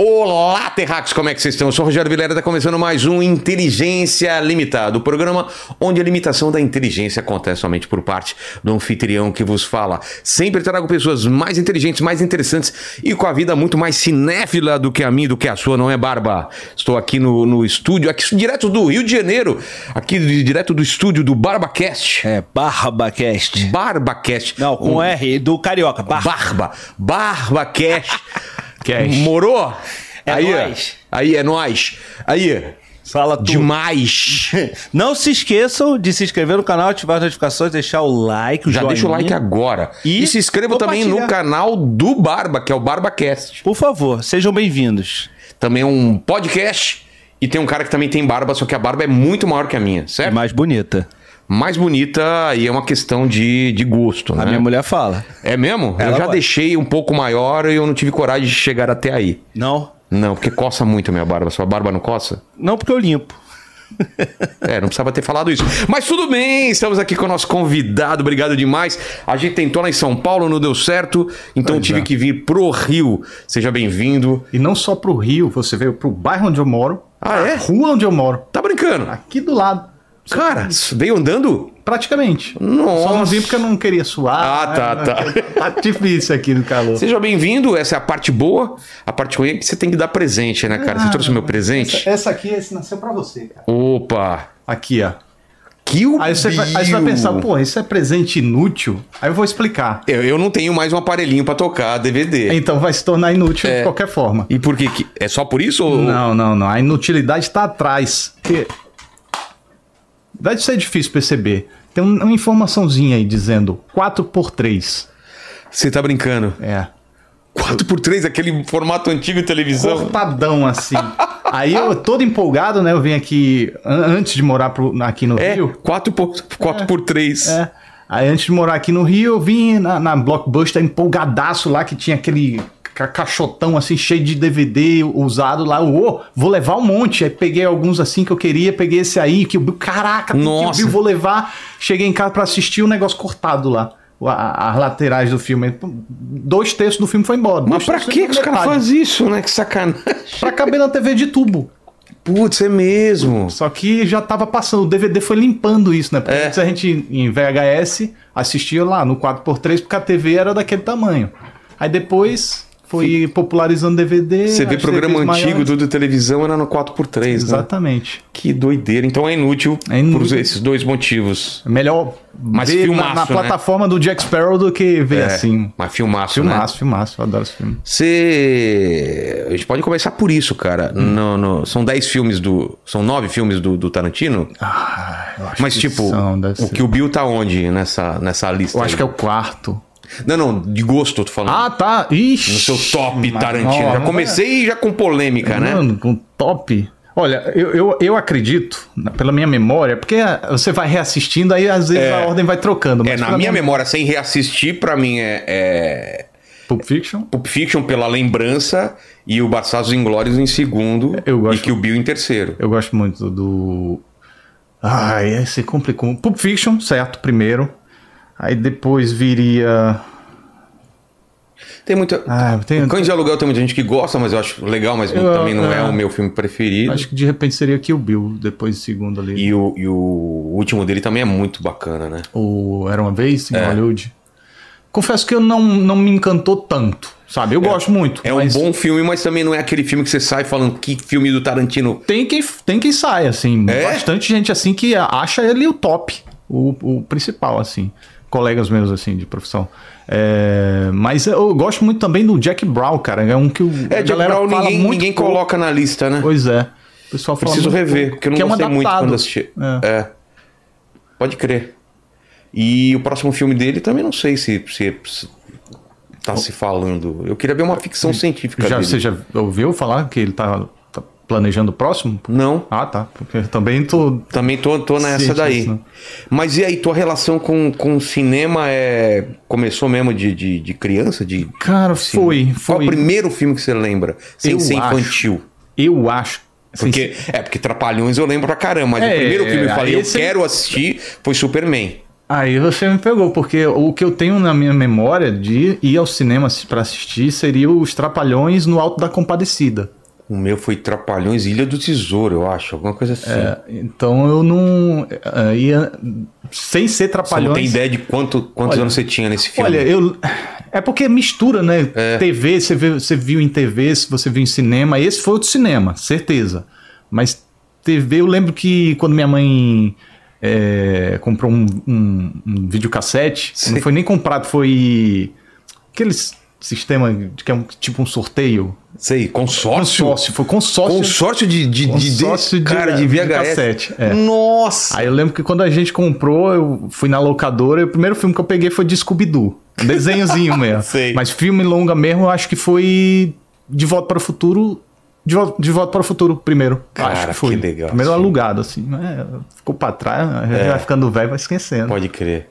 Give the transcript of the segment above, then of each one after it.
Olá, terráqueos, como é que vocês estão? Eu sou o Rogério Vilera, está começando mais um Inteligência Limitada, o programa onde a limitação da inteligência acontece somente por parte do anfitrião que vos fala. Sempre trago pessoas mais inteligentes, mais interessantes e com a vida muito mais cinéfila do que a minha, do que a sua, não é, Barba? Estou aqui no, no estúdio, aqui direto do Rio de Janeiro, aqui direto do estúdio do BarbaCast. É, BarbaCast. BarbaCast. Não, com um... R do Carioca. Bar... Barba. BarbaCast. Cash. Morou? É aí, nóis. Aí, é nóis. Aí. Fala tudo. Demais. Não se esqueçam de se inscrever no canal, ativar as notificações, deixar o like, o Já joinha. deixa o like agora. E E, se inscreva também no canal do Barba, que é o BarbaCast. Por favor, sejam bem-vindos. Também é um podcast. E tem um cara que também tem barba, só que a barba é muito maior que a minha, É certo? mais bonita. Mais bonita e é uma questão de, de gosto, A né? minha mulher fala. É mesmo? Ela eu já gosta. deixei um pouco maior e eu não tive coragem de chegar até aí. Não? Não, porque coça muito a minha barba. Sua barba não coça? Não porque eu limpo. É, não precisava ter falado isso. Mas tudo bem, estamos aqui com o nosso convidado, obrigado demais. A gente tentou lá em São Paulo, não deu certo, então Pois tive é. que vir pro Rio. Seja bem-vindo. E não só pro Rio, você veio pro bairro onde eu moro. Ah, é? a Rua onde eu moro. Tá brincando? Aqui do lado. Cara, veio andando? Praticamente. Nossa. Só não vim porque eu não queria suar. Ah, tá, né? tá. Tá difícil aqui no calor. Seja bem-vindo, essa é a parte boa. A parte ruim é que você tem que dar presente, né, cara? Você trouxe o meu presente? Essa, essa aqui esse nasceu pra você, cara. Opa! Aqui, ó. Kill Aí você, vai, aí você vai pensar, pô, isso é presente inútil? Aí eu vou explicar. Eu, eu não tenho mais um aparelhinho pra tocar DVD. Então vai se tornar inútil É. de qualquer forma. E por que? É só por isso? Ou... Não, não, não. A inutilidade está atrás. Porque... Deve ser difícil perceber. Tem um- uma informaçãozinha aí dizendo 4x3. Você tá brincando? É. 4x3, aquele formato antigo de televisão. Cortadão assim. aí eu todo empolgado, né? Eu vim aqui an- antes de morar pro- aqui no É, Rio. 4 por, 4 por 3. É. Aí antes de morar aqui no Rio, eu vim na, na Blockbuster empolgadaço lá, que tinha aquele caixotão assim, cheio de DVD usado lá. Ô, vou levar um monte. Aí peguei alguns assim que eu queria, peguei esse aí, que caraca, Nossa. que vou levar. Cheguei em casa pra assistir o negócio cortado lá. As laterais do filme. Dois terços do filme foi embora. Mas pra que que os caras fazem isso, né? Que sacanagem. Pra caber na TV de tubo. Putz, é mesmo. Só que já tava passando, o DVD foi limpando isso, né? Porque É. antes a gente, em VHS, assistia lá no 4x3, porque a TV era daquele tamanho. Aí depois foi popularizando DVD. Você vê programa antigo maiores. do de televisão era no 4x3, né? Exatamente. Que doideira. Então é inútil, É inútil. por esses dois motivos. É melhor Mas ver filmaço, na, na né? plataforma do Jack Sparrow do que ver É, assim. Mas filmaço, né? Filmaço, filmaço, eu adoro esse filme. Você. A gente pode começar por isso, cara. Hum. No, no- São 10 filmes do. São 9 filmes do, do Tarantino? Ah, eu acho Mas, que tipo, são, o que o Bill tá onde nessa, nessa lista? Eu acho aí? que é o quarto. Não, não, de gosto eu tô falando. Ah, tá. Ixi. no seu top Tarantino. Ó, já comecei já com polêmica, né? Mano, com top. Olha, eu, eu, eu acredito, pela minha memória, porque você vai reassistindo, aí às vezes a ordem vai trocando. É, na minha memória, sem reassistir, pra mim é, é Pulp Fiction. Pulp Fiction pela lembrança e o Bastardos Inglórios em segundo Eu gosto. e que o Bill em terceiro. Eu gosto muito do. Ai, esse complicou. Pulp Fiction, certo, primeiro. Aí depois viria. Tem muita... Ah, tem. Cães de Aluguel tem muita gente que gosta, mas eu acho legal, mas Eu- também não é. é. o meu filme preferido. Acho que de repente seria Kill Bill, depois de segundo ali. E, o, e o último dele também é muito bacana, né? O Era uma Vez em É. Hollywood. Confesso que eu não, não me encantou tanto, sabe? Eu gosto muito. É um mas bom filme, mas também não é aquele filme que você sai falando que filme do Tarantino. Tem quem, tem quem sai, assim. É? Bastante gente, assim, que acha ele o top. O, o principal, assim. Colegas meus, assim, de profissão. É, mas eu gosto muito também do Jack Brown, cara. É um que o É, Jack Brown ninguém, ninguém pouco. coloca na lista, né? Pois é. O pessoal fala Preciso rever, pouco, porque eu não que é um gostei muito quando assisti. É. É. Pode crer. E o próximo filme dele também não sei se, se, se tá se falando. Eu queria ver uma ficção científica Já, dele. você já ouviu falar que ele tá planejando o próximo? Não. Ah, tá. Porque eu também tô. Também tô, tô nessa Ciente daí. disso, né? Mas e aí, tua relação com, com o cinema é... começou mesmo de, de, de criança? De... Cara, foi. Qual foi. o primeiro filme que você lembra? Sem Eu ser infantil. Eu acho. Porque, é, porque Trapalhões eu lembro pra caramba, mas É, o primeiro filme que eu falei, eu esse- quero assistir, foi Superman. Aí você me pegou, porque o que eu tenho na minha memória de ir ao cinema pra assistir seria os Trapalhões no Alto da Compadecida. O meu foi Trapalhões Ilha do Tesouro, eu acho. Alguma coisa assim. É, então eu não eh, ia sem ser Você não Trapalhões. tem ideia de quanto, quantos Olha, anos você tinha nesse filme. Olha, eu é porque mistura, né? É. TV, você, vê, você viu em TV, se você viu em cinema. Esse foi outro cinema, certeza. Mas TV, eu lembro que quando minha mãe é, comprou um, um, um videocassete, Sim. não foi nem comprado, foi aquele sistema de que é um, tipo um sorteio. Sei, consórcio. Consórcio, foi consórcio. Consórcio de, de, de, Consórcio de- de- cara, de de VHS. cassete, é. Nossa! Aí eu lembro que quando a gente comprou, eu fui na locadora e o primeiro filme que eu peguei foi de Scooby-Doo. Desenhozinho mesmo. Sei. Mas filme longa mesmo, eu acho que foi De Volta para o Futuro. De Volta, de Volta para o Futuro primeiro. Cara, acho que foi. que legal, Primeiro sim. alugado, assim. né? Ficou pra trás, a gente É. vai ficando velho, vai esquecendo. Pode crer.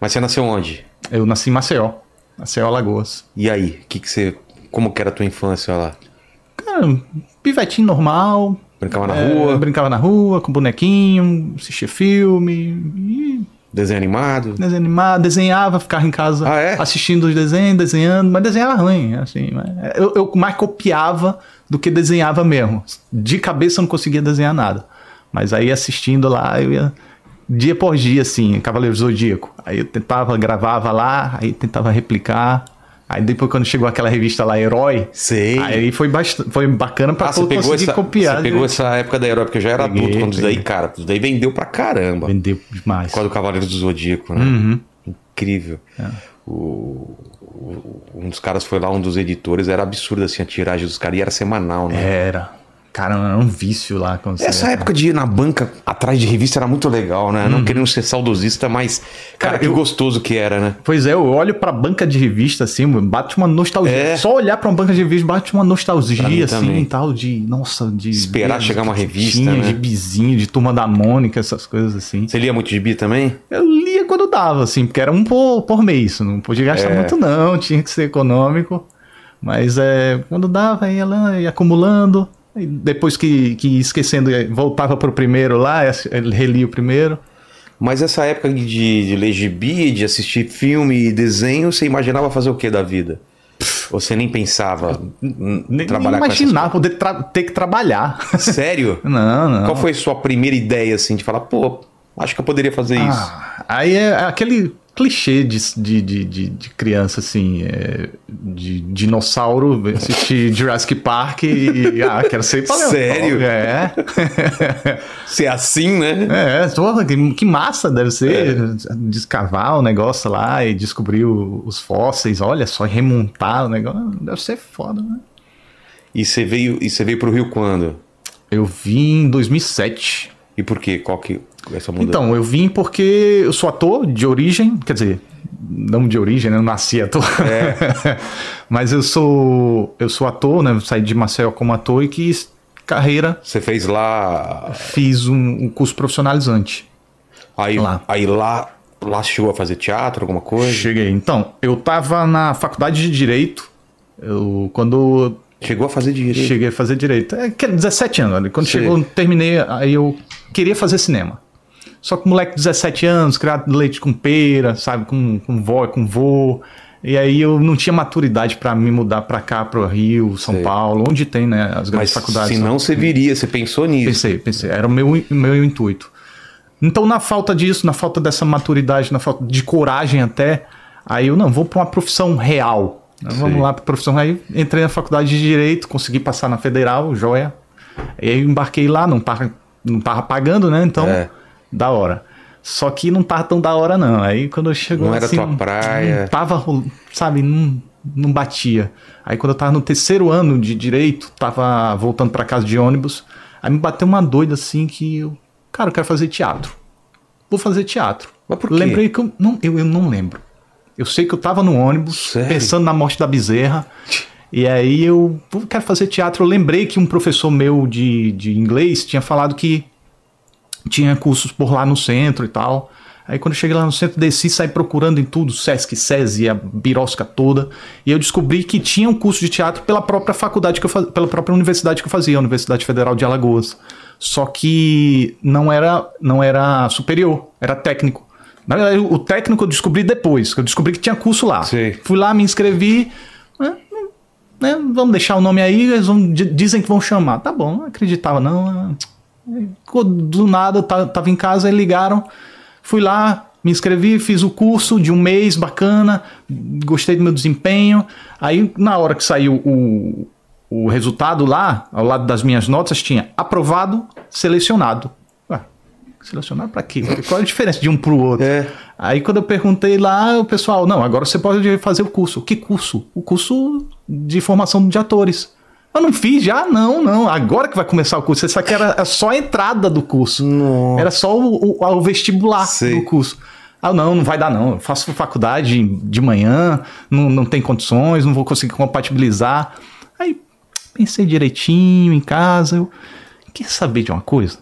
Mas você nasceu onde? Eu nasci em Maceió. Maceió, Alagoas. E aí? Que que você, como que era a tua infância lá? Cara, pivetinho normal. Brincava na é, rua? Brincava na rua, com bonequinho, assistia filme. E Desenho animado? desenho animado, desenhava, ficava em casa Ah, é? assistindo os desenhos, desenhando, mas desenhava ruim, assim. Eu, eu mais copiava do que desenhava mesmo. De cabeça eu não conseguia desenhar nada. Mas aí assistindo lá, eu ia dia por dia, assim, Cavaleiro Zodíaco. Aí eu tentava, gravava lá, aí tentava replicar. Aí depois quando chegou aquela revista lá, Herói, Sei. aí foi, foi bacana pra Ah, pegou, conseguir essa, copiar. você pegou essa época da Herói, porque eu já era Peguei, adulto quando isso daí, peguei. cara, isso daí vendeu pra caramba. Vendeu demais. Por causa do Cavaleiro do Zodíaco, né? Uhum. Incrível. É. O- um dos caras foi lá, um dos editores, era absurdo assim a tiragem dos caras, e era semanal, né? Era. Cara, era um vício lá. Essa época de ir na banca atrás de revista era muito legal, né? Não querendo ser saudosista, mas, cara, Cara, que eu- gostoso que era, né? Pois é, eu olho pra banca de revista assim, bate uma nostalgia. É. Só olhar pra uma banca de revista bate uma nostalgia assim, também. tal de, nossa, de Esperar ver chegar uma revista, né? de bizinho, de turma da Mônica, essas coisas assim. Você lia muito gibi também? Eu lia quando dava, assim, porque era um por, por mês, não podia gastar É. muito não, tinha que ser econômico. Mas é, quando dava, ia lá, ia acumulando. Depois que, que esquecendo, voltava pro primeiro lá, ele relia o primeiro. Mas essa época de, de ler gibi, de assistir filme e desenho, você imaginava fazer o que da vida? Você nem pensava em Nem, trabalhar nem imaginava poder tra- ter que trabalhar. Sério? não, não. Qual foi a sua primeira ideia, assim, de falar, pô, acho que eu poderia fazer isso? Ah, aí é aquele clichê de, de, de, de, criança, assim, é, de dinossauro, assistir Jurassic Park e, ah, quero ser paleontólogo. Sério? É. Ser assim, né? É, porra, que, que massa deve ser descavar o negócio lá e descobrir o- os fósseis, olha só, remontar o negócio, deve ser foda, né? E você veio, e você veio pro Rio quando? Eu vim em 2007. E por quê? Qual que é essa mudança? Então, eu vim porque eu sou ator de origem, quer dizer, não de origem, né? Eu nasci ator. Mas eu sou eu sou ator, né? Eu saí de Maceió como ator e quis carreira, Você fez lá. fiz um, um curso profissionalizante. Aí Lá. Aí lá, lá chegou a fazer teatro, alguma coisa? Cheguei. Então, eu tava na faculdade de Direito, eu, quando Chegou a fazer direito. cheguei a fazer Direito. É que 17 anos, quando Sei. chegou, terminei, aí eu queria fazer cinema. Só que moleque de 17 anos, criado leite com pera, sabe, com, com vó, com vô. E aí eu não tinha maturidade pra me mudar pra cá, pro Rio, São Sei. Paulo, onde tem, né, as grandes Mas faculdades. se não, você viria, você pensou nisso. Pensei, pensei. Era o meu, meu intuito. Então, na falta disso, na falta dessa maturidade, na falta de coragem até, aí eu não, vou para uma profissão real. né? Vamos lá para profissão. Aí entrei na faculdade de Direito, consegui passar na Federal, joia. E aí eu embarquei lá, não tava, não tava pagando, né? Então, É. da hora. Só que não tava tão da hora, não. Aí quando eu chegou Não era assim, tua praia. Não tava, sabe, não, não batia. Aí quando eu tava no terceiro ano de direito, tava voltando pra casa de ônibus, aí me bateu uma doida assim que eu, cara, eu quero fazer teatro. Vou fazer teatro. Mas por quê? Lembrei que eu não, eu, eu não lembro. Eu sei que eu tava no ônibus, Sério? pensando na morte da bezerra. E aí eu pô, quero fazer teatro. Eu lembrei que um professor meu de, de inglês tinha falado que tinha cursos por lá no centro e tal. Aí quando eu cheguei lá no centro, desci, saí procurando em tudo, Sesc, SESI, a birosca toda. E eu descobri que tinha um curso de teatro pela própria faculdade que eu fazia, pela própria universidade que eu fazia, a Universidade Federal de Alagoas. Só que não era, não era superior, era técnico. Na verdade, o técnico eu descobri depois, que eu descobri que tinha curso lá. Sei. Fui lá, me inscrevi. né, né, vamos deixar o nome aí, eles vão, di- dizem que vão chamar. Tá bom, não acreditava não. Do nada, ta- tava em casa, aí ligaram. Fui lá, me inscrevi, fiz o curso de um mês, bacana. Gostei do meu desempenho. Aí, na hora que saiu o, o resultado lá, ao lado das minhas notas, tinha aprovado, selecionado. Ué, selecionado pra quê? Qual é a diferença de um pro outro? É. Aí quando eu perguntei lá, o pessoal, não, agora você pode fazer o curso. Que curso? O curso de formação de atores. Eu não fiz já? Não, não. Agora que vai começar o curso. Isso aqui era só a entrada do curso. Nossa. Era só o, o- o vestibular Sei. do curso. Ah, não, não vai dar não. Eu faço faculdade de manhã, não, não tem condições, não vou conseguir compatibilizar. Aí pensei direitinho em casa. Eu, quer saber de uma coisa?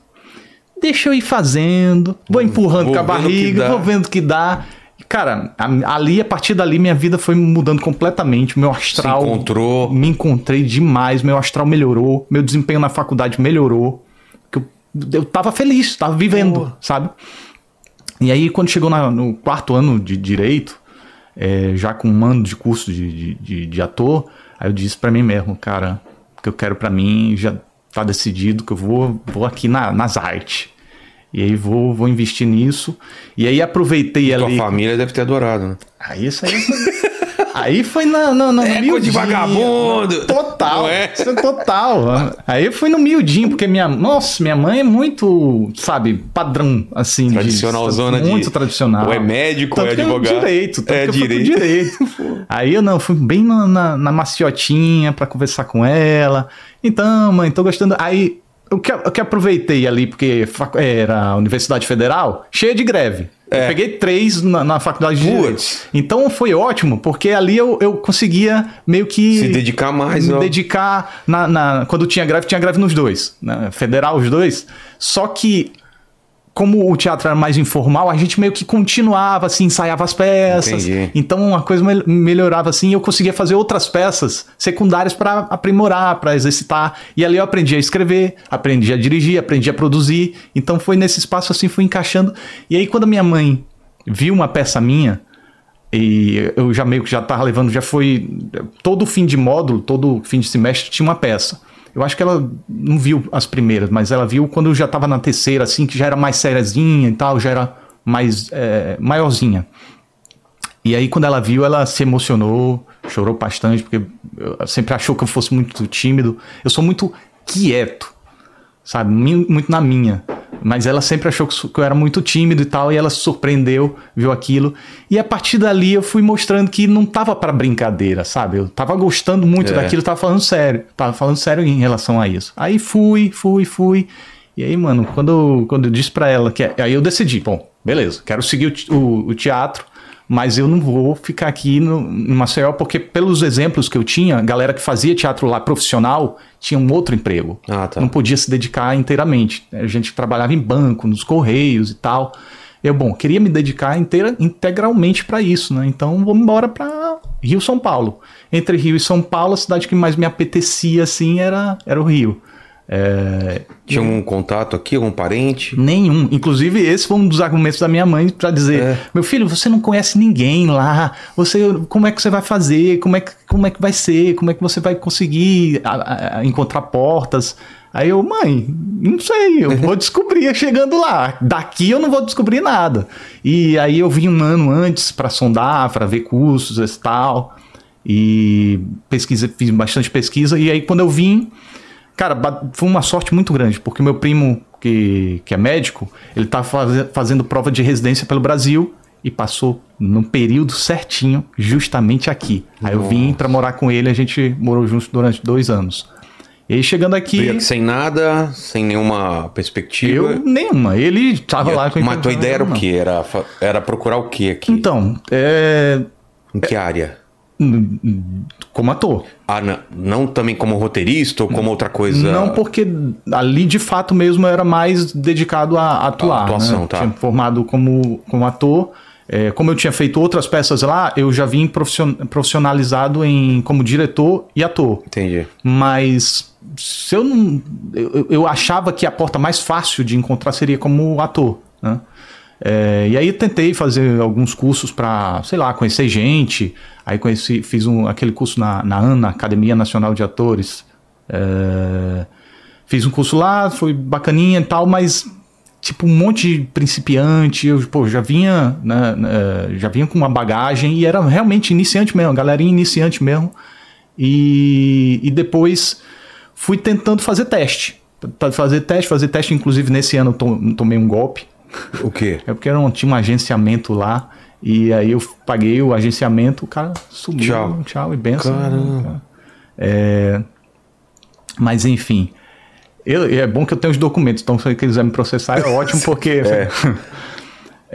Deixa eu ir fazendo, vou empurrando Vou com a barriga, vou vendo o que dá. Cara, ali, a partir dali, minha vida foi mudando completamente. Meu astral. Se encontrou. Me encontrei demais, meu astral melhorou, meu desempenho na faculdade melhorou. Eu, eu tava feliz, tava vivendo, sabe? E aí, quando chegou na- no quarto ano de direito, é, já com um ano de curso de, de, de- de ator, aí eu disse pra mim mesmo, cara, o que eu quero pra mim já tá decidido que eu vou, vou aqui na- nas artes. E aí vou, vou investir nisso. E aí aproveitei Tua ali. família deve ter adorado, né? Aí isso aí foi. aí foi na, na, na É, coisa de vagabundo. Total. É? É total. Aí eu fui no miudinho, porque minha. Nossa, minha mãe é muito, sabe, padrão, assim. de- Tradicionalzona de- Muito tradicional. ou é médico, ou é Tanto eu- advogado. Direito. Tanto É direito. direito. Aí eu não, fui bem na, na, na maciotinha pra conversar com ela. Então, mãe, tô gostando. Aí. O que, o que aproveitei ali, porque era a Universidade Federal, cheia de greve. É. Peguei três na, na faculdade de Direito. Então foi ótimo, porque ali eu, eu conseguia meio que. Se dedicar mais, Me ó. dedicar. Na, na- quando tinha greve, tinha greve nos dois. Né? Federal, os dois. Só que. Como o teatro era mais informal, a gente meio que continuava, assim, ensaiava as peças. Entendi. Então a coisa mel- melhorava assim e eu conseguia fazer outras peças secundárias para aprimorar, para exercitar. E ali eu aprendi a escrever, aprendi a dirigir, aprendi a produzir. Então foi nesse espaço assim, fui encaixando. E aí quando a minha mãe viu uma peça minha, e eu já meio que já tava levando, já foi. Todo fim de módulo, todo fim de semestre tinha uma peça. Eu acho que ela não viu as primeiras, mas ela viu quando já tava na terceira, assim, que já era mais sériazinha e tal, já era mais é, maiorzinha. E aí, quando ela viu, ela se emocionou, chorou bastante, porque sempre achou que eu fosse muito tímido. Eu sou muito quieto, sabe? Muito na minha. Mas ela sempre achou que eu era muito tímido e tal, e ela se surpreendeu, viu aquilo. E a partir dali eu fui mostrando que não tava pra brincadeira, sabe? Eu tava gostando muito É. daquilo, tava falando sério. Tava falando sério em relação a isso. Aí fui, fui, fui. E aí, mano, quando, eu- quando eu disse pra ela que. Aí eu decidi, bom, beleza, quero seguir o o, o teatro, mas eu não vou ficar aqui no, em Maceió, porque pelos exemplos que eu tinha, a galera que fazia teatro lá profissional tinha um outro emprego. Ah, tá. Não podia se dedicar inteiramente. A gente trabalhava em banco, nos correios e tal. Eu, bom, queria me dedicar inteira, integralmente para isso, né? Então vou embora para Rio São Paulo. Entre Rio e São Paulo, a cidade que mais me apetecia assim era, era o Rio. É, Tinha um contato aqui, algum parente? Nenhum. Inclusive, esse foi um dos argumentos da minha mãe para dizer: É. meu filho, você não conhece ninguém lá. Você, como é que você vai fazer? Como é que, como é que vai ser? Como é que você vai conseguir a- a- encontrar portas? Aí eu, mãe, não sei, eu vou descobrir chegando lá. Daqui eu não vou descobrir nada. E aí eu vim um ano antes para sondar, para ver cursos e tal. E pesquisa, fiz bastante pesquisa. E aí quando eu vim, Cara, foi uma sorte muito grande, porque meu primo, que, que é médico, ele tá faze- fazendo prova de residência pelo Brasil e passou no período certinho, justamente aqui. Aí eu vim pra morar com ele, a gente morou juntos durante dois anos. E aí chegando aqui, Veio aqui sem nada, sem nenhuma perspectiva. eu nenhuma. Ele tava lá com Mas tua ideia era o quê? Era, era procurar o quê aqui? Então, é. Em que área? Como ator. Ah, não, não também como roteirista ou como outra coisa? Não, porque ali de fato mesmo eu era mais dedicado a atuar. A atuação, né? tá. Tinha formado como, como ator. É, como eu tinha feito outras peças lá, eu já vim profission- profissionalizado em, como diretor e ator. Entendi. Mas se eu não. Eu, eu achava que a porta mais fácil de encontrar seria como ator. Né? É, e aí tentei fazer alguns cursos para, sei lá, conhecer gente. Aí conheci, fiz um, aquele curso na, na ANA, Academia Nacional de Atores. É, fiz um curso lá, foi bacaninha e tal, mas tipo um monte de principiante, eu pô, já vinha, né, né, já vinha com uma bagagem e era realmente iniciante mesmo, galerinha iniciante mesmo. E, e depois fui tentando fazer teste. Fazer teste, fazer teste, inclusive nesse ano eu tomei um golpe. O quê? É porque era um, tinha um agenciamento lá. E aí eu paguei o agenciamento, o cara sumiu. Tchau. Tchau e benção. Caramba. É, mas enfim. Eu, é bom que eu tenho os documentos, então se ele quiser me processar é ótimo, porque.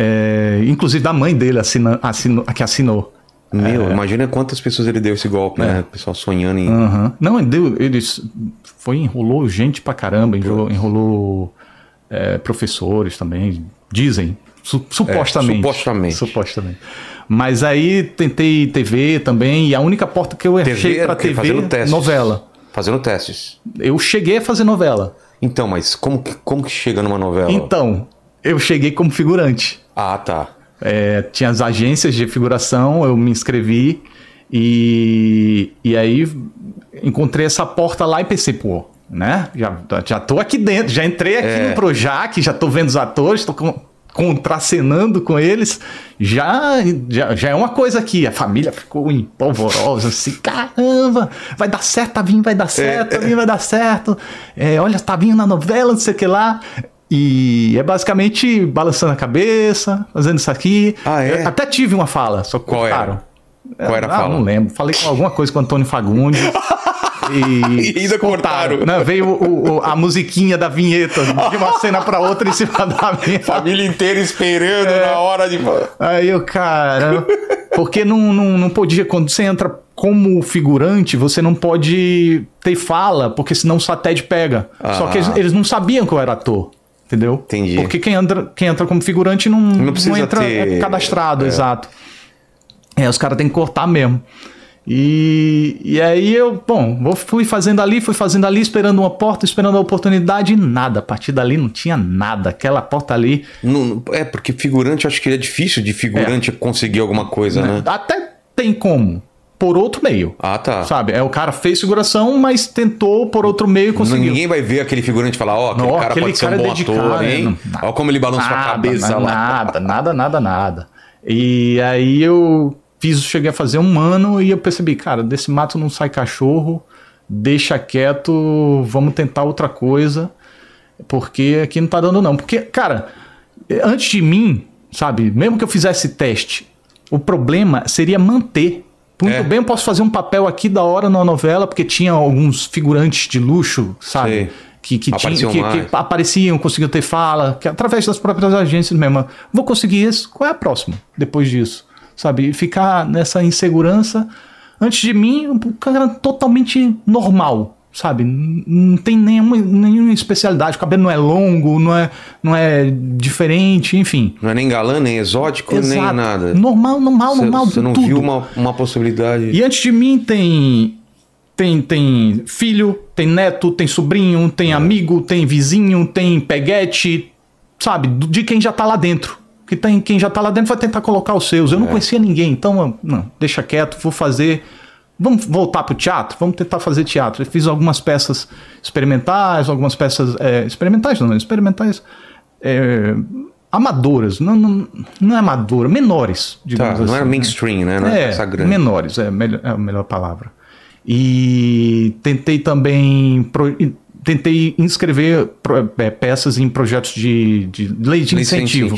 É, inclusive da mãe dele assina, assinou, que assinou. Meu, imagina quantas pessoas ele deu esse golpe, né? O pessoal sonhando em. Não, ele deu. Ele foi, enrolou gente pra caramba, enrolou, enrolou é, professores também. Dizem. Su- supostamente. supostamente. Supostamente. Mas aí tentei TV também, e a única porta que eu achei TV o quê? TV Fazendo testes. novela. Fazendo testes. Eu cheguei a fazer novela. Então, mas como que, como que chega numa novela? Então, eu cheguei como figurante. Ah, tá. É, tinha as agências de figuração, eu me inscrevi e, e aí encontrei essa porta lá e pensei, pô, né? Já, já tô aqui dentro, já entrei aqui É. no Projac, já tô vendo os atores, tô com, contracenando com eles, já, já, já é uma coisa aqui. A família ficou em polvorosa, assim, caramba, vai dar certo, tá vindo, vai dar certo, tá vindo, vai dar certo. É, olha, tá vindo na novela, não sei o que lá. E é basicamente balançando a cabeça, fazendo isso aqui. Ah, é? Até tive uma fala, só Qual era? Qual era a ah, fala? Não lembro. Falei com alguma coisa com o Antônio Fagundes. e E ainda cortaram. Não, veio o- o- a musiquinha da vinheta de uma cena pra outra em cima da minha. Família inteira esperando É. na hora de. Aí o cara. Porque não, não, não podia. Quando você entra como figurante, você não pode ter fala, porque senão o satélite pega. Só que eles, Ah. eles não sabiam que eu era ator. Entendeu? Entendi. Porque quem entra, quem entra como figurante não, Não precisa entra ter- é cadastrado, é. exato. É, os caras têm que cortar mesmo. E, e aí eu, bom, fui fazendo ali, fui fazendo ali, esperando uma porta, esperando a oportunidade, e nada. A partir dali não tinha nada. Aquela porta ali. Não, é, porque figurante, eu acho que é difícil de figurante conseguir alguma coisa, né? Até tem como, por outro meio. Ah, tá. Sabe? É o cara fez figuração, mas tentou por outro meio e conseguiu. Ninguém vai ver aquele figurante e falar, ó, aquele Não, cara aquele pode ser um cara é bom dedicado, ator, né? hein? Olha como ele balançou a cabeça lá. Nada, nada, nada, nada. E aí eu fiz, cheguei a fazer um ano e eu percebi, cara, desse mato não sai cachorro, deixa quieto, vamos tentar outra coisa, porque aqui não tá dando não. Porque, cara, antes de mim, sabe, mesmo que eu fizesse teste, o problema seria manter. Muito É. bem, eu posso fazer um papel aqui da hora na novela, porque tinha alguns figurantes de luxo, sabe? Sei. Que, que, tinha, Apareciam que, mais. que apareciam, conseguiam ter fala, que através das próprias agências mesmo. Vou conseguir isso, qual é a próxima depois disso? Sabe? Ficar nessa insegurança. Antes de mim, um cara totalmente normal, sabe? Não tem nenhuma, nenhuma especialidade, o cabelo não é longo, não é, não é diferente, enfim. Não é nem galã, nem exótico, nem Exato. nada. Normal, normal, normal. Você não tudo. viu uma, uma possibilidade. E antes de mim tem tem tem filho, tem neto, tem sobrinho, É. tem amigo, tem vizinho, tem peguete, sabe? De quem já tá lá dentro. Que tem quem já tá lá dentro vai tentar colocar os seus. É. Eu não conhecia ninguém, então não, deixa quieto, vou fazer Vamos voltar pro teatro? Vamos tentar fazer teatro. Eu fiz algumas peças experimentais, algumas peças. é, experimentais, não, experimentais. é, amadoras, não, não, não é amadora, menores, Tá, digamos não assim. era mainstream, né? Era É, grande. menores, é, melhor- é a melhor palavra. E tentei também. pro- tentei inscrever pro- é, peças em projetos de, de lei de Lei de incentivo.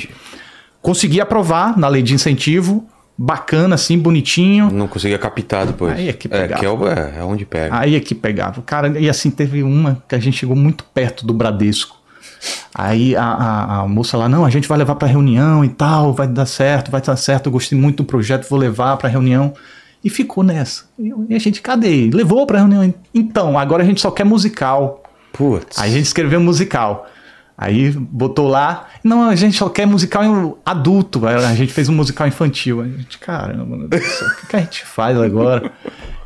Consegui aprovar na lei de incentivo, bacana, assim, bonitinho. Não conseguia captar depois. Aí é que é, pegava. que é, o- é, é onde pega. Aí é que pegava. Cara, e assim, teve uma que a gente chegou muito perto do Bradesco. Aí a, a, a moça lá, não, a gente vai levar pra reunião e tal, vai dar certo, vai dar certo, eu gostei muito do projeto, vou levar pra reunião. E ficou nessa. E, e a gente, cadê? Levou pra reunião. Então, agora a gente só quer musical. Putz. Aí a gente escreveu musical. Aí botou lá, não, a gente só quer musical adulto. A gente fez um musical infantil. A gente, caramba, meu Deus do céu, o que, a gente faz agora?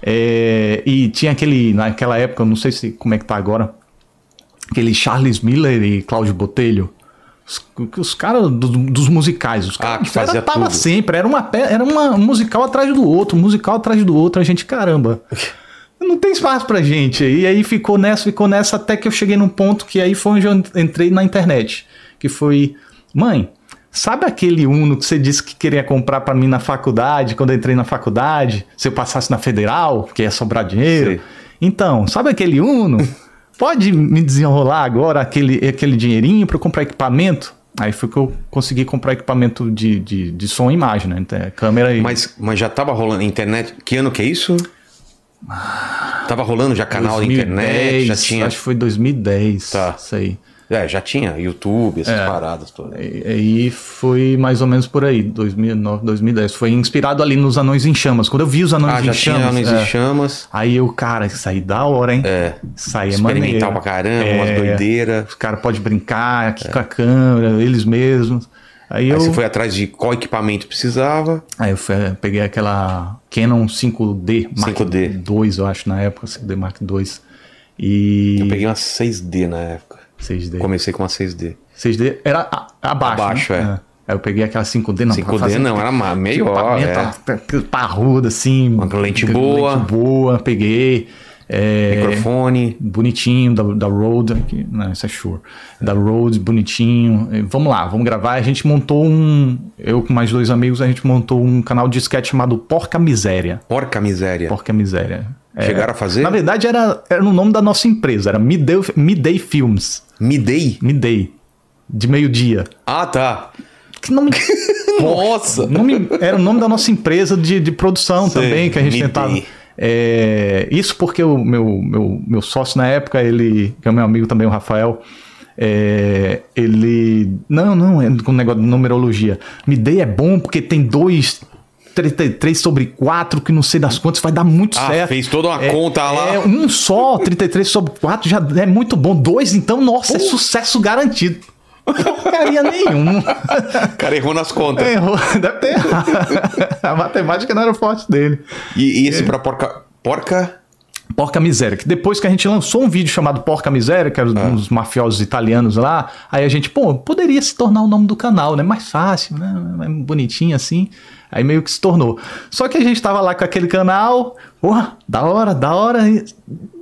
É, e tinha aquele, naquela época, eu não sei se como é que tá agora, aquele Charles Miller e Cláudio Botelho. Os, os caras do- dos musicais, os Ah, caras que fazia era, tava tudo. sempre, era uma era uma um musical atrás do outro, um musical atrás do outro, a gente, caramba. Não tem espaço pra gente. E aí ficou nessa, ficou nessa, até que eu cheguei num ponto que aí foi onde eu entrei na internet. Que foi, mãe, sabe aquele Uno que você disse que queria comprar pra mim na faculdade, quando eu entrei na faculdade? Se eu passasse na federal, que ia sobrar dinheiro? Sei. Então, sabe aquele Uno? Pode me desenrolar agora aquele, aquele dinheirinho pra eu comprar equipamento? Aí foi que eu consegui comprar equipamento de, de, de som e imagem, né? Então, câmera e. Mas, mas já tava rolando internet. Que ano que é isso? Tava rolando já canal de internet, já tinha. Acho que foi 2010. Tá. Isso aí. É, já tinha YouTube, essas É. paradas todas. E aí foi mais ou menos por aí, 2009, 2010. Foi inspirado ali nos Anões em Chamas. Quando eu vi os Anões Ah, em já Chamas. tinha Anões é, em Chamas. Aí eu, cara, isso aí da hora, hein? É. Isso aí é maneiro. Experimental pra caramba, umas É. doideiras. Os caras podem brincar aqui com a câmera, eles mesmos. Aí, Aí eu, você foi atrás de qual equipamento precisava. aí eu fui- peguei aquela Canon 5D Mark 5D. 2, eu acho, na época, 5D Mark 2. E. Eu peguei uma 6D na época. 6D. Comecei com uma 6D. 6D era a- abaixo. Abaixo, né? é. Aí eu peguei aquela 5D, não. pra 5D fazer não, era ma- melhor, equipamento, Parruda, assim. Uma lente boa. Lente boa, peguei. É, Microfone. Bonitinho, da, da Rode. aqui- não, isso é Shure. Da Rode, bonitinho. Vamos lá, vamos gravar. A gente montou um. Eu com mais dois amigos, a gente montou um canal de sketch chamado Porca Miséria. Porca miséria. Porca Miséria. É, Chegaram a fazer? Na verdade, era, era no nome da nossa empresa, era Midday, Midday Films. Midday? Midday. De meio-dia. Ah, tá. Que nome. Nossa! nome- era o nome da nossa empresa de, de produção Sei, também, que a gente Midday. tentava. É, isso porque o meu, meu, meu sócio na época, ele, que é meu amigo também, o Rafael, é, ele. Não, não, é com o negócio de numerologia. Midday é bom porque tem dois. 33 sobre 4, que não sei das quantas, vai dar muito Ah, certo. fez toda uma É- conta lá. É, um só, 33 sobre 4 já é muito bom. Dois, então, nossa, é sucesso garantido. Porcaria nenhuma. O cara errou nas contas. Errou, deve ter errado. A matemática não era o forte dele. E, e esse pra porca. Porca? Porca Miséria, que depois que a gente lançou um vídeo chamado Porca Miséria, que era Ah. uns mafiosos italianos lá, aí a gente, pô, poderia se tornar o nome do canal, né? Mais fácil, né? Mais bonitinho assim. Aí meio que se tornou. Só que a gente tava lá com aquele canal, porra, da hora, da hora.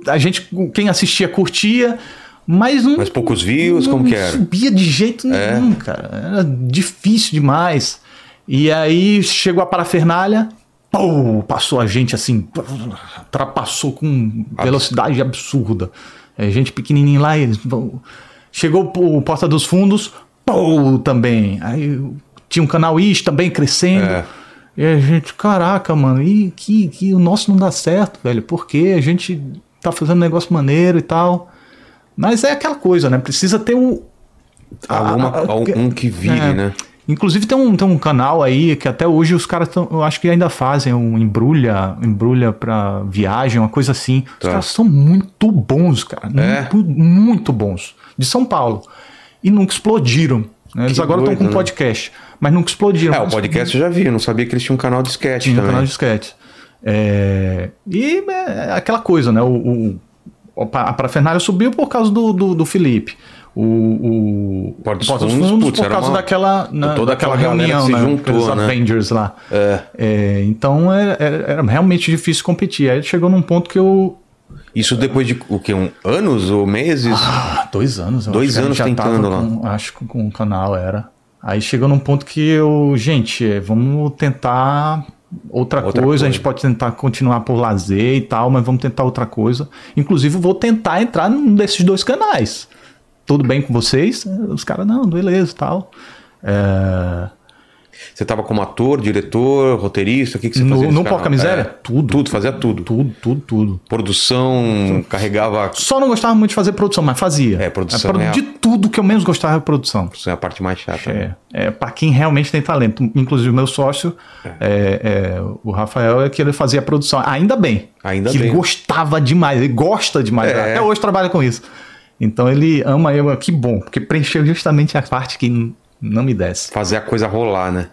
A gente, quem assistia, curtia, mas não. Mas poucos views, como não que era? subia de jeito É. nenhum, cara. Era difícil demais. E aí chegou a parafernália, pô, passou a gente assim, ultrapassou com velocidade absurda. É, gente pequenininha lá, eles vão- chegou o Porta dos Fundos, pô, também. Aí tinha um canal Is também crescendo. É. E a gente, caraca, mano, e que, que o nosso não dá certo, velho. Porque a gente tá fazendo negócio maneiro e tal. Mas é aquela coisa, né? Precisa ter um. Alguma, a- a- algum que vire, é. né? Inclusive tem um, tem um canal aí que até hoje os caras eu acho que ainda fazem um embrulha, embrulha pra viagem, uma coisa assim. Os Tá. caras são muito bons, cara. É? Muito, muito bons. De São Paulo. E nunca explodiram. né? Eles Que agora estão com um né? podcast, mas nunca explodiram. É, o podcast eu já vi, eu não sabia que eles tinham um canal de sketch tinha um também. canal de sketch. É, e é aquela coisa, né? O, o, a parafernália subiu por causa do, do, do Felipe. O, o Porta dos Porta Fundos, putz, por causa uma- daquela, né, toda daquela aquela reunião, que se né? juntou, né? Avengers lá. É. É, então era, era, era realmente difícil competir. Aí chegou num ponto que eu. Isso depois de o quê? Um, anos ou meses? Ah, dois anos. Dois que anos tentando lá. com- acho que com o canal era. Aí chegou num ponto que eu, gente, é, vamos tentar outra, Outra coisa. A coisa. gente pode tentar continuar por lazer e tal, mas vamos tentar outra coisa. Inclusive, vou tentar entrar num desses dois canais. Tudo bem com vocês? Os caras, não, beleza e tal. É, Você tava como ator, diretor, roteirista? O que, que você No- fazia? no? Porca Miséria? É, tudo. Tudo, fazia tudo. tudo, tudo, tudo. Produção, carregava. Só não gostava muito de fazer produção, mas fazia. É, produção produ- é De tudo que eu menos gostava é produção. Isso é a parte mais chata. né? É, é para quem realmente tem talento. Inclusive, o meu sócio, é, é, o Rafael, é que ele fazia produção. Ainda bem. Ainda que bem. ele gostava demais, ele gosta demais. É. Até hoje trabalha com isso. Então ele ama eu, que bom, porque preencheu justamente a parte que não me desce. Fazer a coisa rolar, né?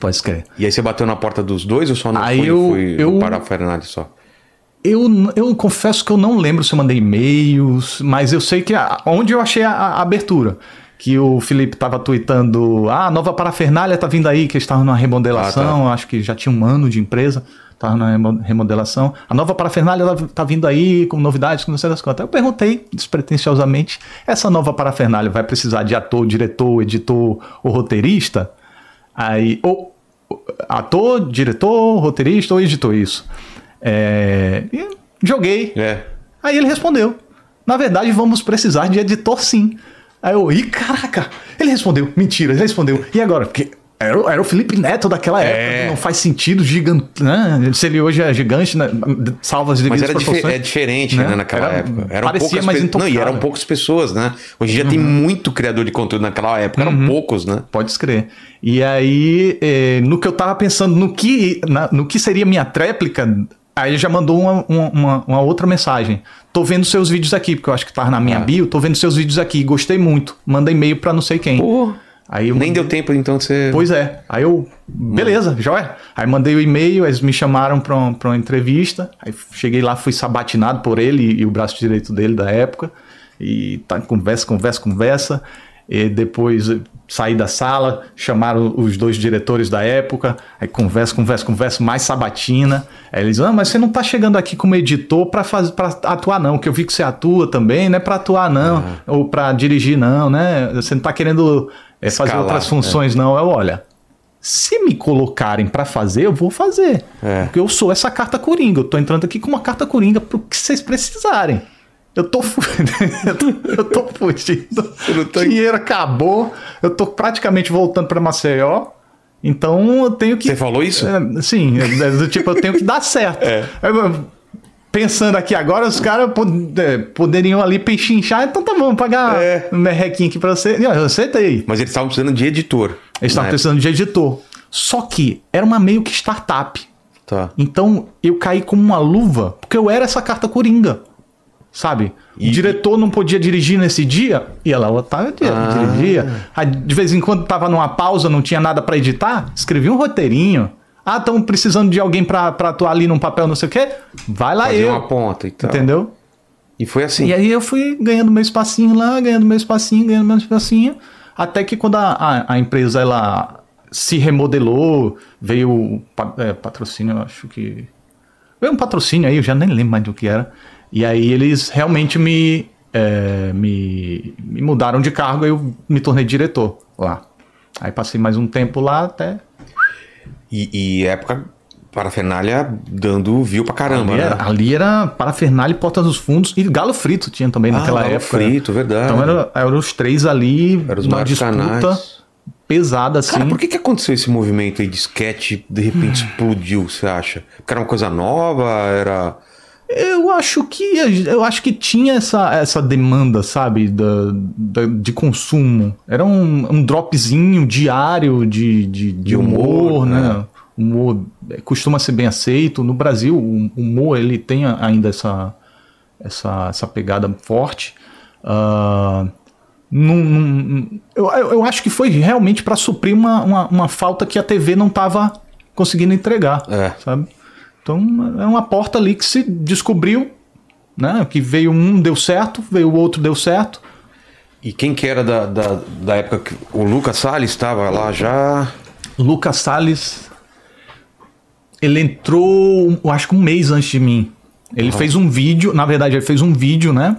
Pode escrever. E aí você bateu na porta dos dois ou só não Aí eu- foi eu- para a Fernandes só? Eu, eu confesso que eu não lembro se eu mandei e-mails, mas eu sei que a- onde eu achei a, a abertura. que o Felipe tava tweetando, ah, a nova parafernália tá vindo aí, que eles estavam numa remodelação, Ah, acho que já tinha um ano de empresa, tava na remo- remodelação. A nova parafernália tá- tá vindo aí com novidades, com não sei das quantas. Eu perguntei despretensiosamente, essa nova parafernália vai precisar de ator, diretor, editor ou roteirista? Aí, ou ator, diretor, roteirista ou editor, isso. É, e joguei. É. Aí ele respondeu: Na verdade, vamos precisar de editor sim. Aí eu, ih, caraca! Ele respondeu: Mentira, ele respondeu. E agora? Porque era, o- era o Felipe Neto daquela É. época, não faz sentido gigante. Né? Se ele hoje é gigante, né? salva as Mas devidas era dife- proporções. é diferente, né, Né? naquela Era- época. Eram parecia poucas mais pe- Não, e intocável. eram poucas pessoas, né? Hoje em dia tem muito criador de conteúdo naquela época, eram poucos, né? Pode escrever. E aí, eh, no que eu tava pensando, no que, na- no que seria minha tréplica, aí ele já mandou uma, uma- uma- outra mensagem. Tô vendo seus vídeos aqui, porque eu acho que tava na minha Ah. bio, tô vendo seus vídeos aqui, gostei muito. Manda e-mail pra não sei quem. Pô, Aí nem deu tempo então de você. Pois é. Aí eu, beleza, joia. Aí mandei o e-mail, eles me chamaram pra, um- pra uma entrevista. Aí cheguei lá, fui sabatinado por ele e o braço direito dele da época. E tá conversa, conversa, conversa. E depois saí da sala, chamaram os dois diretores da época. Aí conversa, conversa, conversa, mais sabatina. Aí eles, ah, mas você não tá chegando aqui como editor pra, fazer, pra atuar, não. Que eu vi que você atua também, não é pra atuar, não. Ou pra dirigir, não, né? Você não tá querendo fazer Escalar, outras é. funções, não. Eu, olha, se me colocarem pra fazer, eu vou fazer. É. Porque eu sou essa carta coringa. Eu tô entrando aqui com uma carta coringa pro que vocês precisarem. Eu tô, eu tô, eu tô fugindo. tá- Dinheiro acabou. Eu tô praticamente voltando pra Maceió. Então eu tenho que. Você falou isso? É, sim, é, é do tipo, eu tenho que dar certo. É. Eu, Pensando aqui agora, os caras é, poderiam ali pechinchar, então tá bom, pagar É. um merrequinho aqui pra você. Eu aceitei. Mas eles estavam precisando de editor. Eles estavam né? precisando de editor. Só que era uma meio que startup. Tá. Então eu caí como uma luva, porque eu era essa carta coringa. Sabe? E- o diretor não podia dirigir nesse dia, e ela otávia Ah. dirigia. De vez em quando tava numa pausa, não tinha nada pra editar, escrevia um roteirinho. Ah, estão precisando de alguém pra atuar ali num papel, não sei o quê? Vai lá Fazer eu. uma ponta e tal. Entendeu? E foi assim. E aí eu fui ganhando meu espacinho lá, ganhando meu espacinho, ganhando meu espacinho, até que quando a, a, a empresa ela se remodelou, veio é, patrocínio, eu acho que veio um patrocínio aí, eu já nem lembro mais do que era. E aí eles realmente me é, me, me mudaram de cargo, aí eu me tornei diretor lá. Aí passei mais um tempo lá até E, e época parafernália dando view pra caramba, ali, né? era, ali era Parafernália e Porta dos Fundos e Galo Frito tinha também Ah, naquela Galo época. né? Frito, verdade. Então eram era os três ali Eram os numa disputa canais. pesada assim. Cara, por que, que aconteceu esse movimento aí de sketch de repente explodiu, você acha? Porque era uma coisa nova? Era. Eu acho que eu acho que tinha essa, essa demanda, sabe, da, da- de consumo. Era um, um dropzinho diário de, de, de humor, humor, né? né? Humor costuma ser bem aceito. No Brasil, o humor ele tem ainda essa, essa, essa pegada forte. Não- não- eu, eu eu acho que foi realmente para suprir uma, uma, uma falta que a TV não estava conseguindo entregar, É. sabe? Então é uma porta ali que se descobriu, né? Que veio um, deu certo, veio o outro, deu certo. E quem que era da, da, da época que o Lucas Salles estava lá já? Lucas Salles, ele entrou, eu acho que um mês antes de mim. Ele fez um vídeo, na verdade, ele fez um vídeo, né?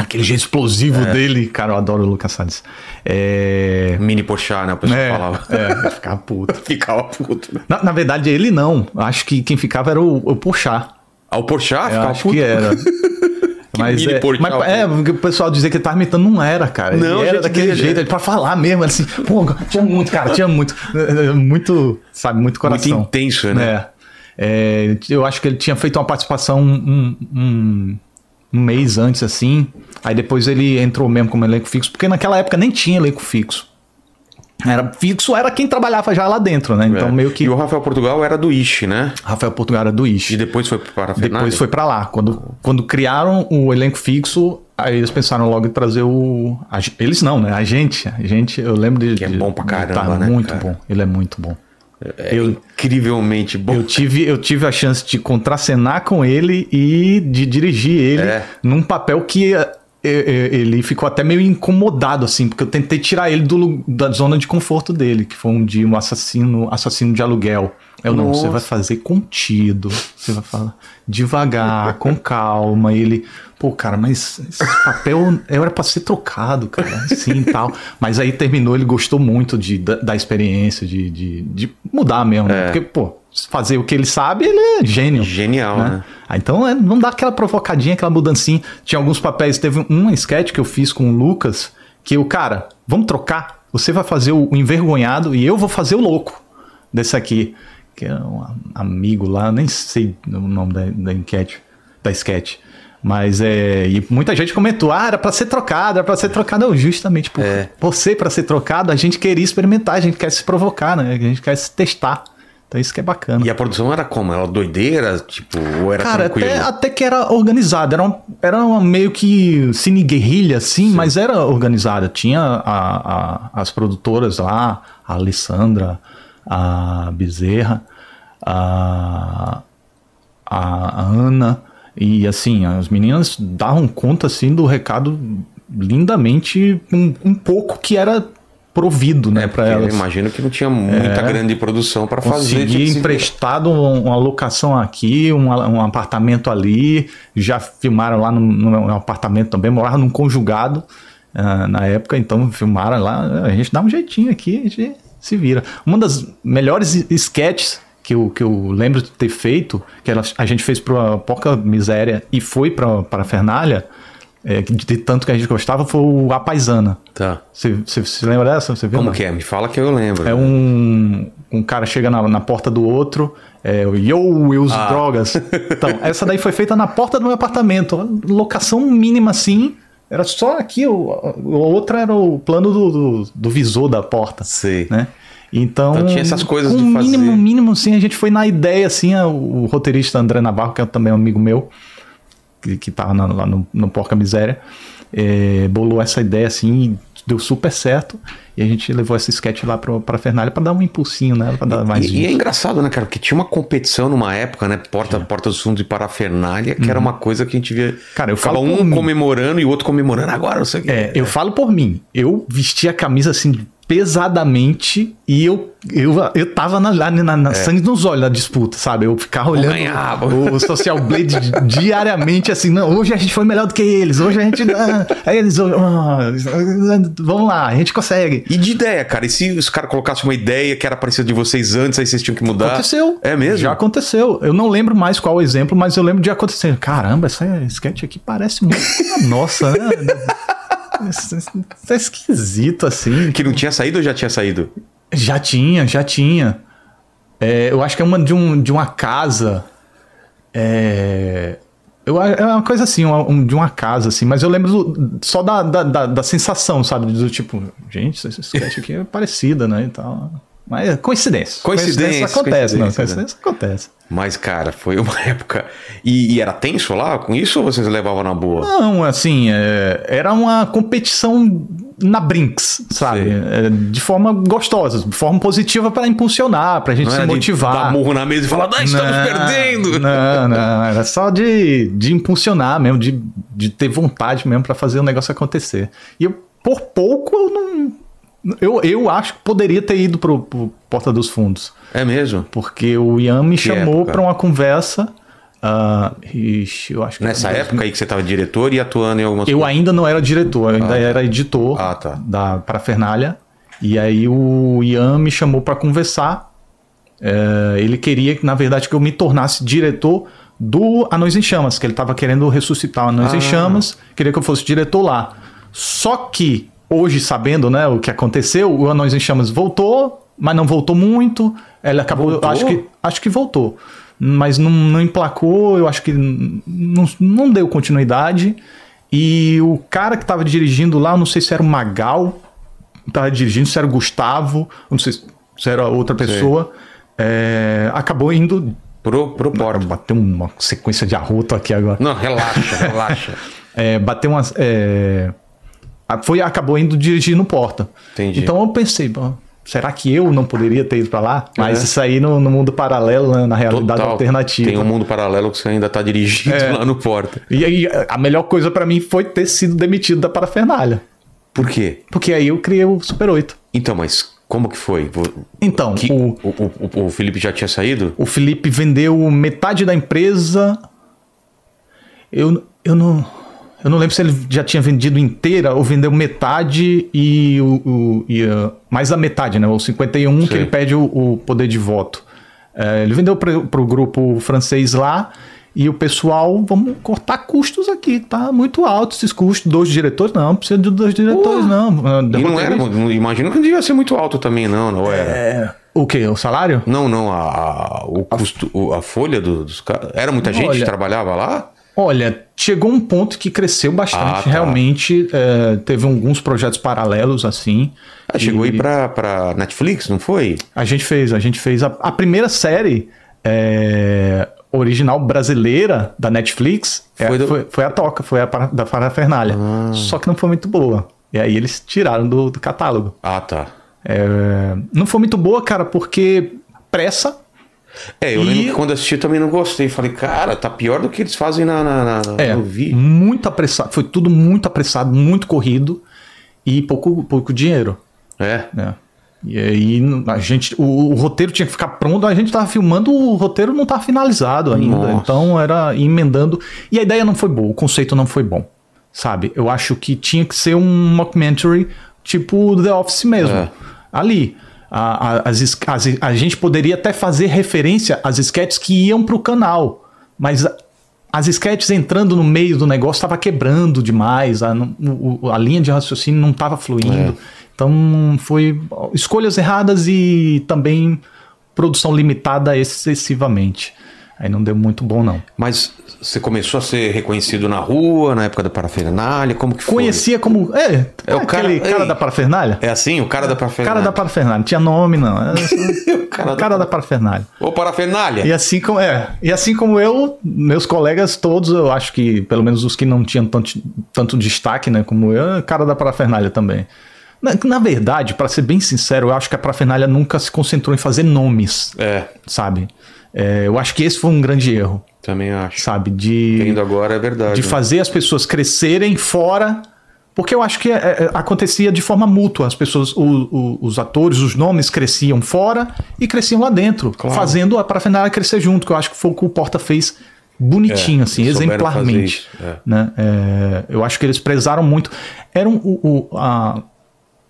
Aquele jeito explosivo dele, cara, eu adoro o Lucas Salles. É. Mini Porchat, né? O pessoal É, falava. é, ficar puto. Ficava puto. né? Na, na verdade, ele não. Acho que quem ficava era o, o Porchat. Ah, o Porchat Eu ficava acho puto. que era. mas, é, mas é, porque o pessoal dizia que ele tava imitando, não era, cara. Não, ele era daquele dele, jeito, é. pra falar mesmo, assim, pô, tinha muito, cara, tinha muito. é, é, Muito, sabe, muito coração. Muito intenso, né? É. É, eu acho que ele tinha feito uma participação um, um, um mês antes, assim. Aí depois ele entrou mesmo como elenco fixo, porque naquela época nem tinha elenco fixo. Era fixo, era quem trabalhava já lá dentro, né? Então É. meio que. E o Rafael Portugal era do Ishi, né? Rafael Portugal era do Ish. E depois foi para Parafernália? Depois foi pra lá. Quando, quando criaram o elenco fixo, aí eles pensaram logo em trazer o. a eles não, né? A gente. A gente, eu lembro de. Que é bom pra caramba, tá né, Muito cara? bom. Ele é muito bom. É eu, incrivelmente bom. eu, tive, eu tive a chance de contracenar com ele e de dirigir ele É. num papel que ele ficou até meio incomodado, assim, porque eu tentei tirar ele do, da zona de conforto dele, que foi um dia um assassino, assassino de aluguel. Eu não, você Nossa. vai fazer contido, você vai falar devagar, com calma. E ele, pô, cara, mas esse papel era pra ser trocado, cara, assim e tal. Mas aí terminou, ele gostou muito de, da, da experiência, de, de, de mudar mesmo, né? Porque, pô, fazer o que ele sabe, ele é gênio. Genial, né? Ah, então é, não dá aquela provocadinha, aquela mudancinha. Tinha alguns papéis, teve um sketch que eu fiz com o Lucas, que o cara, vamos trocar? Você vai fazer o, o envergonhado e eu vou fazer o louco desse aqui. Que é um amigo lá, nem sei o nome da, da enquete, da sketch. Mas é. E muita gente comentou: ah, era pra ser trocado, era pra ser trocado. Não, justamente por você, pra ser trocado, a gente queria experimentar, a gente quer se provocar, né? A gente quer se testar. Então isso que é bacana. E a produção era como? Era doideira? Tipo, ou era Cara, tranquilo? até, até que era organizada. Era, uma, era uma meio que cine guerrilha, assim, mas era organizada. Tinha a- a- as produtoras lá, a Alessandra, a Bezerra, a, a Ana. E assim, as meninas davam conta assim do recado lindamente, um, um pouco que era provido, né, para Porque eu elas. imagino que não tinha muita grande produção pra fazer. Consegui emprestado um- uma locação aqui, um, um apartamento ali. Já filmaram lá no, apartamento também, morava num conjugado ah, na época, então filmaram lá. A gente dá um jeitinho aqui, a gente se vira. Uma das melhores sketches que eu, que eu lembro de ter feito, que a gente fez pra Porca Miséria e foi pra, pra Fernalha, é, de, tanto que a gente gostava, foi o A Paisana. Tá. Você, lembra dessa? Você viu? Como não? que é? Me fala que eu lembro. É um, um cara chega na, na porta do outro, é o Yo, eu uso Ah. drogas. Então, essa daí foi feita na porta do meu apartamento. Locação mínima assim. Era só aqui, o, o outro era o plano do, do, do visor da porta. Sei. Né? Então, Então tinha essas coisas de fazer. mínimo, mínimo, sim, a gente foi na ideia, assim, a- o roteirista André Navarro, que é também um amigo meu, que, que tava na- lá no, no Porca Miséria, é, bolou essa ideia, assim, deu super certo, e a gente levou esse sketch lá pro, pra Fernalha pra dar um impulsinho nela, pra dar mais... E, e é engraçado, né, cara? Porque tinha uma competição numa época, né? Porta, Porta dos Fundos e Parafernália, que era uma coisa que a gente via. Uhum. Cara, eu falo um mim. comemorando e o outro comemorando agora, não sei o quê. É, eu falo por mim. Eu vesti a camisa assim pesadamente e eu eu, eu tava na, lá na, na sangue nos olhos da disputa, sabe? Eu ficava olhando o, o Social Blade diariamente assim, não, hoje a gente foi melhor do que eles, hoje a gente ah, aí eles ah, vamos lá, a gente consegue. E de ideia, cara? E se os caras colocassem uma ideia que era parecida de vocês antes, aí vocês tinham que mudar? Aconteceu. É mesmo? Já aconteceu. Eu não lembro mais qual o exemplo, mas eu lembro de acontecer. Caramba, essa sketch aqui parece muito nossa, né? É esquisito assim. Que não tinha saído ou já tinha saído? Já tinha, já tinha. É, eu acho que é uma de, um, de uma casa. É, eu, é uma coisa assim, uma- um- de uma casa, assim, mas eu lembro do- só da, da, da, da sensação, sabe? Do tipo, gente, esse sketch aqui é parecida, né? E tal. Mas é coincidência. Coincidência, acontece, não. coincidência, Coincidência acontece. Mas, cara, foi uma época. E, e era tenso lá com isso ou vocês levavam na boa? Não, assim, é, era uma competição na Brinks, sabe? É, de forma gostosa, de forma positiva para impulsionar, pra gente Não se motivar. dar murro na mesa e falar, ah, estamos Não, perdendo. Não, não, era só de, de impulsionar mesmo, de, de ter vontade mesmo pra fazer o negócio acontecer. E eu, por pouco, eu não. Eu, eu acho que poderia ter ido pro, pro Porta dos Fundos. É mesmo? Porque o Ian me Que chamou época? pra uma conversa. ah, ixi, eu acho que Nessa época aí que você tava diretor e atuando em algumas eu ainda não era diretor, eu ainda Ah, tá. era editor Ah, tá. da Parafernália. E aí o Ian me chamou para conversar. É, ele queria, na verdade, que eu me tornasse diretor do Anões em Chamas, que ele estava querendo ressuscitar o Anões Ah. em Chamas, queria que eu fosse diretor lá. Só que, hoje, sabendo né, o que aconteceu, o Anões em Chamas voltou, mas não voltou muito. Ele acabou, Voltou? acho que, acho que voltou. Mas não, não emplacou, eu acho que não, não deu continuidade. E o cara que estava dirigindo lá, eu não sei se era o Magal, estava dirigindo, se era o Gustavo, não sei se era outra pessoa, é, acabou indo. Pro, pro porta. Bateu uma sequência de arroto aqui agora. Não, relaxa, relaxa. É, bateu umas. é, foi, acabou indo dirigir no Porta. Entendi. Então eu pensei, "Bom, será que eu não poderia ter ido pra lá? Mas É. isso aí no, no mundo paralelo, né, na realidade Total. alternativa. Tem um mundo paralelo que você ainda tá dirigindo É. lá no porta. E aí, a melhor coisa pra mim foi ter sido demitido da parafernália. Por quê? Porque aí eu criei o Super 8. Então, mas como que foi? Então, Que, o, o, o, o Felipe já tinha saído? o Felipe vendeu metade da empresa. Eu, eu não. Eu não lembro se ele já tinha vendido inteira ou vendeu metade e, o, o- e, uh, mais a metade, né? O 51 que Sim. ele pede o, o poder de voto. É, ele vendeu para o grupo francês lá e o pessoal, vamos cortar custos aqui, tá muito alto esses custos. Dois diretores, não, não precisa de dois diretores, não. Ah, E não era, imagino que não devia ser muito alto também, não, não era? É, o quê? O salário? Não, não, a, a- o custo, a folha do- dos caras. Era muita gente que Olha, trabalhava lá? Olha, chegou um ponto que cresceu bastante. Ah, tá. Realmente, é, teve alguns projetos paralelos assim. Ah, chegou E aí pra, pra Netflix, não foi? A gente fez, a gente fez a, a primeira série é, original brasileira da Netflix. é, Foi Foi, do- foi, a Toca, foi a da Parafernália. Ah. Só que não foi muito boa. E aí eles tiraram do, do catálogo. Ah, tá. É, não foi muito boa, cara, porque pressa. É, eu E- lembro que quando assisti também não gostei. Falei, cara, tá pior do que eles fazem na, na, na- É, no vídeo. muito apressado. Foi tudo muito apressado, muito corrido e pouco, pouco dinheiro. É. né? E aí a gente, o, o roteiro tinha que ficar pronto, a gente tava filmando, o roteiro não tava finalizado ainda, Nossa. então era emendando. E a ideia não foi boa, o conceito não foi bom, sabe? Eu acho que tinha que ser um mockumentary tipo The Office mesmo, É. ali. A, a, as, a gente poderia até fazer referência às sketches que iam pro canal, mas as sketches entrando no meio do negócio estava quebrando demais, a, o- o- a linha de raciocínio não estava fluindo. Então foi escolhas erradas e também produção limitada excessivamente. Aí não deu muito bom, não. Mas você começou a ser reconhecido na rua, na época da parafernália? Como que foi? Conhecia como. É, É o aquele cara- cara, ei. da parafernália? É assim, o cara da parafernália? Cara da parafernália. Não tinha nome, não. Era O cara o cara da parafernália. Ô, parafernália! E assim como é, e assim como eu, meus colegas todos, eu acho que pelo menos os que não tinham tanto, tanto destaque, né, como eu, é cara da parafernália também. Na, na verdade, para ser bem sincero, eu acho que a parafernália nunca se concentrou em fazer nomes, É, sabe? É, eu acho que esse foi um grande erro, também acho. sabe? De Vendo agora é verdade. de né? fazer as pessoas crescerem fora. Porque eu acho que é, é, acontecia de forma mútua. As pessoas, o- o- os atores, os nomes cresciam fora e cresciam lá dentro, Claro. fazendo a parafernália crescer junto, que eu acho que foi o que o Porta fez bonitinho, É, assim, exemplarmente. é. né? É, eu acho que eles prezaram muito. Era um, o, a-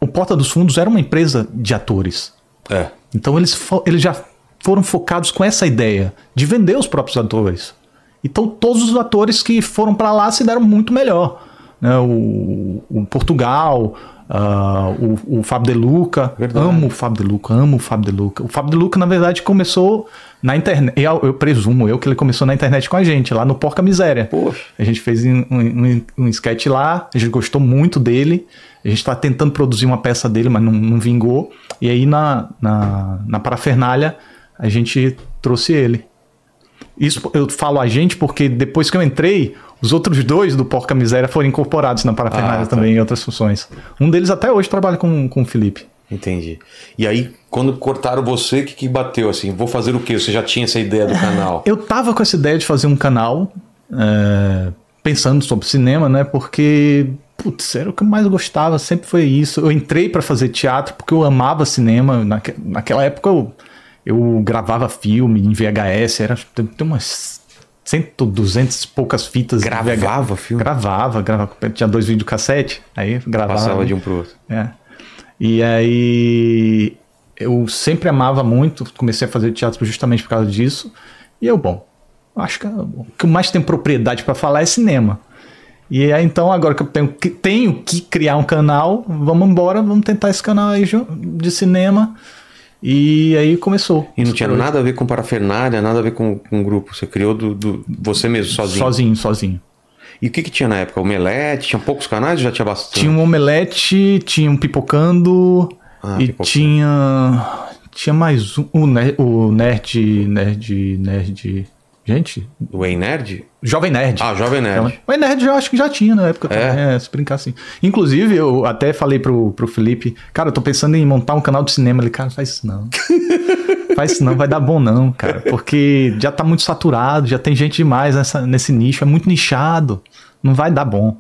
o Porta dos Fundos era uma empresa de atores. É. Então eles, eles já foram focados com essa ideia de vender os próprios atores. Então todos os atores que foram para lá se deram muito melhor. Né? O, o Portugal, ah, o, o Fábio De Luca. Verdade. Amo o Fábio De Luca, amo o Fábio De Luca. O Fábio De Luca, na verdade, começou na internet. Eu, eu presumo eu que ele começou na internet com a gente, lá no Porca Miséria. Poxa. A gente fez um, um, um sketch lá, a gente gostou muito dele. A gente está tentando produzir uma peça dele, mas não, não vingou. E aí na, na, na parafernália a gente trouxe ele. Isso eu falo a gente porque depois que eu entrei, os outros dois do Porca Miséria foram incorporados na parafernália Ah, tá. também em outras funções. Um deles até hoje trabalha com, com o Felipe. Entendi. E aí, quando cortaram você, o que, que bateu assim? Vou fazer o quê? Você já tinha essa ideia do canal? Eu tava com essa ideia de fazer um canal, é, pensando sobre cinema, né? Porque, putz, era o que eu mais gostava, sempre foi isso. Eu entrei pra fazer teatro porque eu amava cinema. Naque, naquela época eu, eu gravava filme em VHS, era tem, tem umas 100, 200 e poucas fitas. Gravava filme? Gravava, gravava. Tinha dois videocassete, aí gravava. Passava de um pro outro. É. E aí eu sempre amava muito, comecei a fazer teatro justamente por causa disso. E eu, bom, acho que o que mais tenho propriedade para falar é cinema. E aí então, agora que eu tenho que, tenho que criar um canal, vamos embora, vamos tentar esse canal aí de cinema. E aí começou. E não tinha nada a ver com parafernália, nada a ver com, com o grupo. Você criou do, do- você mesmo, sozinho. Sozinho, sozinho. E o que, que tinha na época? Omelete? Tinha poucos canais ou já tinha bastante? Tinha um omelete, tinha um pipocando Ah, e Pipocando. tinha tinha mais um, o, o nerd, nerd, nerd. Gente, Do Ei Nerd? Jovem Nerd. Ah, Jovem Nerd. O Nerd eu acho que já tinha na época É? também, é, se brincar assim. Inclusive, eu até falei pro, pro Felipe, cara, eu tô pensando em montar um canal de cinema. Ele, cara, faz isso não. faz isso não, vai dar bom não, cara. Porque já tá muito saturado, já tem gente demais nessa, nesse nicho, é muito nichado. Não vai dar bom.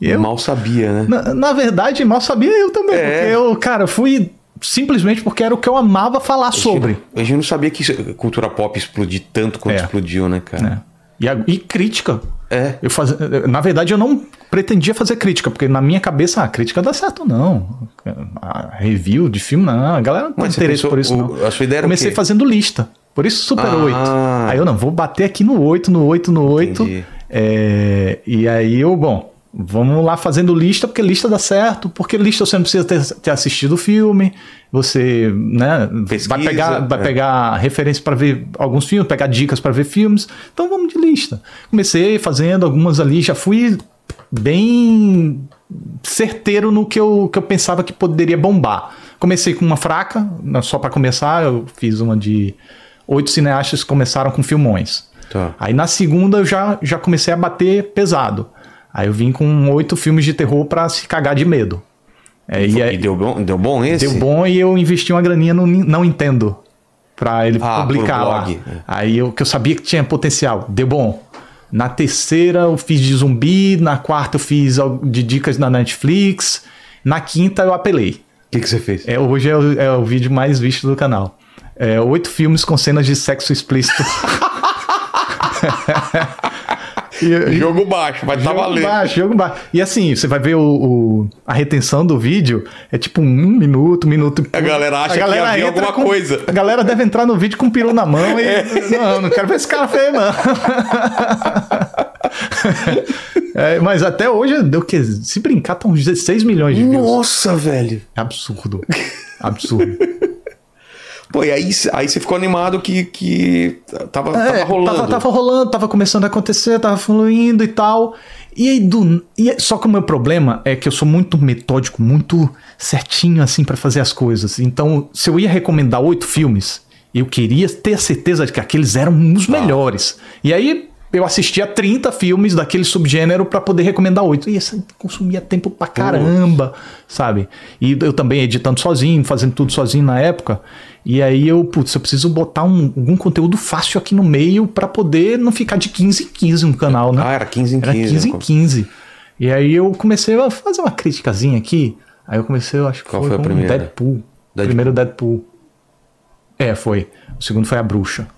Eu, Mal sabia, né? na, na verdade, mal sabia eu também. É. Porque eu, cara, fui simplesmente porque era o que eu amava falar sobre. A gente não sabia que isso- cultura pop explodir tanto quanto É. explodiu, né, cara? né? E, a- e crítica. É. Eu faz... Na verdade, eu não pretendia fazer crítica, porque na minha cabeça, a crítica dá certo, não. A review de filme, não. A galera não tem Mas interesse pensou- por isso, o- não. a sua ideia era Comecei fazendo lista. Por isso, Super Ah. 8. Aí eu não, vou bater aqui no 8, no 8, no 8. Entendi. É, e aí eu, bom, vamos lá fazendo lista, porque lista dá certo, porque lista você não precisa ter, ter assistido o filme, você né, Pesquisa, vai pegar, vai é. pegar referência para ver alguns filmes, pegar dicas para ver filmes. Então vamos de lista. Comecei fazendo algumas ali, já fui bem certeiro no que eu, que eu pensava que poderia bombar. Comecei com uma fraca, né, só para começar, eu fiz uma de oito cineastas que começaram com filmões. Tá. Aí na segunda eu já, já comecei a bater pesado. Aí eu vim com oito filmes de terror pra se cagar de medo. É, e E deu bom, deu bom esse? deu bom e eu investi uma graninha no Não Entendo. Pra ele Ah, publicar lá. é. Aí eu, que eu sabia que tinha potencial. Deu bom. Na terceira eu fiz de zumbi. Na quarta eu fiz de dicas na Netflix. Na quinta eu apelei. O que, que você fez? É, hoje é o, é o vídeo mais visto do canal. É, oito filmes com cenas de sexo explícito. E- Jogo baixo, mas tá jogo valendo. baixo, jogo baixo. E assim, você vai ver o, o- a retenção do vídeo, é tipo um minuto, um minuto. e A galera acha que ia vir entra alguma coisa. A galera deve entrar no vídeo com o peru na mão e. Não, não quero ver esse cara feio, não. É, mas até hoje deu o quê? Se brincar, tá uns 16 milhões de views. Nossa, velho. É absurdo. Absurdo. Pô, e aí, aí você ficou animado que, que tava, É, tava rolando. Tava, tava rolando, tava começando a acontecer, tava fluindo e tal. E aí, do, e é- só que o meu problema é que eu sou muito metódico, muito certinho assim pra fazer as coisas. Então, se eu ia recomendar oito filmes, eu queria ter a certeza de que aqueles eram os melhores. E aí eu assistia 30 filmes daquele subgênero pra poder recomendar oito. E isso consumia tempo pra caramba, sabe? E eu também editando sozinho, fazendo tudo sozinho na época. E aí eu, putz, eu preciso botar um- algum conteúdo fácil aqui no meio pra poder não ficar de 15 em 15 no canal, né? Ah, era 15 em 15. Era 15 em né? 15. E aí eu comecei a fazer uma criticazinha aqui. Aí eu comecei, eu acho que Qual foi, foi a primeira? Deadpool. Deadpool. Primeiro Deadpool. É, foi. O segundo foi a bruxa.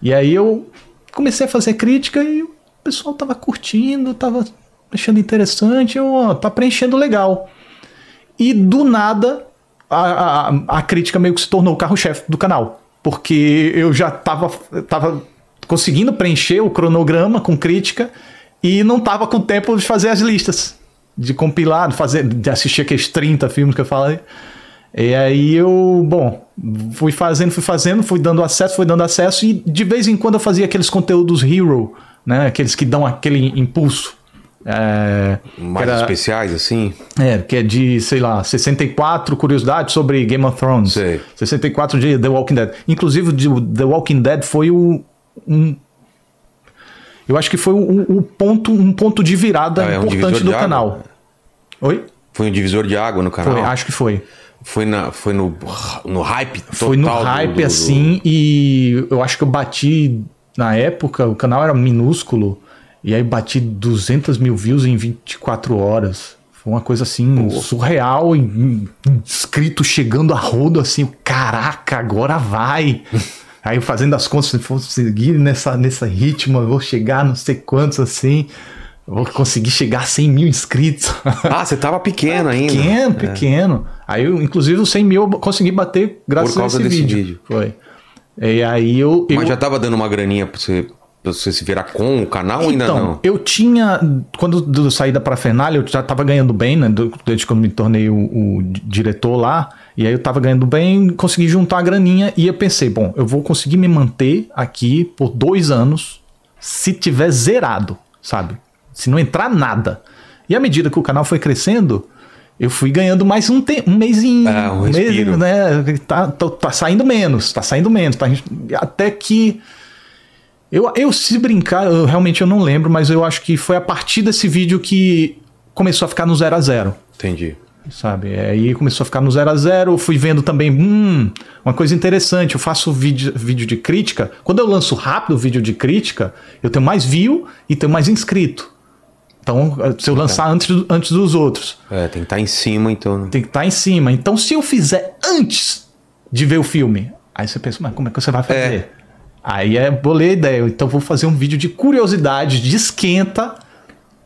E aí eu comecei a fazer crítica e o pessoal tava curtindo, tava achando interessante, eu, ó, tá preenchendo legal. E do nada, a, a, a crítica meio que se tornou o carro-chefe do canal. Porque eu já tava, tava conseguindo preencher o cronograma com crítica e não tava com tempo de fazer as listas. De compilar, de, fazer, de assistir aqueles 30 filmes que eu falei. E aí eu, bom, fui fazendo, fui fazendo, fui dando acesso, fui dando acesso, e de vez em quando eu fazia aqueles conteúdos hero, né? Aqueles que dão aquele impulso. É, Mais era- especiais, assim? é, que é de, sei lá, 64 curiosidades sobre Game of Thrones. Sei. 64 de The Walking Dead. Inclusive, The Walking Dead foi o. Um, eu acho que foi o, o ponto, um ponto de virada Ah, é um importante de do água? canal. Oi? Foi um divisor de água no canal? Foi, acho que foi. Foi, na, foi no, no hype total. Foi no do- hype do- do- assim, e eu acho que eu bati. Na época, o canal era minúsculo, e aí bati 200 mil views em 24 horas. Foi uma coisa assim, surreal, e, e, inscrito chegando a rodo assim, caraca, agora vai. aí fazendo as contas, se for seguir nessa, nessa ritmo, eu vou chegar não sei quantos assim, vou conseguir chegar a 100 mil inscritos. Ah, você tava pequeno ainda. Pequeno, pequeno. Aí, eu, inclusive, os 100 mil eu consegui bater graças Por causa a esse desse vídeo. vídeo. Foi. E aí eu. eu Mas já tava dando uma graninha pra você, você se virar com o canal ou ainda então, não? eu tinha. Quando eu saí da Parafernália, eu já tava ganhando bem, né? do- Desde que eu me tornei o, o di- diretor lá. E aí eu tava ganhando bem, consegui juntar a graninha. E eu pensei, bom, eu vou conseguir me manter aqui por dois anos se tiver zerado, sabe? Se não entrar nada. E à medida que o canal foi crescendo, eu fui ganhando mais um, te um mêsinho. Ah, um mês, respiro. né? Tá, tá, tá saindo menos, tá saindo menos. tá- até que Eu, eu se brincar, eu, realmente eu não lembro, mas eu acho que foi a partir desse vídeo que começou a ficar no 0 a 0 Entendi. sabe? Aí começou a ficar no 0 a 0 eu fui vendo também, hum, uma coisa interessante, eu faço vídeo, vídeo de crítica, quando eu lanço rápido o vídeo de crítica, eu tenho mais view e tenho mais inscrito. Então, se eu lançar antes, do- antes dos outros, É, tem que estar em cima, então. né? tem que estar em cima. Então, se eu fizer antes de ver o filme, aí você pensa, mas como é que você vai fazer? É. Aí é boa ideia. Então, vou fazer um vídeo de curiosidade, de esquenta.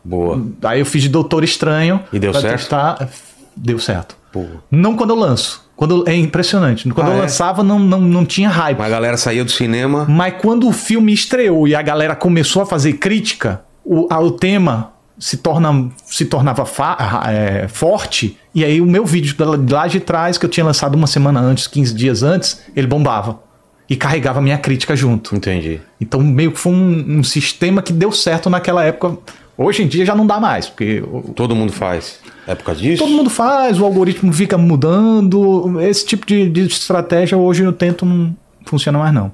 Boa. Aí eu fiz de Doutor Estranho. E deu certo? testar. Deu certo. Boa. Não quando eu lanço. Quando, é impressionante. Quando Ah, eu é? lançava, não, não, não tinha hype. Mas a galera saía do cinema. Mas quando o filme estreou e a galera começou a fazer crítica, o, a- o tema se, torna, se tornava fa- é, forte. E aí o meu vídeo lá de trás, que eu tinha lançado uma semana antes, 15 dias antes, ele bombava. E carregava a minha crítica junto. Entendi. Então meio que foi um, um sistema que deu certo naquela época. Hoje em dia já não dá mais, porque Todo mundo faz. É por causa disso? todo mundo faz, o algoritmo fica mudando. Esse tipo de, de estratégia hoje eu tento não funciona mais não.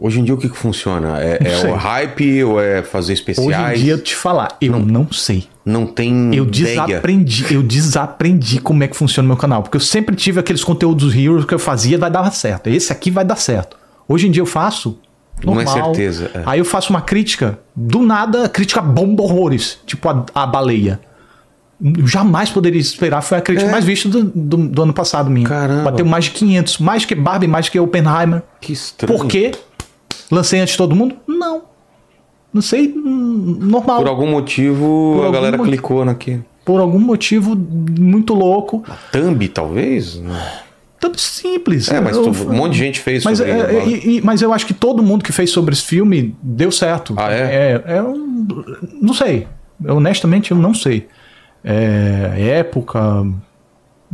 Hoje em dia o que, que funciona? É, Não é o hype ou é fazer Hoje especiais? em dia, eu te falar, eu não, sei. Não tem Eu ideia. desaprendi, eu desaprendi como é que funciona o meu canal. Porque eu sempre tive aqueles conteúdos heroes que eu fazia, vai dar certo. Esse aqui vai dar certo. Hoje em dia eu faço. Não é Normal. certeza, é. Aí eu faço uma crítica, do nada, a crítica bomba horrores. Tipo a, a baleia. Eu jamais poderia esperar. Foi a crítica mais vista do, do, do ano passado minha. É. Caramba. Bateu mais de 500. Mais que Barbie, mais que Oppenheimer. Que estranho. Por quê? Lancei antes de todo mundo? Não. Não sei, hum, normal. Por algum motivo Por a algum galera motivo. clicou naquilo. Por algum motivo muito louco. Thumb, talvez? Tanto simples. É, mas Eu- tu- um monte de gente fez mas, sobre é, ele. e- e- mas eu acho que todo mundo que fez sobre esse filme deu certo. Ah, é? É, é um- não sei. Honestamente, eu não sei. É, época.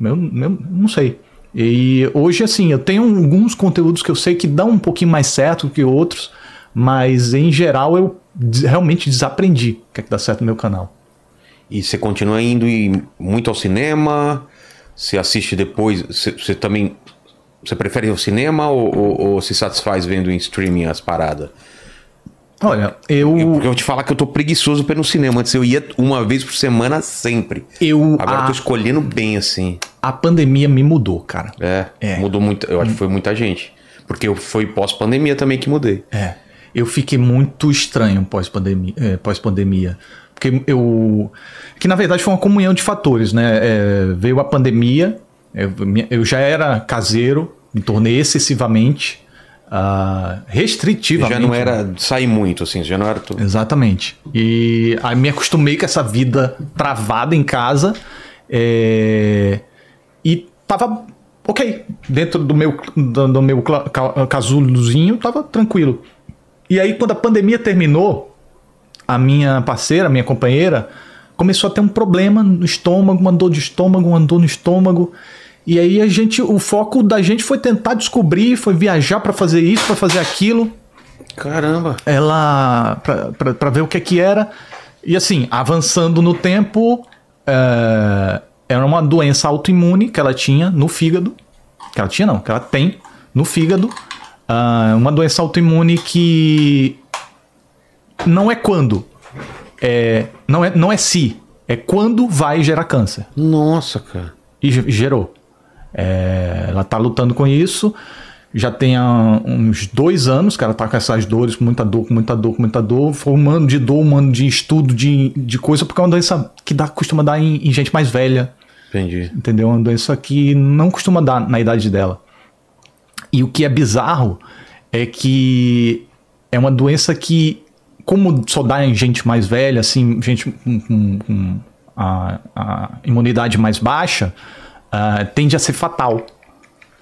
Eu, eu não sei. E hoje, assim, eu tenho alguns conteúdos que eu sei que dão um pouquinho mais certo que outros, mas em geral eu realmente desaprendi o que é que dá certo no meu canal. E você continua indo muito ao cinema? Você assiste depois? Você, você também. Você prefere ao cinema ou, ou- ou se satisfaz vendo em streaming as paradas? Olha, eu. Porque eu vou te falar que eu tô preguiçoso pra ir no cinema. Antes eu ia uma vez por semana sempre. eu Agora eu a, tô escolhendo bem, assim. a pandemia me mudou, cara. É, É. mudou muito. Eu acho que foi muita gente. Porque eu foi pós-pandemia também que mudei. É. Eu fiquei muito estranho pós-pandemia. é, pós-pandemia. Porque eu. Que na verdade foi uma comunhão de fatores, né? É, veio a pandemia, eu, eu já era caseiro, me tornei excessivamente. Ah, restritivamente. Já não era sair muito, assim, já não era tudo. Exatamente. E aí me acostumei com essa vida travada em casa. é, E tava ok. Dentro do meu, do, do meu casulozinho, tava tranquilo. E aí, quando a pandemia terminou, a minha parceira, a minha companheira, começou a ter um problema no estômago, uma dor de estômago, uma dor no estômago. E aí a gente, o foco da gente foi tentar descobrir, foi viajar para fazer isso, para fazer aquilo Caramba. ela pra- pra pra ver o que que era e assim avançando no tempo é, era uma doença autoimune que ela tinha no fígado que ela tinha não que ela tem no fígado ah, uma doença autoimune que não é quando é não é não é se é quando vai gerar câncer Nossa, cara. e ge- gerou. É, ela tá lutando com isso. Já tem ah, uns dois anos que ela tá com essas dores, com muita dor, com muita dor, com muita dor. Foi um ano de dor, um ano de estudo, de, de coisa, porque é uma doença que dá, costuma dar em, em gente mais velha. Entendi. Entendeu? É uma doença que não costuma dar na idade dela. E o que é bizarro é que é uma doença que, como só dá em gente mais velha, assim, gente com, com- com a, a imunidade mais baixa, ah, tende a ser fatal.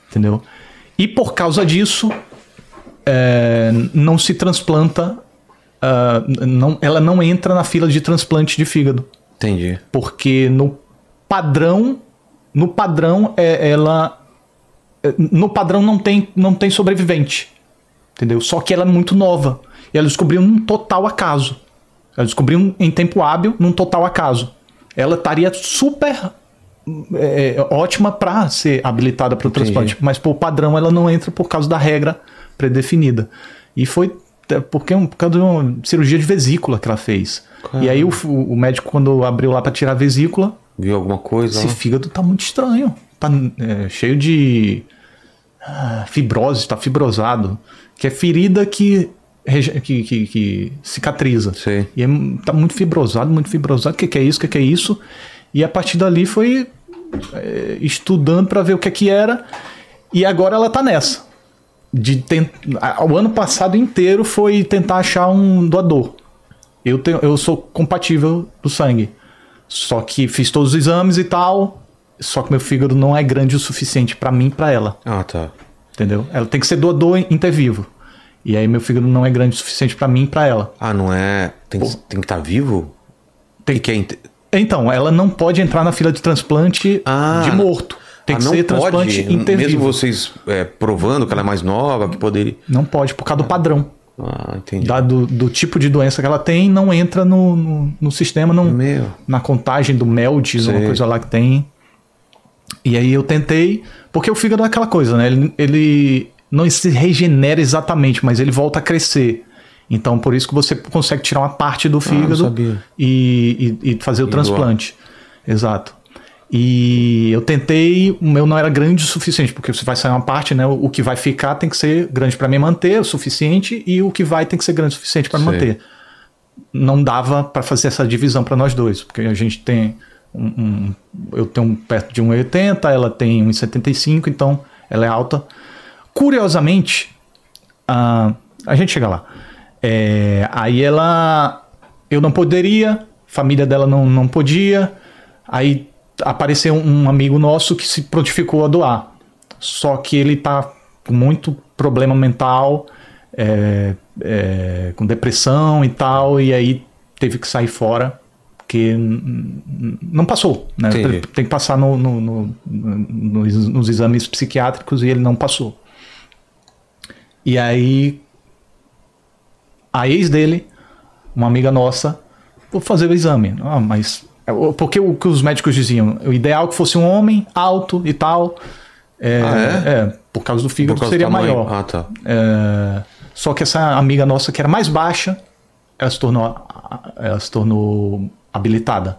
Entendeu? E por causa disso, é, não se transplanta, ah, não, ela não entra na fila de transplante de fígado Entendi. porque no padrão no padrão é, ela é, no padrão não tem não tem sobrevivente entendeu só que ela é muito nova e ela descobriu num total acaso ela descobriu em tempo hábil num total acaso ela estaria super é, é, ótima para ser habilitada para o transplante mas por padrão ela não entra por causa da regra predefinida e foi é porque um- por causa de uma cirurgia de vesícula que ela fez. E aí o, o médico, quando abriu lá pra tirar a vesícula, Viu alguma coisa? esse lá? fígado tá muito estranho. Tá é, cheio de ah, fibrose, tá fibrosado. Que é ferida que, que, que, que cicatriza. Sei. E é, tá muito fibrosado, muito fibrosado. O que, que é isso? O que, que é isso? E a partir dali foi é, estudando para ver o que, que era. E agora ela tá nessa. De tent... O ano passado inteiro foi tentar achar um doador. Eu, tenho, eu sou compatível do sangue. Só que fiz todos os exames e tal. Só que meu fígado não é grande o suficiente para mim e pra ela. Ah, tá. Entendeu? Ela tem que ser doador intervivo. E aí meu fígado não é grande o suficiente pra mim e pra ela. Ah, não é. Tem, que- estar vivo? Tem- Que é Então, ela não pode entrar na fila de transplante Ah. de morto. Tem Ah, que ser transplante pode, intervivo. mesmo vocês é, provando que ela é mais nova, que poderia. Não pode, por causa do padrão. Ah, entendi. Da- do, do tipo de doença que ela tem, não entra no, no, no sistema, não, Meu. na contagem do MELD, uma coisa lá que tem. E aí eu tentei, porque o fígado é aquela coisa, né? Ele, ele não se regenera exatamente, mas ele volta a crescer. Então, por isso que você consegue tirar uma parte do fígado sabia. e, e, e fazer o doar. transplante. Exato. E eu tentei, o meu não era grande o suficiente, porque você vai sair uma parte, né? O que vai ficar tem que ser grande para me manter o suficiente e o que vai tem que ser grande o suficiente para Sei. manter. Não dava para fazer essa divisão para nós dois, porque a gente tem um, um- eu tenho perto de 1,80, ela tem 1,75, então ela é alta. Curiosamente, ah, a gente chega lá. É, aí ela. Eu não poderia, família dela não, não podia. Aí apareceu um amigo nosso que se prontificou a doar. Só que ele tá com muito problema mental, é, é, com depressão e tal, e aí teve que sair fora, porque não passou. Né? Entendi. Tem que passar no- no- no- nos, nos exames psiquiátricos e ele não passou. E aí a ex dele, uma amiga nossa, vou fazer o exame. Ah, mas porque o que os médicos diziam, o ideal é que fosse um homem alto e tal. É, Ah, é? é, por causa do fígado causa do seria tamanho. maior. Ah, tá. É, só que essa amiga nossa que era mais baixa, ela se tornou, ela se tornou habilitada.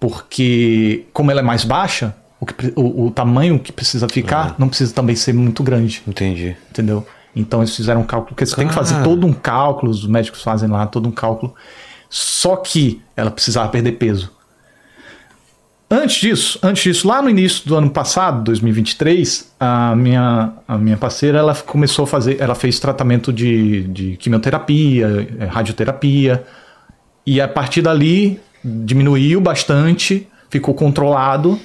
Porque, como ela é mais baixa, o, que o- o tamanho que precisa ficar não precisa também ser muito grande Entendi. entendeu? Então eles fizeram um cálculo, porque você tem que fazer Cara. todo um cálculo, os médicos fazem lá todo um cálculo. Só que ela precisava perder peso. Antes disso, antes disso, lá no início do ano passado, 2023, a minha, a minha parceira ela começou a fazer, ela fez tratamento de, de quimioterapia, eh, radioterapia, e a partir dali diminuiu bastante, ficou controlado,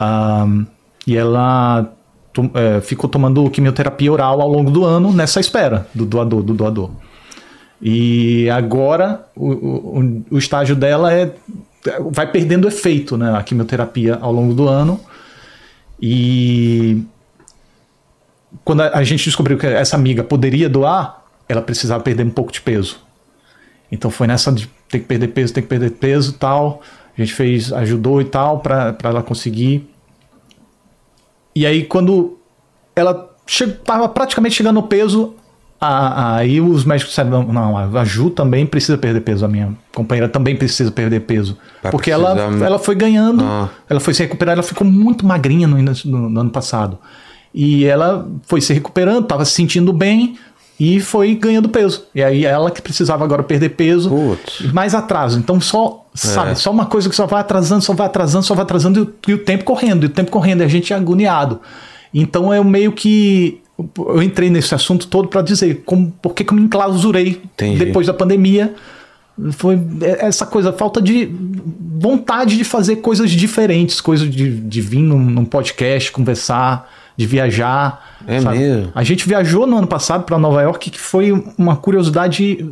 ahn, e ela to- eh, ficou tomando quimioterapia oral ao longo do ano nessa espera do doador, do doador. E agora o, o, o estágio dela é vai perdendo efeito, né, a quimioterapia ao longo do ano. E quando a, a gente descobriu que essa amiga poderia doar, ela precisava perder um pouco de peso. Então foi nessa de ter que perder peso, ter que perder peso tal. A gente fez, ajudou e tal para ela conseguir. E aí quando ela estava praticamente chegando no peso, a- aí os médicos disseram, não, a Ju também precisa perder peso, a minha companheira também precisa perder peso. Vai porque ela, ela foi ganhando, Ah. ela foi se recuperar, ela ficou muito magrinha no, no- no ano passado. E ela foi se recuperando, estava se sentindo bem e foi ganhando peso. E aí ela que precisava agora perder peso, Putz. mais atraso. Então só, sabe, É. só uma coisa que só vai atrasando, só vai atrasando, só vai atrasando e o, e o tempo correndo, e o tempo correndo, e a gente é agoniado. Então eu meio que eu entrei nesse assunto todo para dizer como, por que, eu me enclausurei Entendi. depois da pandemia. Foi essa coisa, falta de vontade de fazer coisas diferentes, coisas de, de vir num, num podcast, conversar, de viajar. É mesmo? A gente viajou no ano passado para Nova York, que foi uma curiosidade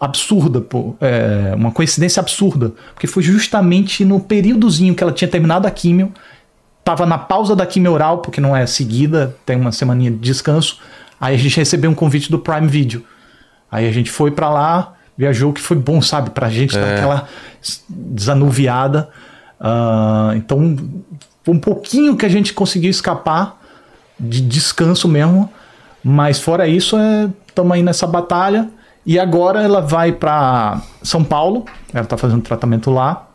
absurda, pô, é, uma coincidência absurda, porque foi justamente no períodozinho que ela tinha terminado a químio, tava na pausa da quimio oral, porque não é seguida, tem uma semaninha de descanso. Aí a gente recebeu um convite do Prime Video. Aí a gente foi para lá, viajou, que foi bom, sabe, pra gente dar aquela desanuviada. Ah, então, um pouquinho que a gente conseguiu escapar de descanso mesmo. Mas fora isso, estamos aí nessa batalha. E agora ela vai para São Paulo, ela tá fazendo tratamento lá.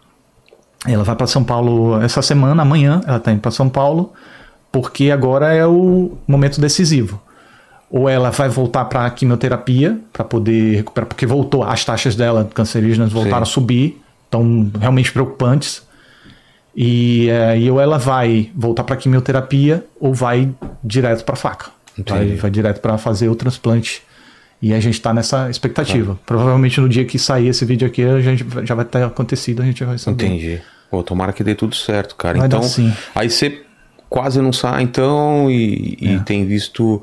Ela vai para São Paulo essa semana, amanhã ela tá indo para São Paulo, porque agora é o momento decisivo. Ou ela vai voltar para quimioterapia para poder recuperar, porque voltou, as taxas dela cancerígenas voltaram Sim. a subir, estão realmente preocupantes. E aí ou ela vai voltar para quimioterapia ou vai direto para faca. Vai, vai direto para fazer o transplante. E a gente está nessa expectativa. Provavelmente no dia que sair esse vídeo aqui, a gente já vai ter acontecido, a gente vai saber. Entendi. Pô, tomara que dê tudo certo, cara. Vai então, aí você quase não sai, então, e, e É. tem visto.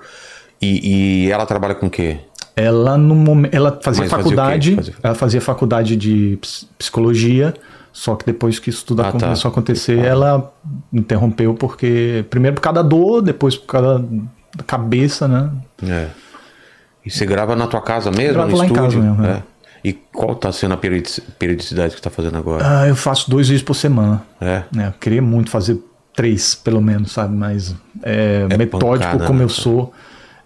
E, e ela trabalha com o quê? Ela no momento, ela fazia Mas fazia faculdade, quê? Fazia- ela fazia faculdade de ps- psicologia, só que depois que isso tudo Ah, tá. começou a acontecer, ela interrompeu porque primeiro por causa da dor, depois por causa da cabeça, né? É. E você grava na tua casa mesmo, Gravo no lá em estúdio? casa mesmo, é. É. E qual tá sendo a periodici- periodicidade que você tá fazendo agora? Ah, eu faço dois vídeos por semana. É. né? Eu queria muito fazer três, pelo menos, sabe? Mas é, metódico pancada, como né? eu sou.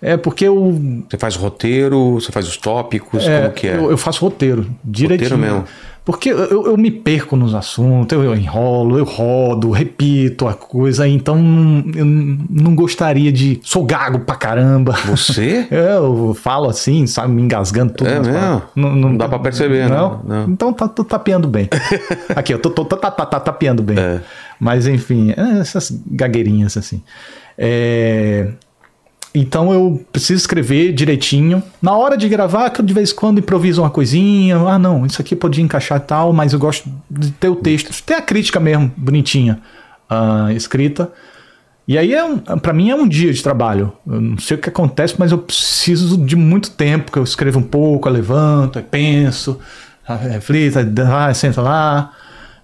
É porque eu, Você faz roteiro, você faz os tópicos, é, como que é? eu, eu faço roteiro direitinho. mesmo? Porque eu, eu- me perco nos assuntos, eu, eu enrolo, eu rodo, repito a coisa, então eu não gostaria de. Sou gago pra caramba. Você? É, Eu falo assim, sabe, me engasgando tudo. É mesmo? palavras. Não dá pra perceber, né? não? Não. Então tá, tô tapeando bem. Aqui, eu tô, tô, tô, tá, tá, tá tapeando bem. É. Mas enfim, é, essas gagueirinhas assim. É, Então eu preciso escrever direitinho. Na hora de gravar, que eu de vez em quando improviso uma coisinha. Ah, não, isso aqui podia encaixar tal, mas eu gosto de ter o texto, ter a crítica mesmo, bonitinha, ah, escrita. E aí, é um, para mim, é um dia de trabalho. Eu não sei o que acontece, mas eu preciso de muito tempo, que eu escrevo um pouco, eu levanto, eu penso, ah, reflito, ah, senta lá.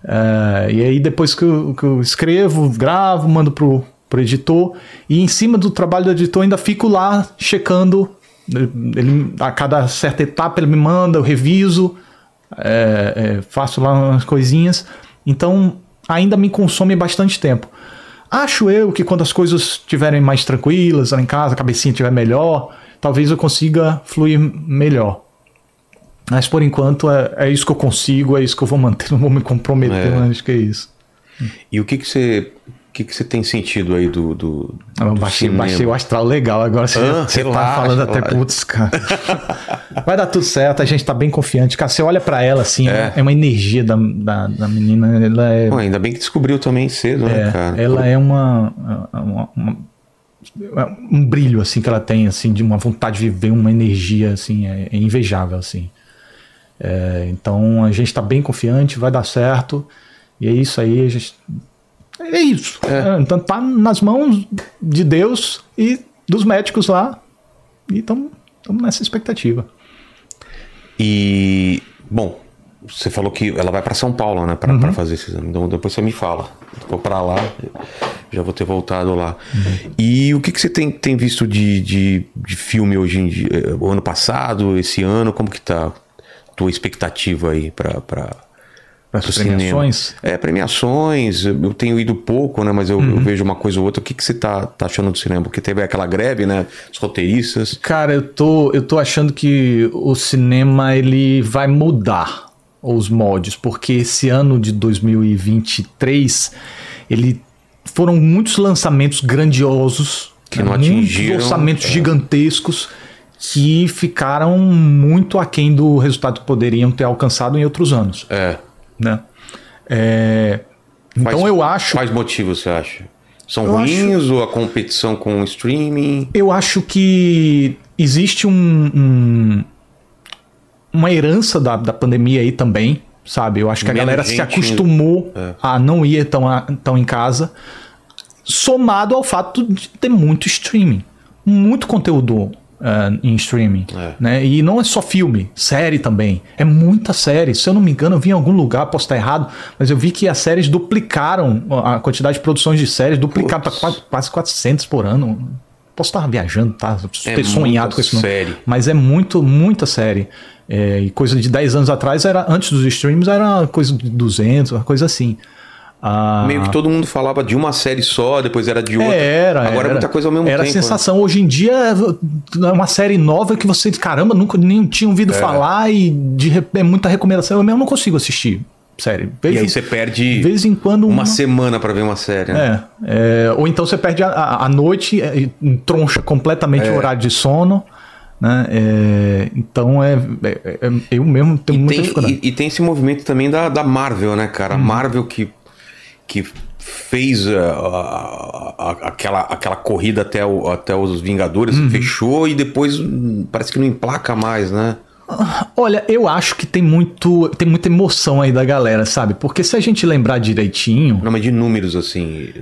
Eh, e aí, depois que eu, que eu escrevo, gravo, mando pro, pro editor. E em cima do trabalho do editor, ainda fico lá checando. Ele, a cada certa etapa, ele me manda, eu reviso, eh, eh, faço lá umas coisinhas. Então, ainda me consome bastante tempo. Acho eu que quando as coisas estiverem mais tranquilas lá em casa, a cabecinha estiver melhor, talvez eu consiga fluir melhor. Mas por enquanto é, é isso que eu consigo, é isso que eu vou manter, não vou me comprometer, É. acho que é isso. E o que que você, que que você tem sentido aí do, do, Eu do baixei, baixei o astral legal, agora você, Ah, você tá relaxa, falando até, relaxa. putz, cara. Vai dar tudo certo, a gente tá bem confiante. Cara, você olha pra ela assim, É. é, uma energia da, da, da menina, ela é Pô, ainda bem que descobriu também cedo, né, É, cara? ela é uma, uma- uma- um brilho assim que ela tem assim de uma vontade de viver uma energia assim é, é invejável assim É, então a gente está bem confiante vai dar certo e é isso aí a gente é isso É, então tá nas mãos de Deus e dos médicos lá e estamos nessa expectativa E, bom, você falou que ela vai pra São Paulo, né, pra, Uhum. fazer esse exame. Então depois você me fala. Vou pra lá, já vou ter voltado lá. Uhum. E o que, que você tem, tem visto de, de, de filme hoje em dia? eh, O ano passado, esse ano, como que tá a tua expectativa aí pra... premiações? cinema? É, premiações. Eu tenho ido pouco, né? Mas eu, Uhum. eu vejo uma coisa ou outra. O que, que você tá, tá achando do cinema? Porque teve aquela greve, né? Os roteiristas. Cara, eu tô, eu tô achando que o cinema ele vai mudar os moldes, porque esse ano de 2023 ele foram muitos lançamentos grandiosos, Que não muitos atingiram, orçamentos é. gigantescos que ficaram muito aquém do resultado que poderiam ter alcançado em outros anos, É. né? É, então Quais- eu acho Quais motivos você acha? São Eu ruins ou a competição com o streaming? Eu acho que existe um, um- uma herança da, da pandemia aí também, sabe? Eu acho que a Menos galera se acostumou É. a não ir tão, a- tão em casa, somado ao fato de ter muito streaming, muito conteúdo eh, em streaming, É. né? E não é só filme, série também. É muita série. Se eu não me engano, eu vi em algum lugar, posso estar errado, mas eu vi que as séries duplicaram a quantidade de produções de séries, duplicaram para quase, quase 400 por ano. Posso estar viajando, tá? É ter sonhado com isso. não. Mas é muito, muita série. É, e coisa de 10 anos atrás, era antes dos streams, era coisa de 200, uma coisa assim. Ah, Meio que todo mundo falava de uma série só, depois era de outra. Era, Agora era. é muita coisa ao mesmo Era tempo. a sensação. Hoje em dia é uma série nova que você, caramba, nunca nem tinha ouvido É. falar e de, é muita recomendação. Eu mesmo não consigo assistir série. né? E aí você perde de vez em quando uma semana pra ver uma série. né? É, é, ou então você perde a, a- a noite, é, troncha completamente É. o horário de sono. Né? É, então é, é- é- eu mesmo tenho E muita tem, dificuldade. e, e tem esse movimento também da, da Marvel, né, cara? A Marvel que, que fez a- a- aquela, aquela corrida até, o- até os Vingadores, fechou e depois hum, parece que não emplaca mais, né? Olha, eu acho que tem muito tem muita emoção aí da galera, sabe? Porque se a gente lembrar direitinho, Não, mas de números, assim.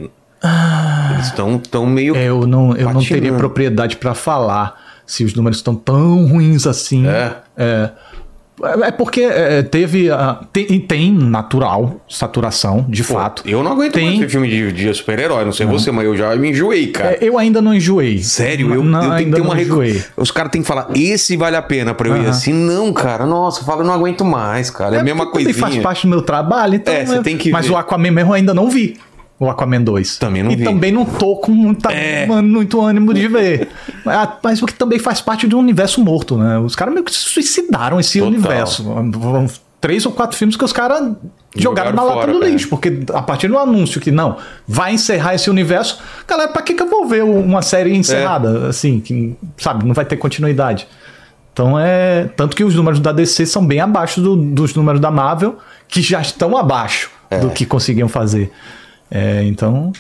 Eles estão tão meio. é, eu não, eu não teria propriedade pra falar se os números estão tão ruins assim. É? É, é porque é, teve. a- tem, e tem natural saturação, de Pô, fato. Eu não aguento Tem- mais ver filme de, de super-herói, não sei você, mas eu já me enjoei, cara. É, eu ainda não enjoei. Sério, eu, não, eu tenho que ter uma enjoei. Os caras têm que falar, esse vale a pena pra eu ir assim. Não, cara, nossa, eu falo, eu não aguento mais, cara. É, a mesma coisinha. faz parte do meu trabalho, então. É, você eu- tem que Mas ver. o Aquaman mesmo eu ainda não vi. O Aquaman 2. Também não e vi. também não tô com muita, É. muito ânimo de ver. mas, mas o que também faz parte de um universo morto, né? Os caras meio que se suicidaram esse Total. universo. Foram três ou quatro filmes que os caras jogaram, Jogaram na lata fora, do é. lixo. Porque a partir do anúncio que não, vai encerrar esse universo, galera, pra que, que eu vou ver uma série É. encerrada? Assim, que, sabe, não vai ter continuidade. Então é. Tanto que os números da DC são bem abaixo do- dos números da Marvel, que já estão abaixo É. do que conseguiam fazer. É, então.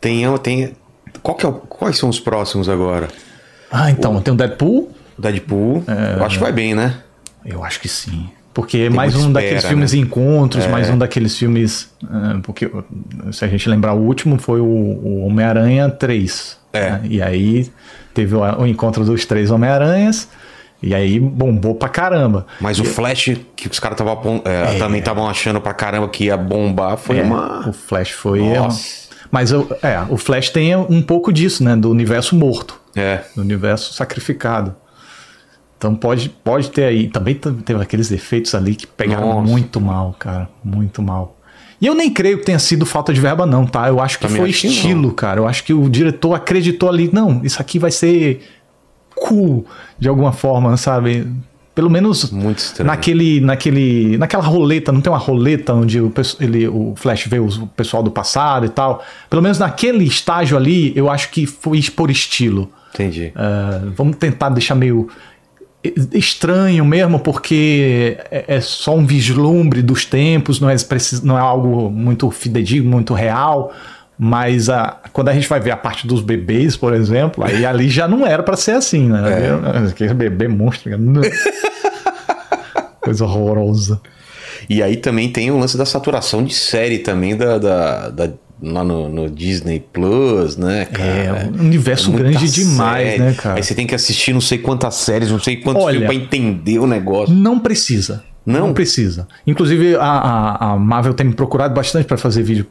Tem, tem. Qual que é o- quais são os próximos agora? Ah, então, tem o Deadpool? Deadpool. É. Eu acho que vai bem, né? Eu acho que sim. Porque é mais um espera, daqueles filmes né? encontros, mais um daqueles filmes. ah, porque se a gente lembrar, o último foi o, o Homem-Aranha 3. É. né? E aí teve o, o encontro dos três Homem-Aranhas. E aí bombou pra caramba. Mas o Flash, que os caras apon- é, também estavam achando pra caramba que ia bombar, foi É, uma. O Flash foi. Nossa. Mas o- é, o Flash tem um pouco disso, né? Do universo morto, É. do universo sacrificado. Então pode, pode ter aí. Também teve aqueles efeitos ali que pegaram Nossa. muito mal, cara. Muito mal. E eu nem creio que tenha sido falta de verba, não, tá? Eu acho que Também foi acho que estilo, cara. Eu acho que o diretor acreditou ali. Não, isso aqui vai ser cool de alguma forma, sabe? Pelo menos naquele, naquele, naquela roleta, não tem uma roleta onde o, ele, o Flash vê o pessoal do passado e tal. Pelo menos naquele estágio ali, eu acho que foi por estilo. Entendi. Ah, vamos tentar deixar meio estranho mesmo, porque é, é só um vislumbre dos tempos, não é, não é algo muito fidedigno, muito real. Mas a, quando a gente vai ver a parte dos bebês, por exemplo, aí ali já não era pra ser assim, né? É. Aquele bebê monstro. não. Coisa horrorosa. E aí também tem o lance da saturação de série também da, da, da- lá no, no Disney Plus, né, cara? É, um universo muita grande demais, série. né, cara? Aí você tem que assistir não sei quantas séries, não sei quantos Olha- filmes pra entender o negócio. Não precisa. Não? precisa. Inclusive, a, a, a Marvel tem me procurado bastante para fazer vídeos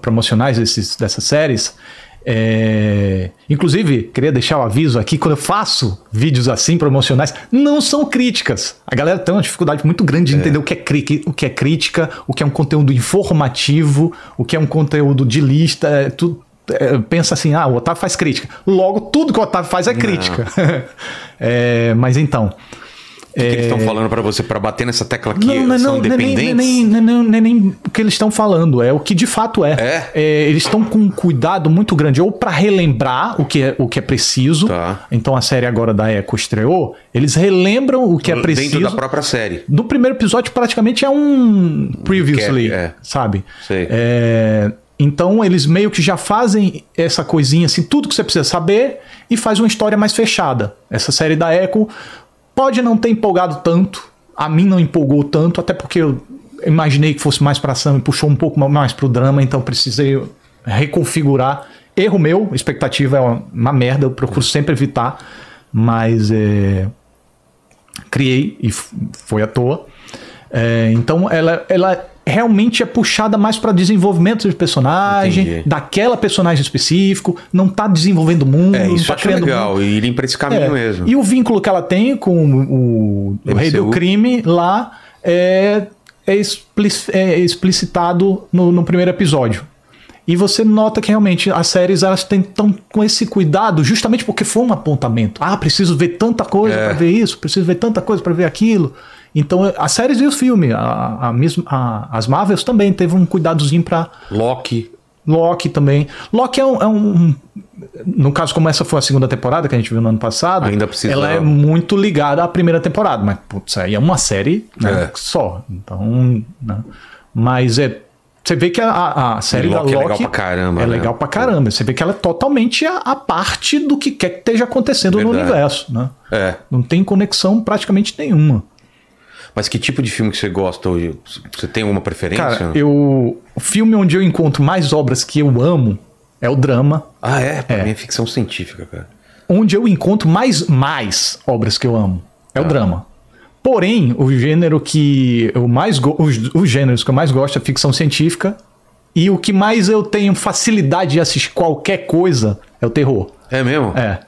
promocionais desses, dessas séries. É, Inclusive, queria deixar o aviso aqui: quando eu faço vídeos assim promocionais, não são críticas. A galera tem uma dificuldade muito grande de entender o que, é o que é crítica, o que é um conteúdo informativo, o que é um conteúdo de lista. é, é, pensa assim: ah, o Otávio faz crítica. Logo, tudo que o Otávio faz é crítica. É, mas então. O que, que eles estão falando pra você, pra bater nessa tecla que Não, não, são não, é nem, é nem, é nem, é nem o que eles estão falando, é o que de fato é. É? eles estão com um cuidado muito grande, ou para relembrar o que, é, o que é preciso. Tá. Então a série agora da Echo estreou, eles relembram o que é preciso. Dentro da própria série. No primeiro episódio, praticamente é um previously, é- é. sabe? Sei. É, então eles meio que já fazem essa coisinha assim, tudo que você precisa saber e faz uma história mais fechada. Essa série da Echo pode não ter empolgado tanto, a mim não empolgou tanto, até porque eu imaginei que fosse mais pra ação e puxou um pouco mais pro drama, então precisei reconfigurar. Erro meu, expectativa é uma, uma merda, eu procuro sempre evitar, mas é, criei e foi à toa. É, então ela, ela realmente é puxada mais para desenvolvimento de personagem, Entendi. daquela personagem específico, não tá desenvolvendo o mundo, É, isso tá criando legal. mundo. E esse caminho É, mesmo. E o vínculo que ela tem com o, o rei do crime lá é, é, explic- é explicitado no, no primeiro episódio. E você nota que realmente as séries elas estão com esse cuidado justamente porque foi um apontamento. Ah, preciso ver tanta coisa É. pra ver isso, preciso ver tanta coisa pra ver aquilo. Então, as séries e os filmes, a, a mesma, a- as Marvels também teve um cuidadozinho pra Loki. Loki também. Loki é um, é um- No caso, como essa foi a segunda temporada que a gente viu no ano passado, Ainda precisa- ela é muito ligada à primeira temporada. Mas, putz, aí é uma série né, É. só. Então. né. Mas é. Você vê que a- a, série E da Loki Loki é legal pra caramba, É né? legal pra caramba. Você vê que ela é totalmente a, a parte do que quer que esteja acontecendo no Verdade. universo. Né? É. Não tem conexão praticamente nenhuma. Mas que tipo de filme que você gosta hoje? Você tem alguma preferência? Cara, eu. O filme onde eu encontro mais obras que eu amo é o drama. Ah, é? Pra É. mim é ficção científica, cara. onde eu encontro mais, mais obras que eu amo. É o Ah. drama. Porém, o gênero que eu mais go- os, os gêneros que eu mais gosto é ficção científica. E o que mais eu tenho facilidade de assistir qualquer coisa é o terror. É mesmo? É.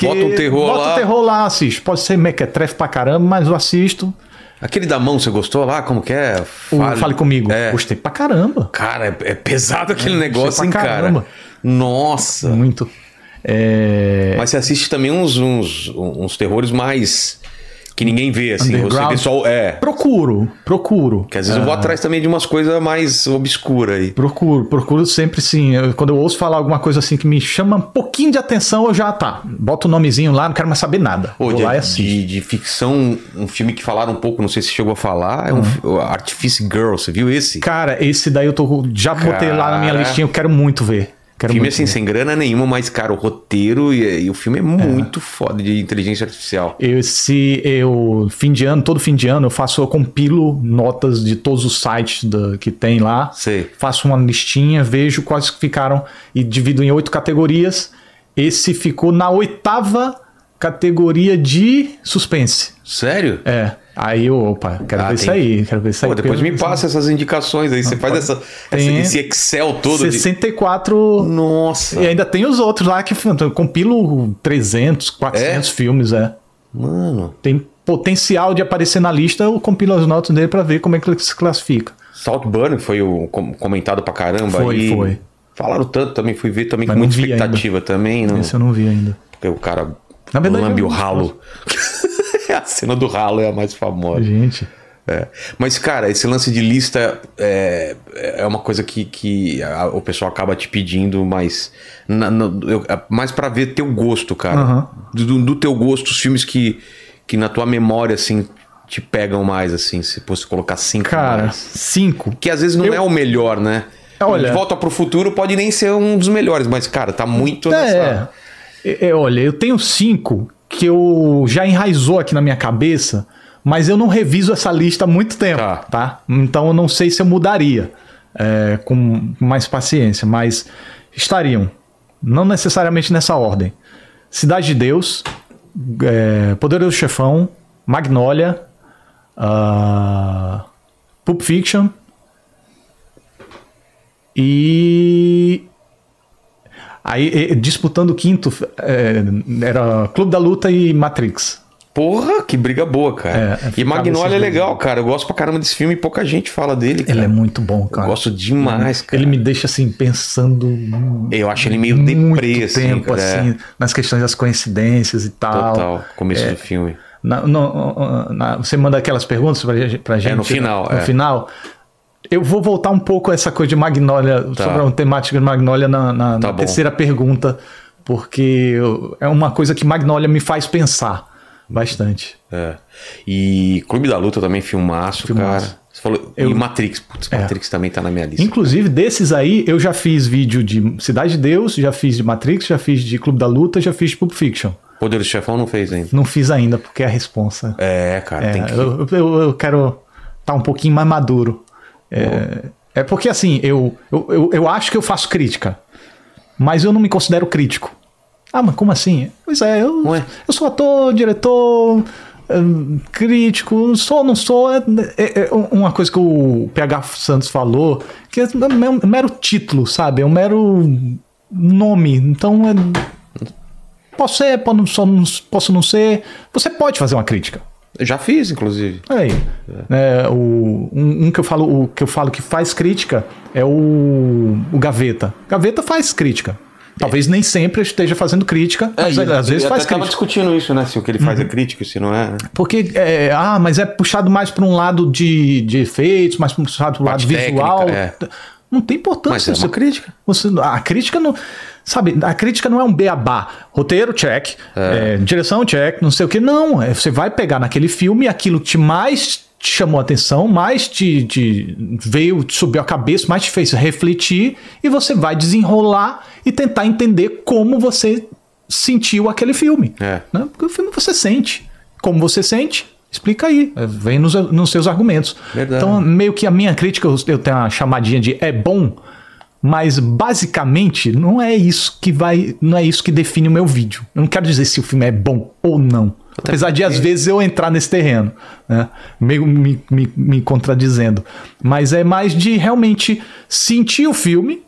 Porque Bota um terror bota lá. o terror lá, assiste. Pode ser mequetrefe pra caramba, mas eu assisto. Aquele da mão, você gostou lá? Como que é? O Fale, comigo. É. Gostei pra caramba. Cara, é, é pesado aquele É, negócio, hein, pra cara? caramba. Nossa. Muito. É... Mas você assiste também uns, uns, uns terrores mais. Que ninguém vê, assim. Você vê só. É. Procuro, procuro. Que às vezes eu Ah. vou atrás também de umas coisas mais obscuras aí. Procuro, procuro sempre sim. Eu- quando eu ouço falar alguma coisa assim que me chama um pouquinho de atenção, eu já tá. Boto o nomezinho lá, não quero mais saber nada. Vou de, lá e de, de ficção, um filme que falaram um pouco, não sei se chegou a falar, é um o Artifice Girl, você viu esse? Cara, esse daí eu tô, já botei lá na minha Cara. listinha, eu quero muito ver. Quero filme assim, ver. sem grana nenhuma, mas, cara, o roteiro e, e o filme é muito foda de inteligência artificial. Esse, eu, fim de ano, todo fim de ano, eu faço, eu compilo notas de todos os sites da- que tem lá. Sei. Faço uma listinha, vejo quais ficaram e divido em oito categorias. Esse ficou na oitava categoria de suspense. Sério? É. Aí eu, opa, quero Ah, ver tem- isso aí, quero ver isso aí. Pô, depois me passa essas indicações aí. Você faz essa, essa- esse Excel todo. isso aí. de- 64. Nossa. E ainda tem os outros lá que eu compilo 300, 400 filmes, é. Mano, Tem potencial de aparecer na lista, eu compilo as notas dele pra ver como é que ele se classifica. Saltburn foi o com- comentado pra caramba. Foi, aí. foi. Falaram tanto também, fui ver também Mas com muita expectativa também. Não, Esse eu não vi ainda. porque o cara Na verdade, lambe o ralo. a cena do ralo é a mais famosa. Gente. É. Mas, cara, esse lance de lista é, é uma coisa que, que a- o pessoal acaba te pedindo, mas na- no- eu- é mais pra ver teu gosto, cara. Aham. Do, do teu gosto, os filmes que, que na tua memória, assim, te pegam mais, assim, se fosse colocar cinco Cara, mais. cinco. Que às vezes não Eu- é o melhor, né? Olha- De Volta pro Futuro pode nem ser um dos melhores, mas, cara, tá muito É, nessa... é, é, olha, eu tenho cinco que eu já enraizou aqui na minha cabeça, mas eu não reviso essa lista há muito tempo, Tá. tá? Então eu não sei se eu mudaria é, com mais paciência, mas estariam, não necessariamente nessa ordem. Cidade de Deus, é, Poderoso Chefão, Magnolia, ah, Pulp Fiction e Aí, disputando o quinto, eh, era Clube da Luta e Matrix. Porra, que briga boa, cara. É, e Magnolia é legal, cara. Eu gosto pra caramba desse filme e pouca gente fala dele, cara. Ele é muito bom, Eu cara. gosto demais, cara. Ele me deixa assim, pensando. Eu acho ele meio deprê, assim, tempo, cara. É. assim, nas questões das coincidências e tal. Total, começo É. do filme. Na- no- na- você manda aquelas perguntas pra, gente- pra gente. no final, No é. final. Eu vou voltar um pouco a essa coisa de Magnolia, Tá. sobre a temática de Magnolia na, na- Tá na terceira pergunta, porque é uma coisa que Magnolia me faz pensar bastante. É. E Clube da Luta também, filmaço, Filmaço. cara. Você falou. Eu- E Matrix. Putz, É. Matrix também tá na minha lista. Inclusive, desses aí, eu já fiz vídeo de Cidade de Deus, já fiz de Matrix, já fiz de Clube da Luta, já fiz de Pulp Fiction. Poder do Chefão não fez ainda. Não fiz ainda, porque é a responsa. É, cara, É, tem que. eu, eu, eu quero estar um pouquinho mais maduro. É, é porque assim, eu, eu, eu, eu acho que eu faço crítica, mas eu não me considero crítico. Ah, mas como assim? Pois é, eu, Ué? eu sou ator, diretor, hum, crítico, sou, não sou. É, é- é uma coisa que o PH Santos falou, que é um mero título, sabe? É um mero nome. Então, é, posso ser, posso não- posso não ser. Você pode fazer uma crítica. Já fiz, inclusive. Aí, é, o, um, um que eu falo, o que eu falo que faz crítica é o, o Gaveta. Gaveta faz crítica. Talvez nem sempre esteja fazendo crítica, mas e- às vezes faz crítica. Uhum. discutindo isso, né? Se o que ele faz é crítico, se não é. Porque, é, ah, mas é puxado mais para um lado de, de efeitos, mais puxado para o lado Parte visual. técnica, Não tem importância. Mas é uma crítica. Você, a crítica não. Sabe, a crítica não é um beabá. Roteiro, check. é, direção, check. Não sei o que. Não. É, você vai pegar naquele filme aquilo que te mais te chamou a atenção, mais te, te veio, te subiu a cabeça, mais te fez refletir. E você vai desenrolar e tentar entender como você sentiu aquele filme. É. né? Porque o filme você sente. Como você sente, explica aí. É, Vem nos, nos seus argumentos. Verdade. Então, meio que a minha crítica, eu, eu tenho uma chamadinha de é bom, mas basicamente não é isso que vai, não é isso que define o meu vídeo. Eu não quero dizer se o filme é bom ou não. Apesar de às vezes eu entrar nesse terreno, né? meio me, me, me contradizendo. Mas é mais de realmente sentir o filme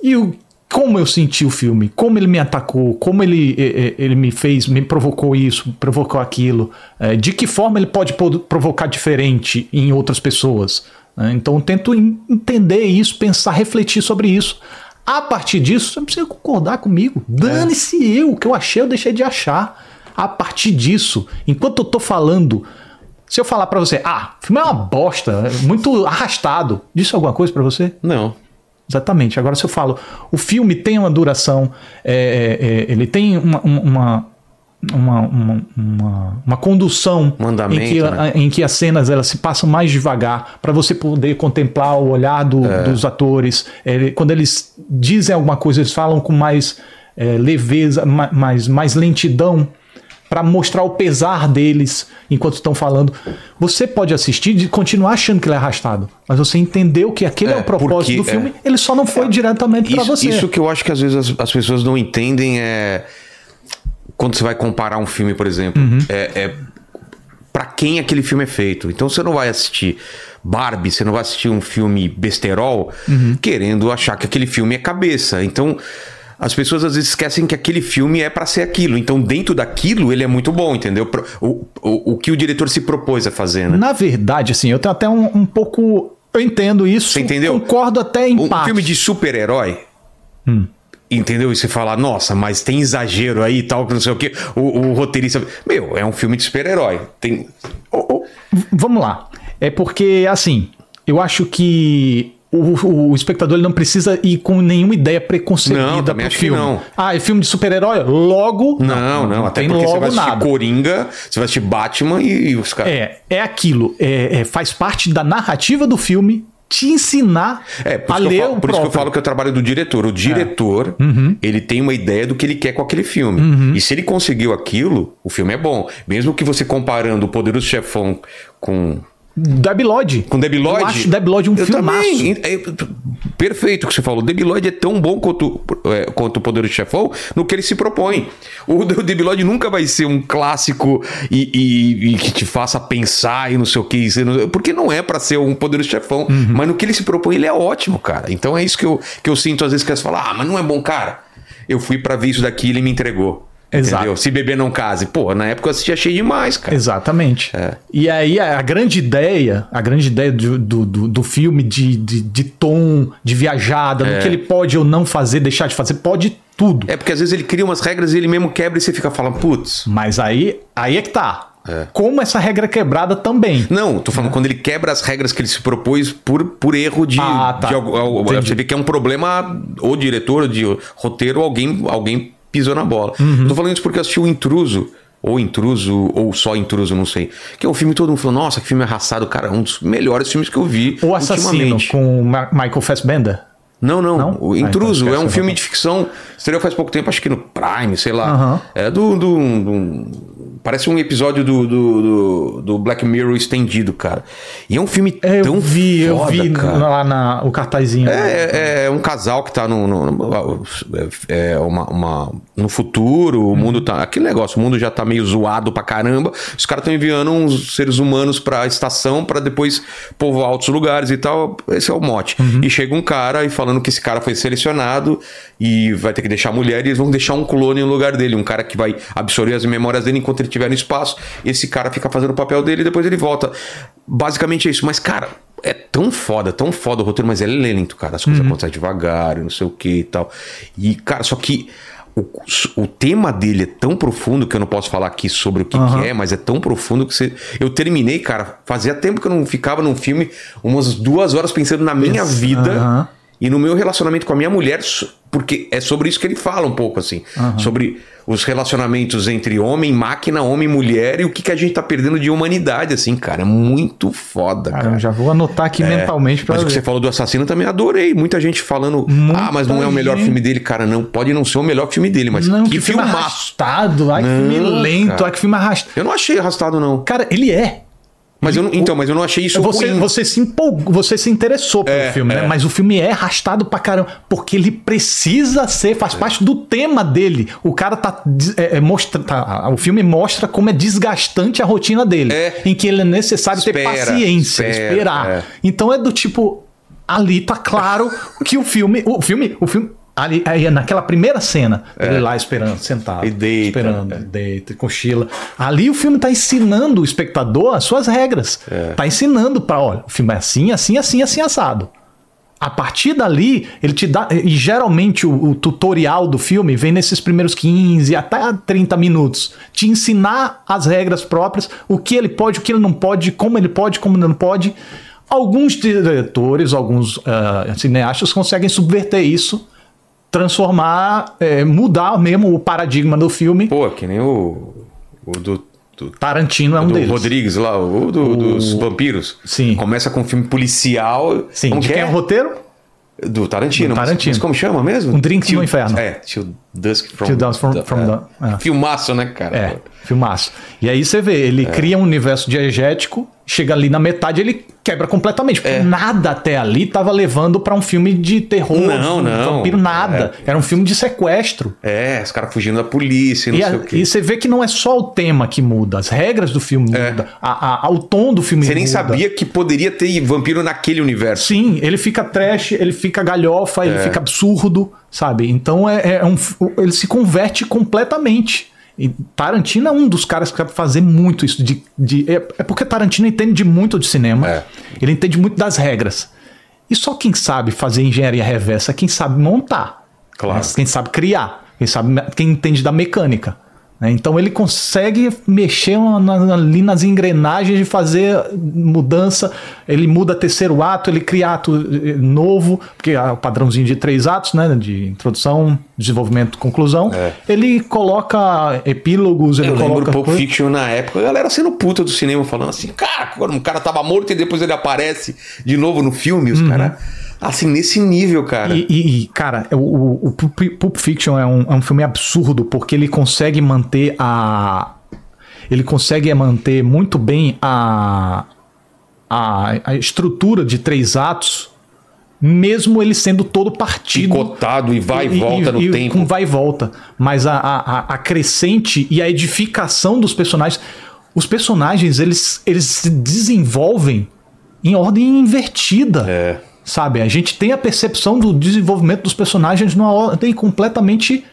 e o, como eu senti o filme, como ele me atacou, como ele, ele me fez, me provocou isso, provocou aquilo, eh, de que forma ele pode po- provocar diferente em outras pessoas. Né? Então eu tento en- entender isso, pensar, refletir sobre isso. A partir disso, você não precisa concordar comigo. Dane-se eu, o que eu achei, eu deixei de achar. A partir disso, enquanto eu tô falando, se eu falar pra você, ah, o filme é uma bosta, é muito arrastado, disse alguma coisa pra você? Não. Exatamente. Agora, se eu falo, o filme tem uma duração, é, é, é, ele tem uma, uma, uma, uma, uma, uma condução Um em, que, né? em que as cenas elas se passam mais devagar para você poder contemplar o olhar do- É. dos atores. É, quando eles dizem alguma coisa, eles falam com mais é, leveza, ma- mais, mais lentidão para mostrar o pesar deles enquanto estão falando. Você pode assistir e continuar achando que ele é arrastado, mas você entendeu que aquele é, É, o propósito do filme, é. ele só não foi diretamente para você. isso que eu acho que às vezes as, as pessoas não entendem é. Quando você vai comparar um filme, por exemplo, Uhum. é, é para quem aquele filme é feito. Então você não vai assistir Barbie, você não vai assistir um filme besterol Uhum. querendo achar que aquele filme é cabeça. Então as pessoas às vezes esquecem que aquele filme é para ser aquilo. Então dentro daquilo ele é muito bom, entendeu? O, o, o que o diretor se propôs a fazer, né? Na verdade, assim, eu tenho até um, um pouco. Eu entendo isso. Você entendeu? Concordo até em Um parte. filme de super-herói. Entendeu? E você fala, nossa, mas tem exagero aí e tal, que não sei o quê. O, o roteirista. Meu, é um filme de super-herói. Tem. Oh, oh. Vamos lá. É porque, assim, eu acho que o, o espectador não precisa ir com nenhuma ideia Não, preconcebida também pro acho que filme. não. Ah, é filme de super-herói? Logo. Não, não, até tem porque você logo vai assistir nada. Coringa, você vai assistir Batman e, e os caras. É, é aquilo. É, é- faz parte da narrativa do filme te ensinar É, por, a ler eu falo, o por isso que eu próprio. falo que é o trabalho do diretor. O diretor, ele tem uma ideia do que ele quer com aquele filme. E se ele conseguiu aquilo, o filme é bom. Mesmo que você comparando o Poderoso Chefão com Debi Lloyd. Com Debi Lloyd? Eu acho Debi Lloyd um eu filmaço. também. É, perfeito o que você falou. Debi Lloyd é tão bom quanto, é, quanto o Poderoso Chefão no que ele se propõe. O, o Debi Lloyd nunca vai ser um clássico e, e- e que te faça pensar e não sei o que. Porque não é pra ser um Poderoso Chefão. Uhum. Mas no que ele se propõe, ele é ótimo, cara. Então é isso que eu, que eu sinto às vezes que elas falam, ah, mas não é bom, cara. Eu fui pra ver isso daqui e ele me entregou. Exato. Entendeu? Se beber não case. Pô, na época eu assistia cheio demais, cara. Exatamente. É. E aí a, grande ideia, a grande ideia do, do, do- filme de, de, de tom, de viajada, do que ele pode ou não fazer, deixar de fazer, pode tudo. É porque às vezes ele cria umas regras e ele mesmo quebra e você fica falando, putz. Mas aí, aí é que tá. Como essa regra é quebrada também. Não, tô falando quando ele quebra as regras que ele se propôs por, por erro de. Ah, tá. de algo- Entendi. você vê que é um problema, ou diretor, ou de roteiro, alguém, alguém pisou na bola. Uhum. Tô falando isso porque eu assisti o Intruso. Ou Intruso, ou só Intruso, não sei. Que é um filme todo mundo falou, nossa, que filme arrastado, cara. Um dos melhores filmes que eu vi. O Assassino com Michael Fassbender. Não, não. Não? O Ah, Intruso então é um esquece, filme então. de ficção. Estreou faz pouco tempo, acho que no Prime, sei lá. Aham. É do. do- do- parece um episódio do, do, do- Black Mirror estendido, cara. E é um filme É, tão eu vi, eu foda, vi cara. lá na, o cartazinho. É, é- é um casal que tá no, no, no- é uma, uma- no futuro, o mundo tá. Aquele negócio, o mundo já tá meio zoado pra caramba. Os caras estão enviando uns seres humanos pra estação pra depois povoar outros lugares e tal. Esse é o mote. E chega um cara e fala: falando que esse cara foi selecionado e vai ter que deixar a mulher e eles vão deixar um clone no lugar dele, um cara que vai absorver as memórias dele enquanto ele estiver no espaço. Esse cara fica fazendo o papel dele e depois ele volta. Basicamente é isso. Mas, cara, é tão foda, tão foda o roteiro, mas ele é lento, cara. As coisas acontecem devagar não sei o que e tal. E, cara, só que o, o tema dele é tão profundo que eu não posso falar aqui sobre o que, que é, mas é tão profundo que você. Eu terminei, cara. Fazia tempo que eu não ficava num filme umas duas horas pensando na minha Isso, vida aham. E no meu relacionamento com a minha mulher, porque é sobre isso que ele fala um pouco, assim. Sobre os relacionamentos entre homem, máquina, homem, mulher e o que, que a gente tá perdendo de humanidade, assim, cara. É muito foda, Cara, cara. já vou anotar aqui mentalmente pra Mas o que ver. você falou do assassino também adorei. Muita gente falando, Muita ah, mas não é o melhor gente. filme dele. Cara, não, pode não ser o melhor filme dele, mas Não, que, que filme filmaço. arrastado, ai que Não, filme lento, cara. ai que filme arrastado. Eu não achei arrastado, não. Cara, ele é. Mas eu não, então, mas eu não achei isso Você, ruim. você se empolgou, você se interessou pelo É, filme, é. né? Mas o filme é arrastado pra caramba, porque ele precisa ser, faz parte do tema dele. O cara tá, é, é, mostra, tá- o filme mostra como é desgastante a rotina dele, É. em que ele é necessário ter Espera, paciência, espera, esperar. é. Então é do tipo ali tá claro que o filme, o filme, o filme Ali, aí, naquela primeira cena, ele lá esperando, sentado. É. E deita, Esperando, é. deita, cochila. Ali o filme tá ensinando o espectador as suas regras. É. Tá ensinando para, olha, o filme é assim, assim, assim, assim, assado. A partir dali, ele te dá. E geralmente o, o tutorial do filme vem nesses primeiros 15 até 30 minutos. Te ensinar as regras próprias, o que ele pode, o que ele não pode, como ele pode, como ele não pode. Alguns diretores, alguns ah, cineastas conseguem subverter isso, transformar, eh, mudar mesmo o paradigma do filme. Pô, que nem o, o do, do, Tarantino é um do deles. Rodrigues lá, o, do- dos vampiros. Sim. Começa com um filme policial. Sim, como de que quem é é? o roteiro? Do Tarantino. Do mas- Tarantino. Mas, como chama mesmo? Um Drink no Inferno. É, Till Dusk from, Till Dusk from- from é. Dawn, é. Filmaço, né, cara? É, filmaço. E aí você vê, ele É. cria um universo diegético, chega ali na metade, ele quebra completamente. Porque nada até ali tava levando pra um filme de terror, Não, um não. vampiro, nada. Era um filme de sequestro. É, os caras fugindo da polícia, não E, sei a- o quê. e você vê que não é só o tema que muda, as regras do filme mudam, a, a- o tom do filme É. Você nem muda. sabia que poderia ter vampiro naquele universo. Sim, ele fica trash, ele fica galhofa, É. ele fica absurdo, sabe? Então é, é um, ele se converte completamente. E Tarantino é um dos caras que sabe fazer muito isso. De, de- é, é porque Tarantino entende muito de cinema, É. ele entende muito das regras. E só quem sabe fazer engenharia reversa é quem sabe montar. Claro. né? Quem sabe criar, quem sabe quem entende da mecânica. Né? Então ele consegue mexer ali nas engrenagens de fazer mudança. Ele muda terceiro ato, ele cria ato eh, novo, porque é o padrãozinho de três atos, né? De introdução, desenvolvimento, conclusão. Ele coloca epílogos, ele É. Eu lembro coloca. Pulp coisa- Fiction na época, a galera sendo puta do cinema, falando assim, cara, quando um cara tava morto e depois ele aparece de novo no filme, os caras, assim, nesse nível, cara. E, e- e, cara, o, o- o Pulp Fiction é um, é um filme absurdo porque ele consegue manter a. Ele consegue manter muito bem a, a, a estrutura de três atos, mesmo ele sendo todo partido. Picotado e vai e volta no tempo. Com vai e volta. Mas a, a, a- a crescente e a edificação dos personagens. Os personagens, eles, eles se desenvolvem em ordem invertida. É. Sabe? A gente tem a percepção do desenvolvimento dos personagens numa ordem completamente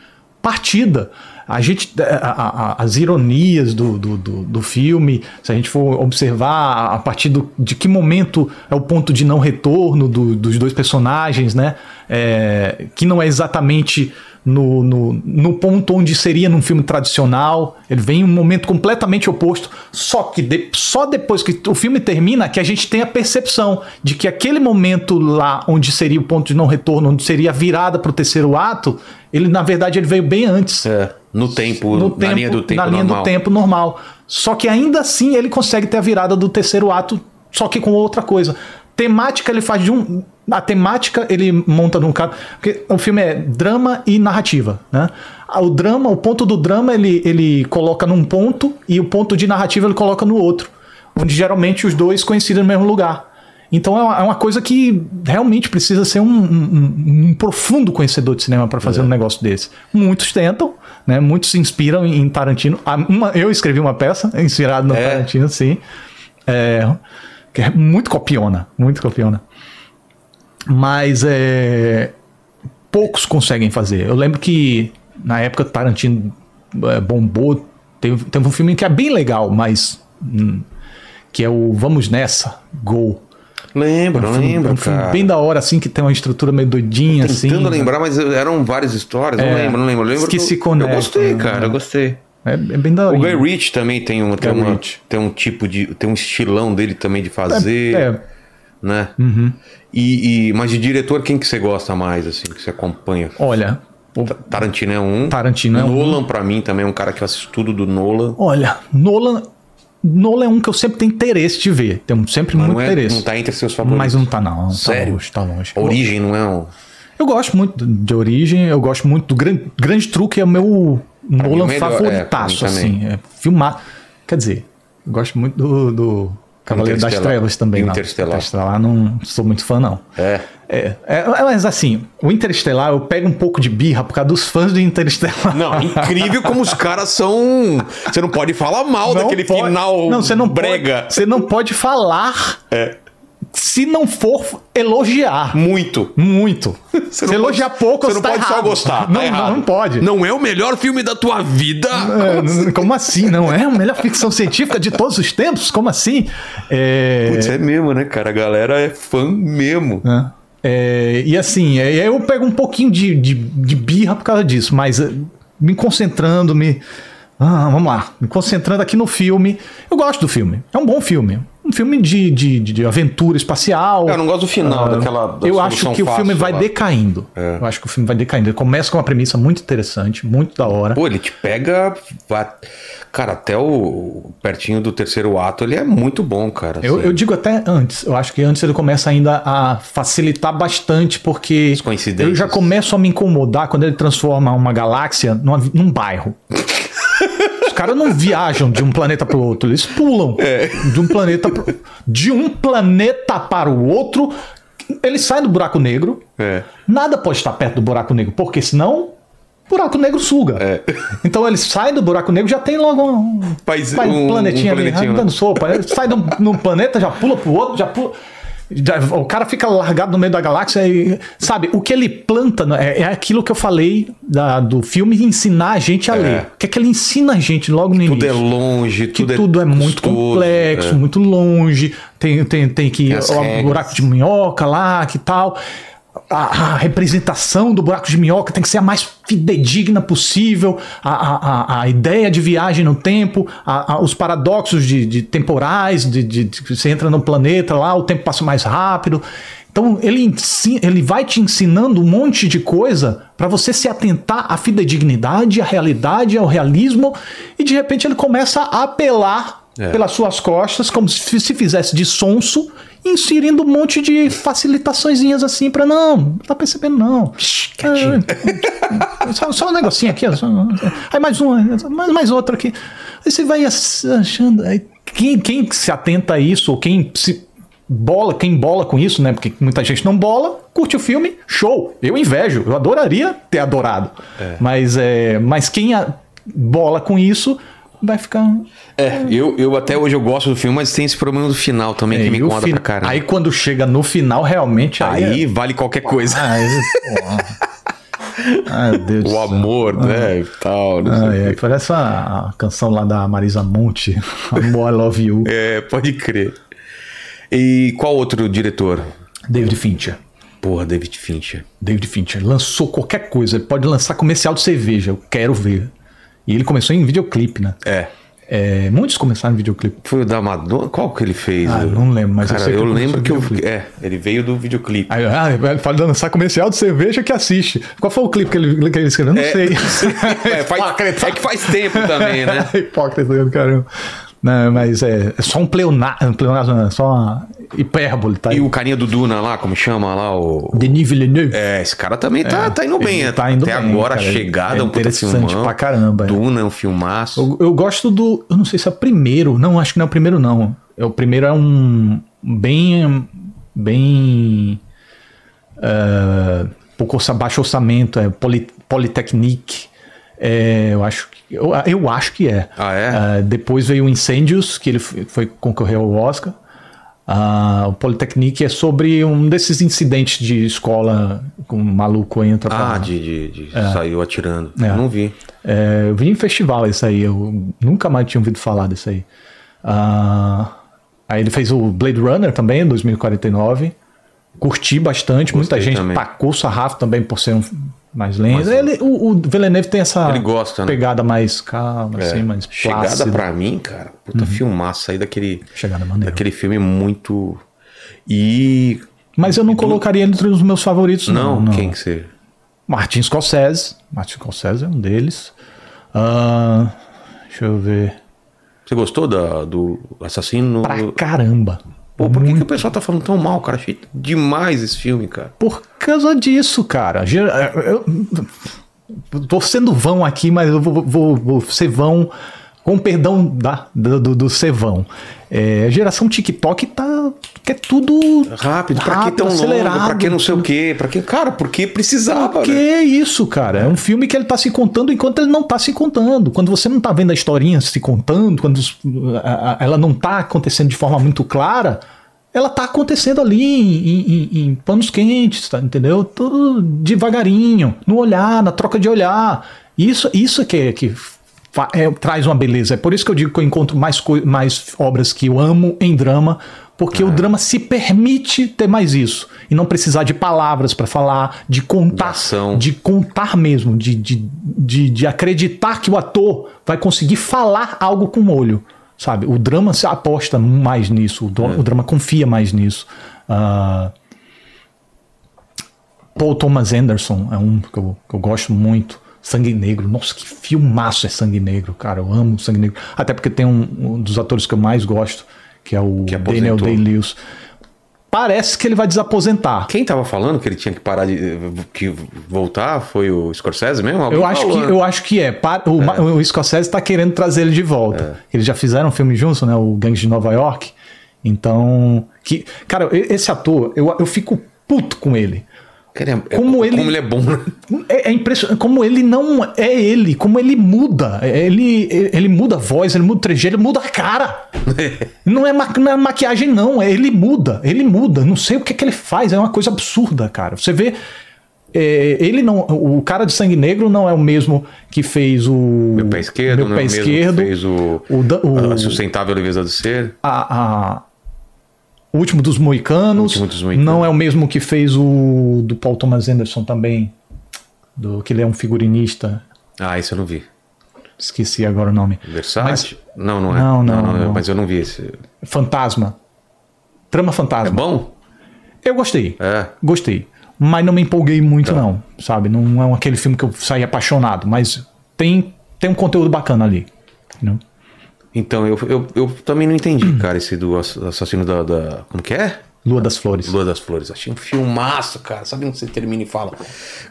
partida. A gente, a- a- a- as ironias do, do, do, do filme, se a gente for observar a partir do, de que momento é o ponto de não retorno do- dos dois personagens, né? É, que não é exatamente no, no, no ponto onde seria num filme tradicional. Ele vem em um momento completamente oposto. Só que de- só depois que o filme termina que a gente tem a percepção de que aquele momento lá onde seria o ponto de não retorno, onde seria a virada para o terceiro ato, ele na verdade ele veio bem antes. É, no tempo, No na tempo- linha do tempo na linha normal. do tempo normal. Só que ainda assim ele consegue ter a virada do terceiro ato, só que com outra coisa. Temática ele faz de um. A temática ele monta num cara. Porque o filme é drama e narrativa. Né? O drama, o ponto do drama ele, ele coloca num ponto e o ponto de narrativa ele coloca no outro. Onde geralmente os dois coincidem no mesmo lugar. Então é uma, é uma coisa que realmente precisa ser um, um- um profundo conhecedor de cinema para fazer um negócio desse. Muitos tentam, né? Muitos se inspiram em Tarantino. Ah, uma- eu escrevi uma peça inspirada no É? Tarantino, sim. É, que é muito copiona, muito copiona. Mas é, poucos conseguem fazer. Eu lembro que na época Tarantino é, bombou. Teve, teve um filme que é bem legal, mas. hum, que é o Vamos Nessa, Go. Lembro, É um filme- lembro, é um filme cara. bem da hora, assim, que tem uma estrutura meio doidinha, assim. Tentando lembrar, mas eram várias histórias. Não É, lembro, não lembro. Eu lembro esqueci do- Conecta, Eu gostei, né? cara, eu gostei. É, é bem da. O Guy Ritchie também tem, uma, tem, Guy uma- tem um tipo de. Tem um estilão dele também de fazer. É, né? E, e- mas de diretor, quem que você gosta mais, assim, que você acompanha? olha, o- Tarantino é um. Tarantino é um. Nolan, pra mim, também é um cara que eu assisto tudo do Nolan. olha, Nolan. Nolan é um que eu sempre tenho interesse de ver. Tenho sempre Mas muito não, é, interesse. não tá entre seus favoritos. mas não tá, não. Sério? Tá longe, tá longe. Origem não é um. Eu gosto muito de Origem, eu gosto muito do Grande, grande Truque, é o meu Nolan melhor, favoritaço, é, pra mim assim. É, filmar. Quer dizer, gosto muito do, do Cavaleiro das. Trevas também. Não. Interestelar. Interestelar não sou muito fã, não. É. É, é, mas assim, o Interestelar eu pego um pouco de birra por causa dos fãs do Interestelar. Não, incrível como os caras são. Você não pode falar mal Não daquele pode- final não, você não brega. Pode, você não pode falar É. se não for elogiar. Muito. Muito. Você se elogiar pode- pouco, Você não tá pode só errado. gostar. Não, tá não, não pode. Não é o melhor filme da tua vida. É, n- como assim? Não é a melhor ficção científica de todos os tempos? Como assim? É, Putz, é mesmo, né, cara? A galera é fã mesmo. né? É, e assim, é, eu pego um pouquinho de, de, de birra por causa disso, mas é, me concentrando, me. Ah, vamos lá, me concentrando aqui no filme. Eu gosto do filme, é um bom filme. Um filme de, de, de- aventura espacial. Eu não gosto do final daquela. da eu acho que o filme vai lá. decaindo. Eu acho que o filme vai decaindo. Ele começa com uma premissa muito interessante, muito da hora. Pô, ele te pega. Cara, até o. Pertinho do terceiro ato, ele é muito bom, cara. Eu, assim. eu digo até antes. Eu acho que antes ele começa ainda a facilitar bastante, porque eu já começo a me incomodar quando ele transforma uma galáxia numa- num bairro. Os caras não viajam de um planeta para o outro, eles pulam É. de um planeta pro, de um planeta para o outro. Eles saem do buraco negro. É. Nada pode estar perto do buraco negro, porque senão buraco negro suga. É. Então eles saem do buraco negro já tem logo um, País- vai, um- planetinha um ali dando né? sopa. Ele sai de um, planeta, já pula pro outro, já pula. O cara fica largado no meio da galáxia e. Sabe, o que ele planta é, é aquilo que eu falei da- do filme ensinar a gente a É. ler. O que é que ele ensina a gente logo no Tudo é início? longe, que tudo, tudo, é, muito complexo, é. muito longe, tem, tem, tem que Tem o regras. buraco de minhoca lá, que tal. A, a representação do buraco de minhoca tem que ser a mais fidedigna possível. A, a, a- ideia de viagem no tempo, a- os paradoxos de, de temporais, de, de- de você entra no planeta lá, o tempo passa mais rápido. Então ele, ele vai te ensinando um monte de coisa para você se atentar à fidedignidade, à realidade, ao realismo, e de repente ele começa a apelar É. pelas suas costas, como se, se fizesse de sonso, inserindo um monte de facilitaçõezinhas assim para não, não tá percebendo não. É, só, só um negocinho aqui, ó, só- aí mais um, mais, mais outro aqui. Aí você vai ach- achando. aí quem, quem se atenta a isso, ou quem se bola, quem bola com isso, né? Porque muita gente não bola, curte o filme, show. Eu invejo, eu adoraria ter adorado. Mas, é, mas quem a- bola com isso vai ficar. É, eu, eu até hoje eu gosto do filme, mas tem esse problema do final também que É, me e o incomoda fin- pra caramba. Aí quando chega no final, realmente aí. Aí é- vale qualquer coisa. Porra. Ai, meu Deus o céu. amor, né? E tal. quê. ai, parece a, a canção lá da Marisa Monte, Amor, I Love You, É, pode crer. E qual outro diretor? David Fincher. Porra, David Fincher. David Fincher lançou qualquer coisa, ele pode lançar comercial de cerveja, eu quero ver. E ele começou em videoclipe, né? É. É, muitos começaram em videoclipe. Foi o da Madonna? Qual que ele fez? Ah, não lembro, mas eu Cara, eu ele lembro que eu. É, ele veio do videoclipe. Aí, ah, ele fala de lançar comercial de cerveja que assiste. Qual foi o clipe que ele, que ele escreveu? Não É, sei. É, faz- é que faz tempo também, né? Hipócrita do caramba. Não, mas é, é só um pleonasmo, um pleonasmo, é só uma hipérbole, tá? E o carinha do Duna lá, como chama lá? O... Denis Villeneuve. É, esse cara também tá, tá indo bem. ele tá indo Até bem, agora, cara. chegada, É um puta interessante filmão. pra caramba, é. Duna é um filmaço. Eu, eu gosto do. Eu não sei se é o primeiro. Não, acho que não é o primeiro, não. É, o primeiro é um. Bem. Bem. é, pouco baixo orçamento, é Poly, Polytechnique. É, eu acho que. Eu, eu acho que é. Ah, é? É, depois veio o Incêndios, que ele foi, foi concorrer ao Oscar. Ah, o Polytechnique é sobre um desses incidentes de escola com um maluco entra pra- Ah, de, de, de saiu atirando. É. Não vi. É, eu vi em festival isso aí, eu nunca mais tinha ouvido falar disso aí. Ah, aí ele fez o Blade Runner também, em 2049. Curti bastante, muita Gostei gente também. tacou o sarrafo também por ser um mais lento. Ele, o, o Villeneuve tem essa gosta, né? pegada mais calma, É. assim, mais Chegada plácida. pra mim, cara. Puta filmaça aí daquele, Chegada daquele filme muito. E. Mas eu não colocaria ele entre os meus favoritos, Não, não. não. quem que você. Martin Scorsese. Martin Scorsese é um deles. Ah, deixa eu ver. Você gostou da, do assassino? Pra caramba. Pô, por que, que o pessoal tá falando tão mal, cara? Achei demais esse filme, cara. Por causa disso, cara. Eu tô sendo vão aqui, mas eu vou, vou- vou ser vão com perdão da, do, do, do ser vão. É, a geração TikTok tá. quer tudo Rápido, pra que tão longo? acelerado. Pra que não sei o quê? Pra que... Cara, porque precisava, Por que né? isso, cara? É um filme que ele tá se contando enquanto ele não tá se contando. Quando você não tá vendo a historinha se contando, quando ela não tá acontecendo de forma muito clara, ela tá acontecendo ali em, em- em- panos quentes, tá, entendeu? Tudo devagarinho, no olhar, na troca de olhar. Isso, isso que, é- que é, traz uma beleza. É por isso que eu digo que eu encontro mais, mais obras que eu amo em drama, porque o drama se permite ter mais isso. E não precisar de palavras para falar, de contar, De de contar mesmo, de, de, de, de acreditar que o ator vai conseguir falar algo com o olho. Sabe? O drama se aposta mais nisso, o, dra- o drama confia mais nisso. Ah, Paul Thomas Anderson é um que eu, que eu gosto muito. Sangue Negro. Nossa, que filmaço é Sangue Negro, cara. Eu amo Sangue Negro. Até porque tem um, um dos atores que eu mais gosto, que é o Que Daniel. Day-Lewis. Parece que ele vai desaposentar. Quem tava falando que ele tinha que parar de que voltar foi o Scorsese mesmo? Alguém Eu acho, que, né? eu acho que é. O, Ma- o Scorsese tá querendo trazer ele de volta. É. Eles já fizeram um filme juntos, né? O Gangs de Nova York. Então. Que, cara, esse ator, eu, eu fico puto com ele. Ele é- é- Como ele- como ele é bom, né? É, é impressionante como ele não é ele, como ele muda. Ele, ele muda a voz, ele muda o trejeito, ele muda a cara. não, é ma- não é maquiagem, não. é Ele muda, ele muda. Não sei o que, que ele faz, é uma coisa absurda, cara. Você vê. é, ele não. O cara de sangue negro não é o mesmo que fez o. Meu pé esquerdo, Meu é pé o mesmo que esquerdo. fez o, o, o- a sustentável leveza do ser. a- a- o último dos Moicanos. O Último dos Moicanos. Não é o mesmo que fez o do Paul Thomas Anderson também. Do, que ele é um figurinista. Ah, isso eu não vi. Esqueci agora o nome. Versace? não, não é. Não, não, não. Mas eu não vi esse. Fantasma. Trama É Fantasma. bom? Eu gostei. É. Gostei. Mas não me empolguei muito, Tá. não. Sabe? Não é aquele filme que eu saí apaixonado. Mas tem, tem um conteúdo bacana ali. entendeu? Então, eu, eu, eu também não entendi, cara, esse do ass- assassino da, da- Como que é? Lua das Flores. Lua das Flores. Achei um filmaço, cara. Sabe quando você termina e fala?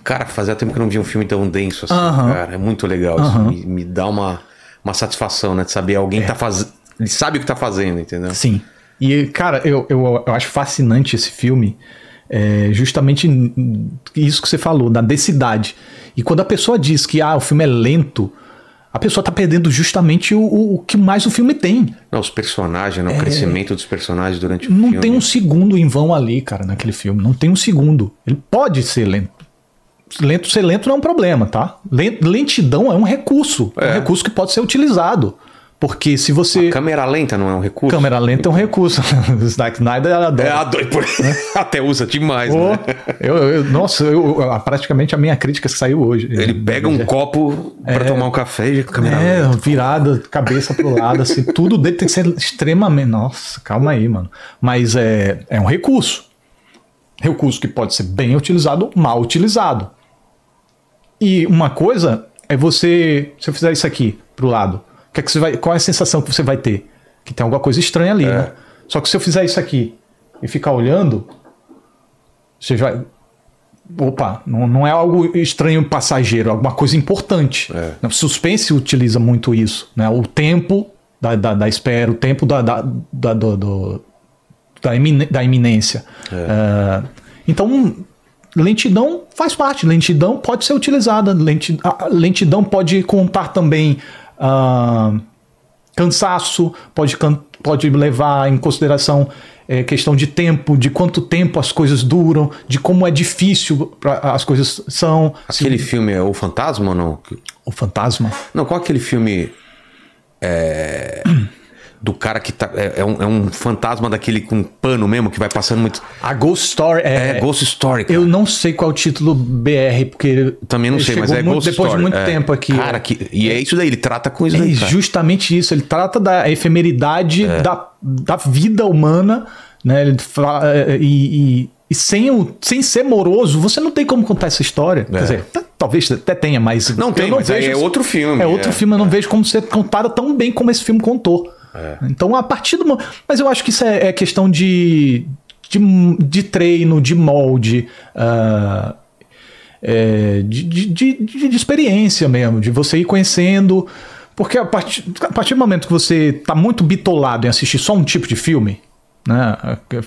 Cara, fazia tempo que eu não via um filme tão denso assim, Aham. cara. É muito legal. Isso me, me dá uma, uma satisfação, né? De saber alguém tá fazendo. Ele sabe o que tá fazendo, entendeu? Sim. E, cara, eu, eu, eu acho fascinante esse filme. é, justamente isso que você falou, da densidade. E quando a pessoa diz que ah, o filme é lento, a pessoa tá perdendo justamente o, o, o que mais o filme tem. Não, os personagens, né? o crescimento dos personagens durante o É. Não filme. tem um segundo em vão ali, cara, naquele filme. Não tem um segundo. Ele pode ser lento. Lento ser lento não é um problema, tá? Len- Lentidão é um recurso. É, É. um recurso que pode ser utilizado. Porque se você. Câmera lenta não é um recurso? Câmera lenta é um recurso. Zack Snyder adora. É, a por... Até usa demais, Pô, né? eu, eu- nossa, eu, praticamente a minha crítica saiu hoje. Ele pega um copo pra tomar um café e câmera É, lenta. virada, cabeça pro lado, assim, tudo dele tem que ser extremamente. Nossa, calma aí, mano. Mas é, é um recurso. Recurso que pode ser bem utilizado ou mal utilizado. E uma coisa é você. Se eu fizer isso aqui pro lado, que é que você vai, qual é a sensação que você vai ter? Que tem alguma coisa estranha ali, né? Só que se eu fizer isso aqui e ficar olhando, você vai. Opa, não, não é algo estranho passageiro, é alguma coisa importante. É. O suspense utiliza muito isso, né? O tempo da, da, da espera, o tempo da, da, da, do- do- da, imine- da iminência. É, então, lentidão faz parte, lentidão pode ser utilizada, lenti- a- a lentidão pode contar também ah, cansaço, pode, pode levar em consideração é questão de tempo, de quanto tempo as coisas duram, de como é difícil pra, as coisas são. Aquele filme é O Fantasma ou não? O fantasma. Não, qual aquele filme é, do cara que tá. É, é um, é um fantasma daquele com pano mesmo, que vai passando muito. A Ghost Story É, é. Ghost Story. Cara. eu não sei qual é o título BR, porque. Também não sei, mas é muito- Ghost Depois Story. de muito é. tempo aqui. Cara, que, e é isso daí, ele trata com isso É daí. justamente isso. Ele trata da efemeridade da, da vida humana, né? Ele fala, é, e, e- e sem, o, sem ser moroso, você não tem como contar essa história. Quer dizer, talvez até tenha, mas. Não tem, mas aí é outro filme, É outro é. filme, eu não vejo como ser contada tão bem como esse filme contou. É. Então, a partir do. Mas eu acho que isso é, é questão de, de, de treino, de molde. ah, é, de, de, de- de- experiência mesmo, de você ir conhecendo. Porque a partir, a partir do momento que você tá muito bitolado em assistir só um tipo de filme, né?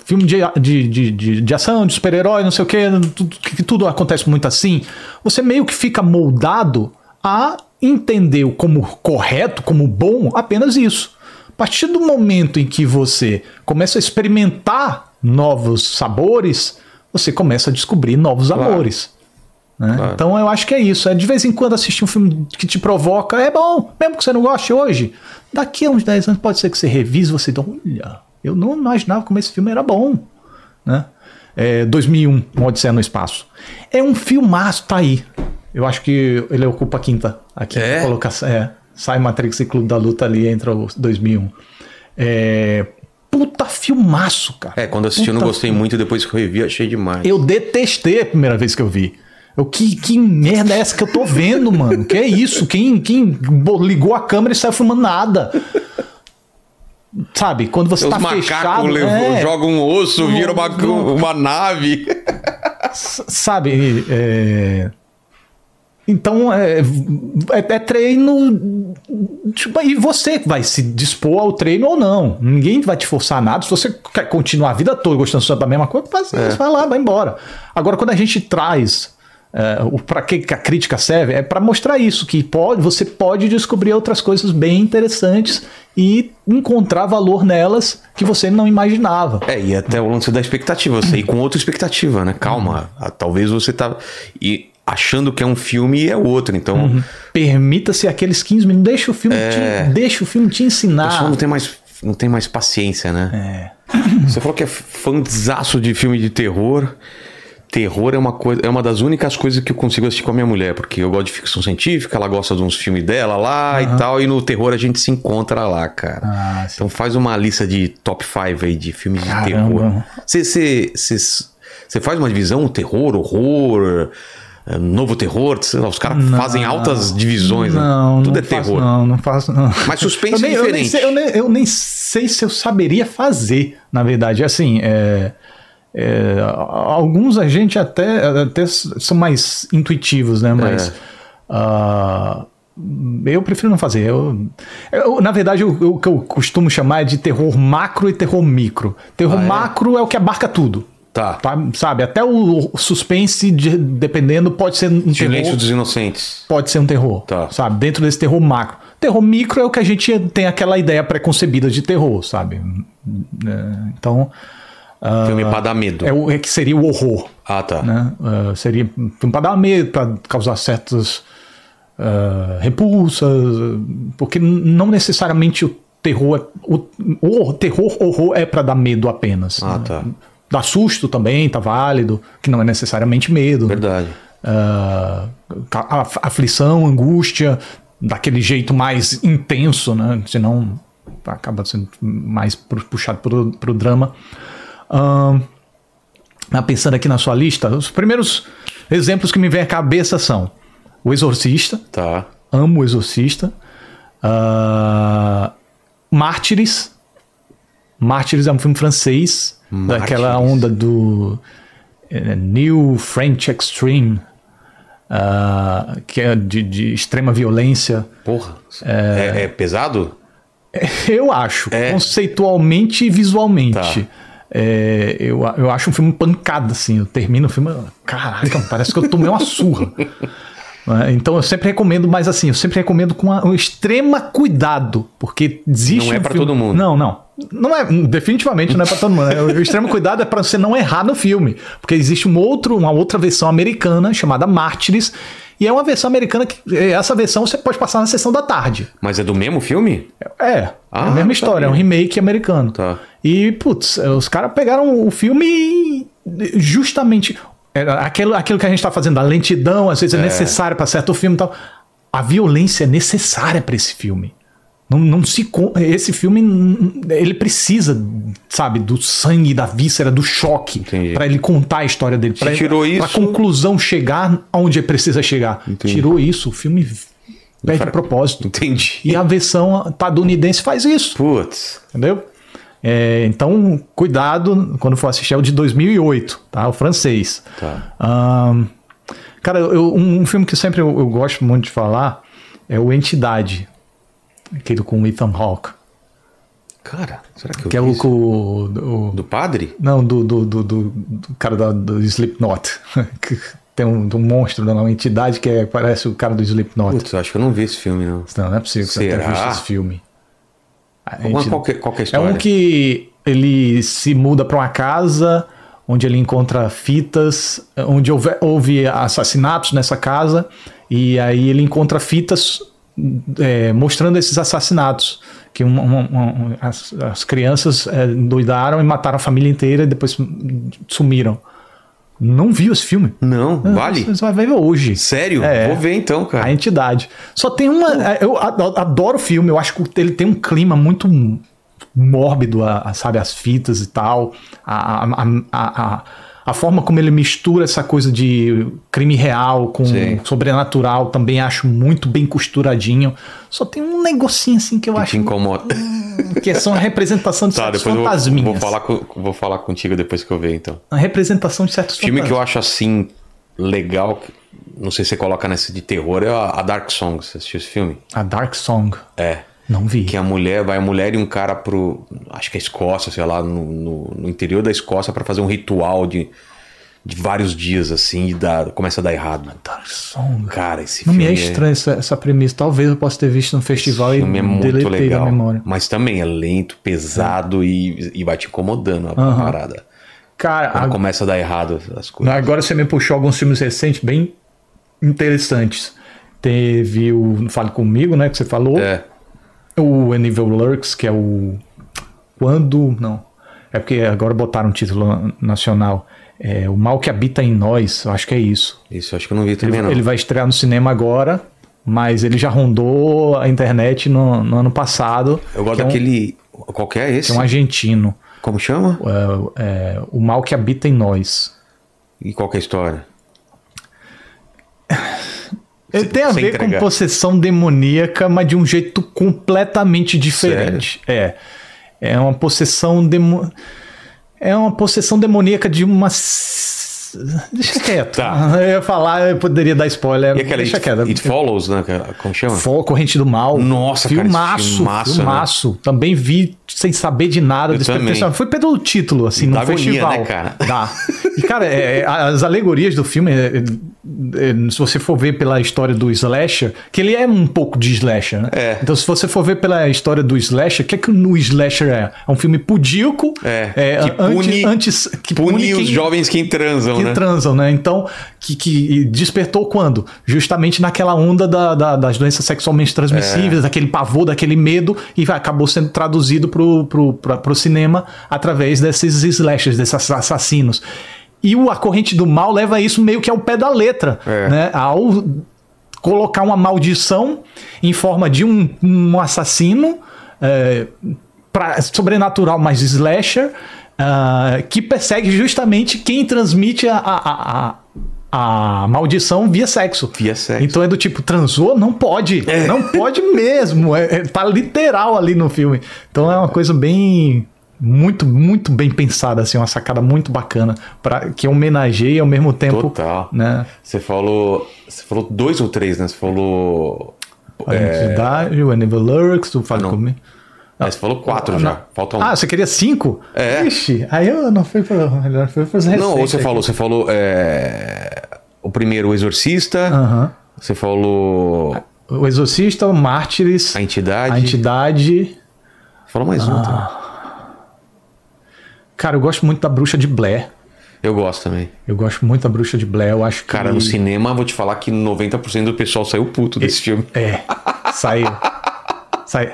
Filme de, de, de, de, de ação, de super-herói, não sei o quê, tudo, que tudo acontece muito assim, você meio que fica moldado a entender como correto, como bom, apenas isso. A partir do momento em que você começa a experimentar novos sabores, você começa a descobrir novos Claro. amores. né? Claro. Então eu acho que é isso. É de vez em quando assistir um filme que te provoca, é bom, mesmo que você não goste hoje. Daqui a uns 10 anos pode ser que você revise, você dá, olha, eu não imaginava como esse filme era bom. Né? É, 2001, Uma Odisseia no Espaço. É um filmaço, tá aí. Eu acho que ele ocupa a quinta, a quinta É? colocação. É, sai Matrix e Clube da Luta ali, entra o 2001. É, puta filmaço, cara. É, quando assisti eu não Puta gostei muito, depois que eu revi, achei demais. eu detestei a primeira vez que eu vi. Eu, que, que merda é essa que eu tô vendo, mano? Que é isso? Quem, quem ligou a câmera e saiu filmando nada? Sabe, quando você Os tá fechado... levou- é, jogam um osso, vira uma, uma nave. sabe, é, Então, é, é- é treino... tipo, e você vai se dispor ao treino ou não. Ninguém vai te forçar nada. Se você quer continuar a vida toda gostando da mesma coisa, faz É. vai lá, vai embora. Agora, quando a gente traz é, o para que a crítica serve é para mostrar isso que pode, você pode descobrir outras coisas bem interessantes e encontrar valor nelas que você não imaginava. É, e até o lance da expectativa, você ir com outra expectativa, né? Calma, talvez você tá e achando que é um filme e é outro, então Uhum. Permita-se aqueles 15 minutos, deixa o filme, te, deixa o filme te o pessoal ensinar. não tem mais não tem mais paciência, né? É. Você falou que é fãzaço de filme de terror. Terror é uma coisa, é uma das únicas coisas que eu consigo assistir com a minha mulher, porque eu gosto de ficção científica, ela gosta de uns filmes dela lá e tal, e no terror a gente se encontra lá, cara. Ah, sim. então faz uma lista de top 5 aí de filmes de Caramba. terror. Você faz uma divisão terror, horror, novo terror, os caras fazem altas divisões, né? Não, Tudo não é faço, terror. Não, não faço. Não. Mas suspense eu nem, é eu nem diferente. sei, eu, nem, eu nem sei se eu saberia fazer, na verdade. Assim, é, é, alguns a gente até, até são mais intuitivos, né? Mas. É. ah, eu prefiro não fazer. Eu, eu- na verdade, o, o que eu costumo chamar é de terror macro e terror micro. Terror Ah, é? macro é o que abarca tudo. Tá. Sabe? Até o suspense, de- dependendo, pode ser um Silêncio terror dos Inocentes. pode ser um terror, Tá. sabe? Dentro desse terror macro. Terror micro é o que a gente tem aquela ideia preconcebida de terror, sabe? É, Então, Filme pra dar medo. é o é que seria o horror, Ah, tá. né? É, seria um filme para dar medo, para causar certas é, repulsas, porque não necessariamente o terror, é- o, o terror horror é para dar medo apenas. Ah, né? tá. Dá susto também, tá válido, que não é necessariamente medo. Verdade. Ah, a- a- aflição, angústia, daquele jeito mais intenso, né? Senão acaba sendo mais pu- puxado pro, pro drama. Mas pensando aqui na sua lista, os primeiros exemplos que me vêm à cabeça são O Exorcista, Tá. amo o Exorcista, ah, Mártires, Mártires é um filme francês, daquela Mártires. onda do eh, New French Extreme, ah, que é de, de extrema violência. Porra. É, é pesado? Eu acho, É. conceitualmente e visualmente. Tá. É, eu, eu acho um filme pancada, assim. Eu termino o filme, caraca, parece que eu tomei uma surra. né? Então eu sempre recomendo, mas assim, eu sempre recomendo com um extrema cuidado, porque existe Não é um pra filme- todo mundo. Não, não. Não é, definitivamente não é pra todo mundo. O extremo cuidado é pra você não errar no filme, porque existe um outro, uma outra versão americana chamada Mártires, e é uma versão americana que essa versão você pode passar na sessão da tarde. Mas é do mesmo filme? É, é Ah, a mesma história, é um remake americano. Tá. E, putz, os caras pegaram o filme e justamente aquilo, aquilo que a gente tá fazendo, a lentidão, às vezes é, necessária para certo filme e tal. A violência é necessária para esse filme. Não, não se esse filme ele precisa, sabe, do sangue, da víscera, do choque Entendi. para ele contar a história dele, para tirou a isso- conclusão chegar aonde precisa chegar. Tirou isso, o filme perde o propósito. Entendi. E a versão estadunidense faz isso. Putz. Entendeu? É, então, cuidado quando for assistir é o de 2008, tá? O francês. Tá. Ahn, cara, eu- um, um filme que sempre eu, eu gosto muito de falar é o Entidade, aquele com o Ethan Hawke, Cara, será que eu que é vi o, o, o- Do padre? não do, do, do, do- do cara da, do Slipknot, que tem um, um monstro, uma entidade que é- parece o cara do Slipknot. Putz, eu acho que eu não vi esse filme, não. Não, não é possível que você tenha Será? visto esse filme. A Mas enti- qual, que, qual que é história? um que ele se muda para uma casa onde ele encontra fitas, onde houve, houve assassinatos nessa casa, e aí ele encontra fitas é, mostrando esses assassinatos. Que um- um- um- as, as crianças é, endoidaram e mataram a família inteira e depois sumiram. Não viu esse filme? Não, vale? Você vai ver hoje. Sério? É. Vou ver então, cara. A entidade. Só tem uma. Eu ado- adoro o filme, eu acho que ele tem um clima muito mórbido, a, a, sabe, as fitas e tal. A, a, a, a, forma como ele mistura essa coisa de crime real com Sim. sobrenatural também acho muito bem costuradinho. Só tem um negocinho assim que eu Que te acho incomoda. que é só uma representação de Tá, certos eu vou, fantasminhas. vou falar com- vou falar contigo depois que eu ver, então. A representação de certos Filme que eu acho assim legal, que- não sei se você coloca nessa de terror, é a a Dark Song. Você assistiu esse filme? A Dark Song. É. Não vi. Que a mulher, vai a mulher e um cara pro. Acho que é Escócia, sei lá, no, no- no interior da Escócia pra fazer um ritual de, de vários dias, assim, e dá, começa a dar errado. Song. Cara, esse Não filme. me é estranho essa, essa premissa. Talvez eu possa ter visto no festival Esse e filme é muito legal. memória. Mas também é lento, pesado e, e vai te incomodando a Aham. parada. Cara, Quando ag- começa a dar errado as coisas. agora você me puxou alguns filmes recentes bem interessantes. Teve o Fale Comigo, né? Que você falou. É. O An Evil Lurks, que é o. Quando. Não. É porque agora botaram um título nacional. É O Mal que Habita em Nós. Eu acho que é isso. Isso, acho que eu não vi também, Ele, não. ele vai estrear no cinema agora. Mas ele já rondou a internet no, no ano passado. Eu gosto que é um- daquele. Qual que é esse? que é um argentino. Como chama? É, é, o mal que habita em nós. E qual que é a história? Ele tem a ver entregar. com possessão demoníaca, mas de um jeito completamente diferente. É. É uma possessão demo... É uma possessão demoníaca de uma. Deixa quieto. Tá. Eu ia falar, eu poderia dar spoiler. E aquela Deixa It, quieto. It Follows, né? que- Como chama? Fo- Corrente do Mal. Nossa, cara, esse filmaço, filmaço, né? filmaço. Também vi sem saber de nada. Eu também. Foi pelo título, assim, no agonia, festival. né, cara? Dá. E, cara, é, é, as alegorias do filme, é, é, se você for ver pela história do slasher, que ele é um pouco de slasher, né? É. Então, se você for ver pela história do slasher, o que é que o slasher é? É um filme pudíoco, É, que pune- antes, que Pune os quem- jovens que transam, que né? transam, né? Então, que, que despertou quando? Justamente naquela onda da- da- das doenças sexualmente transmissíveis, daquele pavor, daquele medo, e acabou sendo traduzido pro, pro, pra- pro cinema através desses slashers, desses assassinos. E o A Corrente do Mal leva isso meio que ao pé da letra, É. né? Ao colocar uma maldição em forma de um, um assassino é, pra- sobrenatural, mas slasher, ah, que persegue justamente quem transmite a, a, a, a maldição via sexo. Via sexo. Então é do tipo, transou? Não pode. Não pode mesmo. É, é- tá literal ali no filme. Então é uma coisa bem. Muito, muito bem pensada, assim, uma sacada muito bacana, para que homenageie ao mesmo tempo. Total. Né? Você falou. Você falou dois ou três, né? Você falou. A identidade, o Anivil Lurks, tu fala comigo. É, você falou quatro já. Falta um. Ah, você queria cinco? É. Ixi, aí eu não fui para melhor foi para não, ou você aqui. falou, você falou. é, O primeiro, o Exorcista. Aham. Você falou O Exorcista, o Mártires, a entidade. a entidade. Falou mais um. Ah. também. Cara, eu gosto muito da Bruxa de Blair. Eu gosto também. Eu gosto muito da Bruxa de Blair. Eu acho que. Cara, no cinema, vou te falar que 90% do pessoal saiu puto desse filme. É, saiu. Saiu.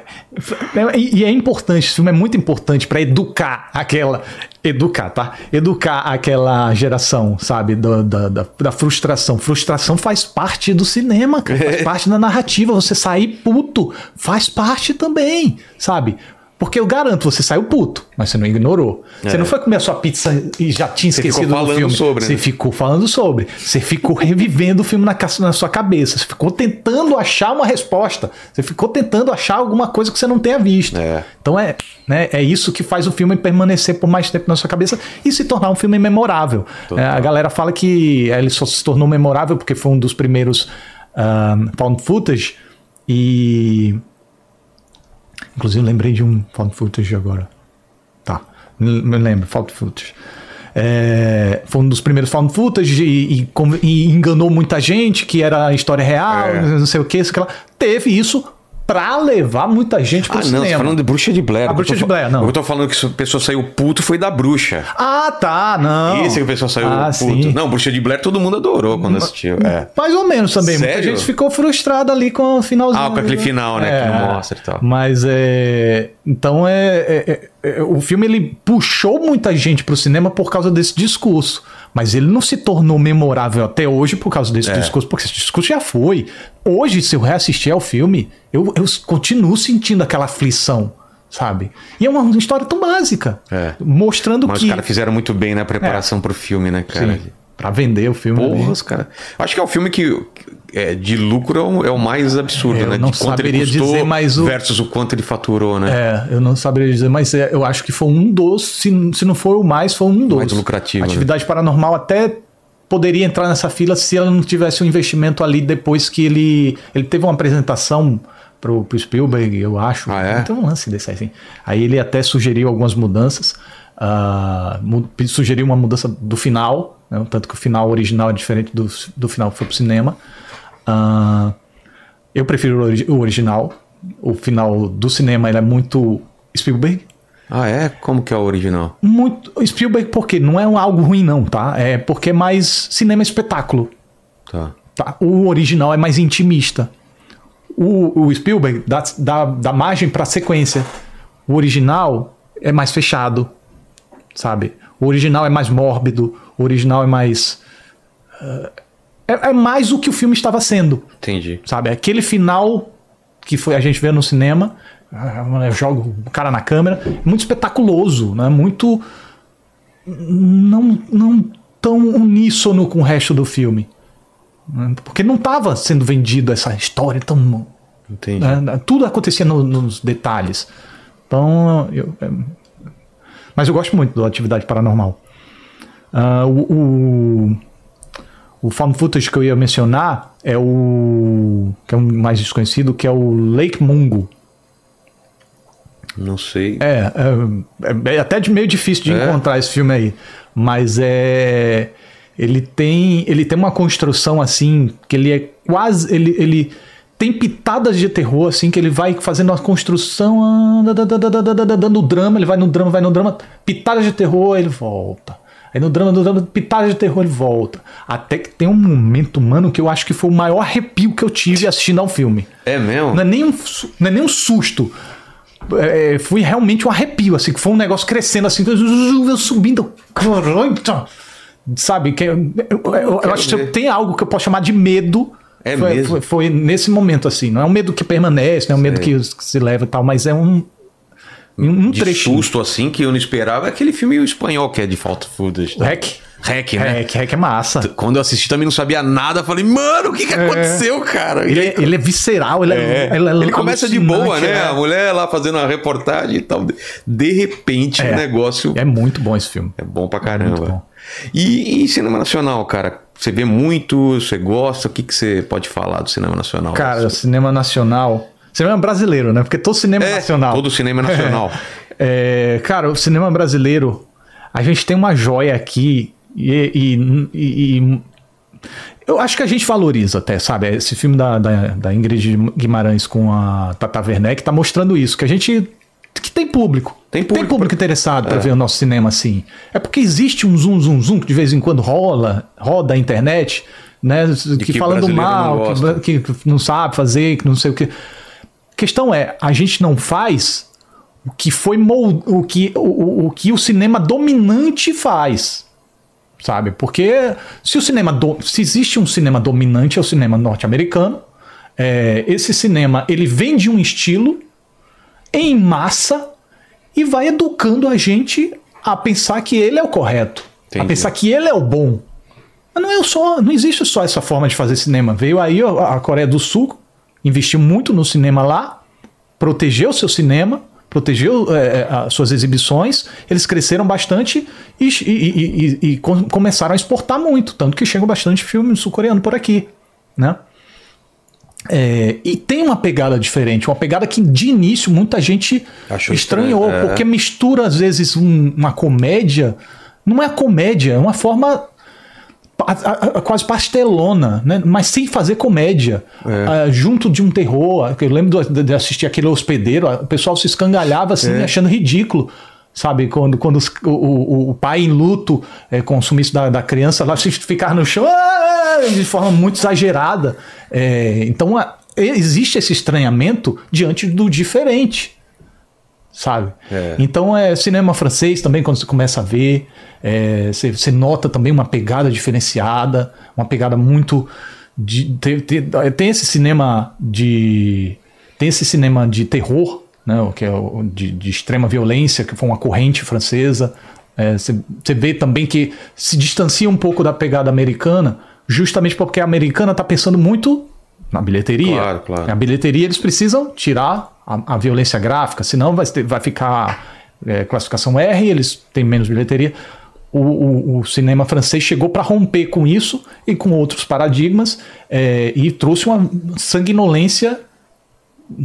E, e é importante, esse filme é muito importante pra educar aquela. Educar, tá? Educar aquela geração, sabe? Da, da, da, da frustração. Frustração faz parte do cinema, cara. Faz parte da narrativa. Você sair puto faz parte também, sabe? Porque eu garanto, você saiu puto, mas você não ignorou. Você É. não foi comer a sua pizza e já tinha Você esquecido ficou do filme. sobre, Você né? ficou falando sobre. Você ficou revivendo o filme na, na sua cabeça. Você ficou tentando achar uma resposta. Você ficou tentando achar alguma coisa que você não tenha visto. É. Então é, né, é isso que faz o filme permanecer por mais tempo na sua cabeça e se tornar um filme memorável. É, a galera fala que ele só se tornou memorável porque foi um dos primeiros ah, found footage e Inclusive, lembrei de um found footage agora. Tá, me lembro, found footage. É, foi um dos primeiros found footage e, e e enganou muita gente que era a história real, É. não sei o que, sei lá. Teve isso pra levar muita gente pro Ah, não, você cinema. tá falando de Bruxa de Blair. A Bruxa de Blair, não. Eu tô falando que a pessoa saiu puto foi da bruxa. Ah, tá, não. Esse que o pessoal saiu ah, puto. Sim. Não, Bruxa de Blair todo mundo adorou quando assistiu. É. Mais ou menos também. Muita Sério? gente ficou frustrada ali com o finalzinho. Ah, com aquele final, né, que não mostra e tal. Mas é. Então é, é- é- é- O filme ele puxou muita gente pro cinema por causa desse discurso. Mas ele não se tornou memorável até hoje por causa É. desse discurso, porque esse discurso já foi. Hoje, se eu reassistir ao filme, eu, eu continuo sentindo aquela aflição, sabe? E é uma história tão básica. É. Mostrando Mas que. os caras fizeram muito bem na preparação pro filme, né, cara? Sim, pra vender o filme. Porra, caras. Acho que é o filme que é, de lucro é o, é mais absurdo, É, eu né? não de quanto ele saberia custou dizer, mas o- versus o quanto ele faturou, né? É, eu não saberia dizer, mas é, eu acho que foi um dos, se, se não foi o mais, foi um dos. Mais lucrativo, né? Atividade paranormal até poderia entrar nessa fila se ela não tivesse um investimento ali depois que ele. Ele teve uma apresentação pro, pro Spielberg, eu acho. Ah, é? Tem um lance desse aí, assim. Aí ele até sugeriu algumas mudanças. Mu- sugeriu uma mudança do final, né, tanto que o final original é diferente do, do final que foi pro cinema. Ah, eu prefiro o ori- o original. O final do cinema ele é muito Spielberg. Ah, é? Como que é o original? Muito Spielberg porque não é algo ruim não, tá? É porque é mais cinema espetáculo. Tá. Tá? O original é mais intimista. O, o Spielberg dá, dá, dá margem para sequência. O original é mais fechado, sabe? O original é mais mórbido. O original é mais ah, é, é mais o que o filme estava sendo. Entendi. sabe? Aquele final que foi a gente vê no cinema, ah, joga o cara na câmera, muito espetaculoso, né? Muito não não tão uníssono com o resto do filme. né? Porque não estava sendo vendido essa história tão Entendi. né? Tudo acontecia no- nos detalhes. Então, eu, é, mas eu gosto muito da atividade paranormal. Ah, o, o, o found footage que eu ia mencionar é o que é o mais desconhecido, que é o Lake Mungo. Não sei. É, é, é até de meio difícil de É? encontrar esse filme aí, mas é ele tem ele tem uma construção assim que ele é quase ele, ele tem pitadas de terror assim que ele vai fazendo uma construção ah, da- da- da- da- da- da- da- dando drama, ele vai no drama, vai no drama, pitadas de terror, ele volta. Aí no drama, no drama, pitadas de terror, ele volta. Até que tem um momento, mano, que eu acho que foi o maior arrepio que eu tive assistindo ao filme. É mesmo? Não é nem um, não é nem um susto. É, foi realmente um arrepio, assim, que foi um negócio crescendo assim, eu subindo. Sabe? Que, eu, eu- eu quero acho que tem algo que eu posso chamar de medo. É foi, mesmo? Foi, foi nesse momento, assim. Não é um medo que permanece, não é um medo que, que se leva e tal, mas é um. Um de trechinho. susto assim que eu não esperava. É aquele filme espanhol que é de falta footage. Hack. Hack, né? Hack, hack é massa. Quando eu assisti também não sabia nada. Falei, mano, o que, que aconteceu, cara? Ele, é- ele é visceral, ele é. É. ele, é Ele começa de boa, né? é. A mulher lá fazendo uma reportagem e tal. De repente, É. o negócio É muito bom esse filme. é bom pra muito caramba. bom. E, e cinema nacional, cara? Você vê muito, você gosta? O que, que você pode falar do cinema nacional? Cara, cinema nacional. Cinema brasileiro, né? Porque todo cinema é é, nacional. todo cinema é nacional. É, cara, o cinema brasileiro, a gente tem uma joia aqui e, e- e- e Eu acho que a gente valoriza até, sabe? Esse filme da, da, da Ingrid Guimarães com a Tata Werneck tá mostrando isso, que a gente. Que tem público. Tem público tem público pra- interessado pra ver o nosso cinema assim. É porque existe um zoom, zoom, zoom que de vez em quando rola, roda a internet, né? Que, que falando não mal, gosta. que, que não sabe fazer, que não sei o que. A questão é, a gente não faz o que foi mol- o que o, o- o que o cinema dominante faz. Sabe? Porque se o cinema do- se existe um cinema dominante é o cinema norte-americano. É, esse cinema ele vem de um estilo em massa e vai educando a gente a pensar que ele é o correto, a Entendi. pensar que ele é o bom. Mas não é só, não existe só essa forma de fazer cinema. Veio aí a a Coreia do Sul, investiu muito no cinema lá, protegeu seu cinema, protegeu é, é, as suas exibições, eles cresceram bastante e, e- e- e- com- começaram a exportar muito, tanto que chegam bastante filme sul-coreano por aqui, né? É, e tem uma pegada diferente, uma pegada que de início muita gente Achou estranhou, estranho, é. porque mistura às vezes um- uma comédia, não é comédia, é uma forma pa- a- a- quase pastelona, né? mas sem fazer comédia, É. Ah, junto de um terror. Eu lembro de, de assistir aquele hospedeiro, o pessoal se escangalhava assim, É. achando ridículo. Sabe, quando, quando os- o, o- pai em luto é, com o sumiço da, da criança lá, se ficar no chão "Ah!" de forma muito exagerada. É, então a- existe esse estranhamento diante do diferente sabe? É. Então é cinema francês também, quando você começa a ver, é, você, você nota também uma pegada diferenciada, uma pegada muito. De, tem, tem- tem esse cinema de. Tem esse cinema de terror, né, o que é o de, de extrema violência, que foi uma corrente francesa. É, Você você vê também que se distancia um pouco da pegada americana, justamente porque a americana está pensando muito na bilheteria. Claro, claro. A bilheteria eles precisam tirar a, a violência gráfica, senão vai, ter- vai ficar é, classificação R, eles têm menos bilheteria. O, o- o cinema francês chegou para romper com isso e com outros paradigmas é, e trouxe uma sanguinolência,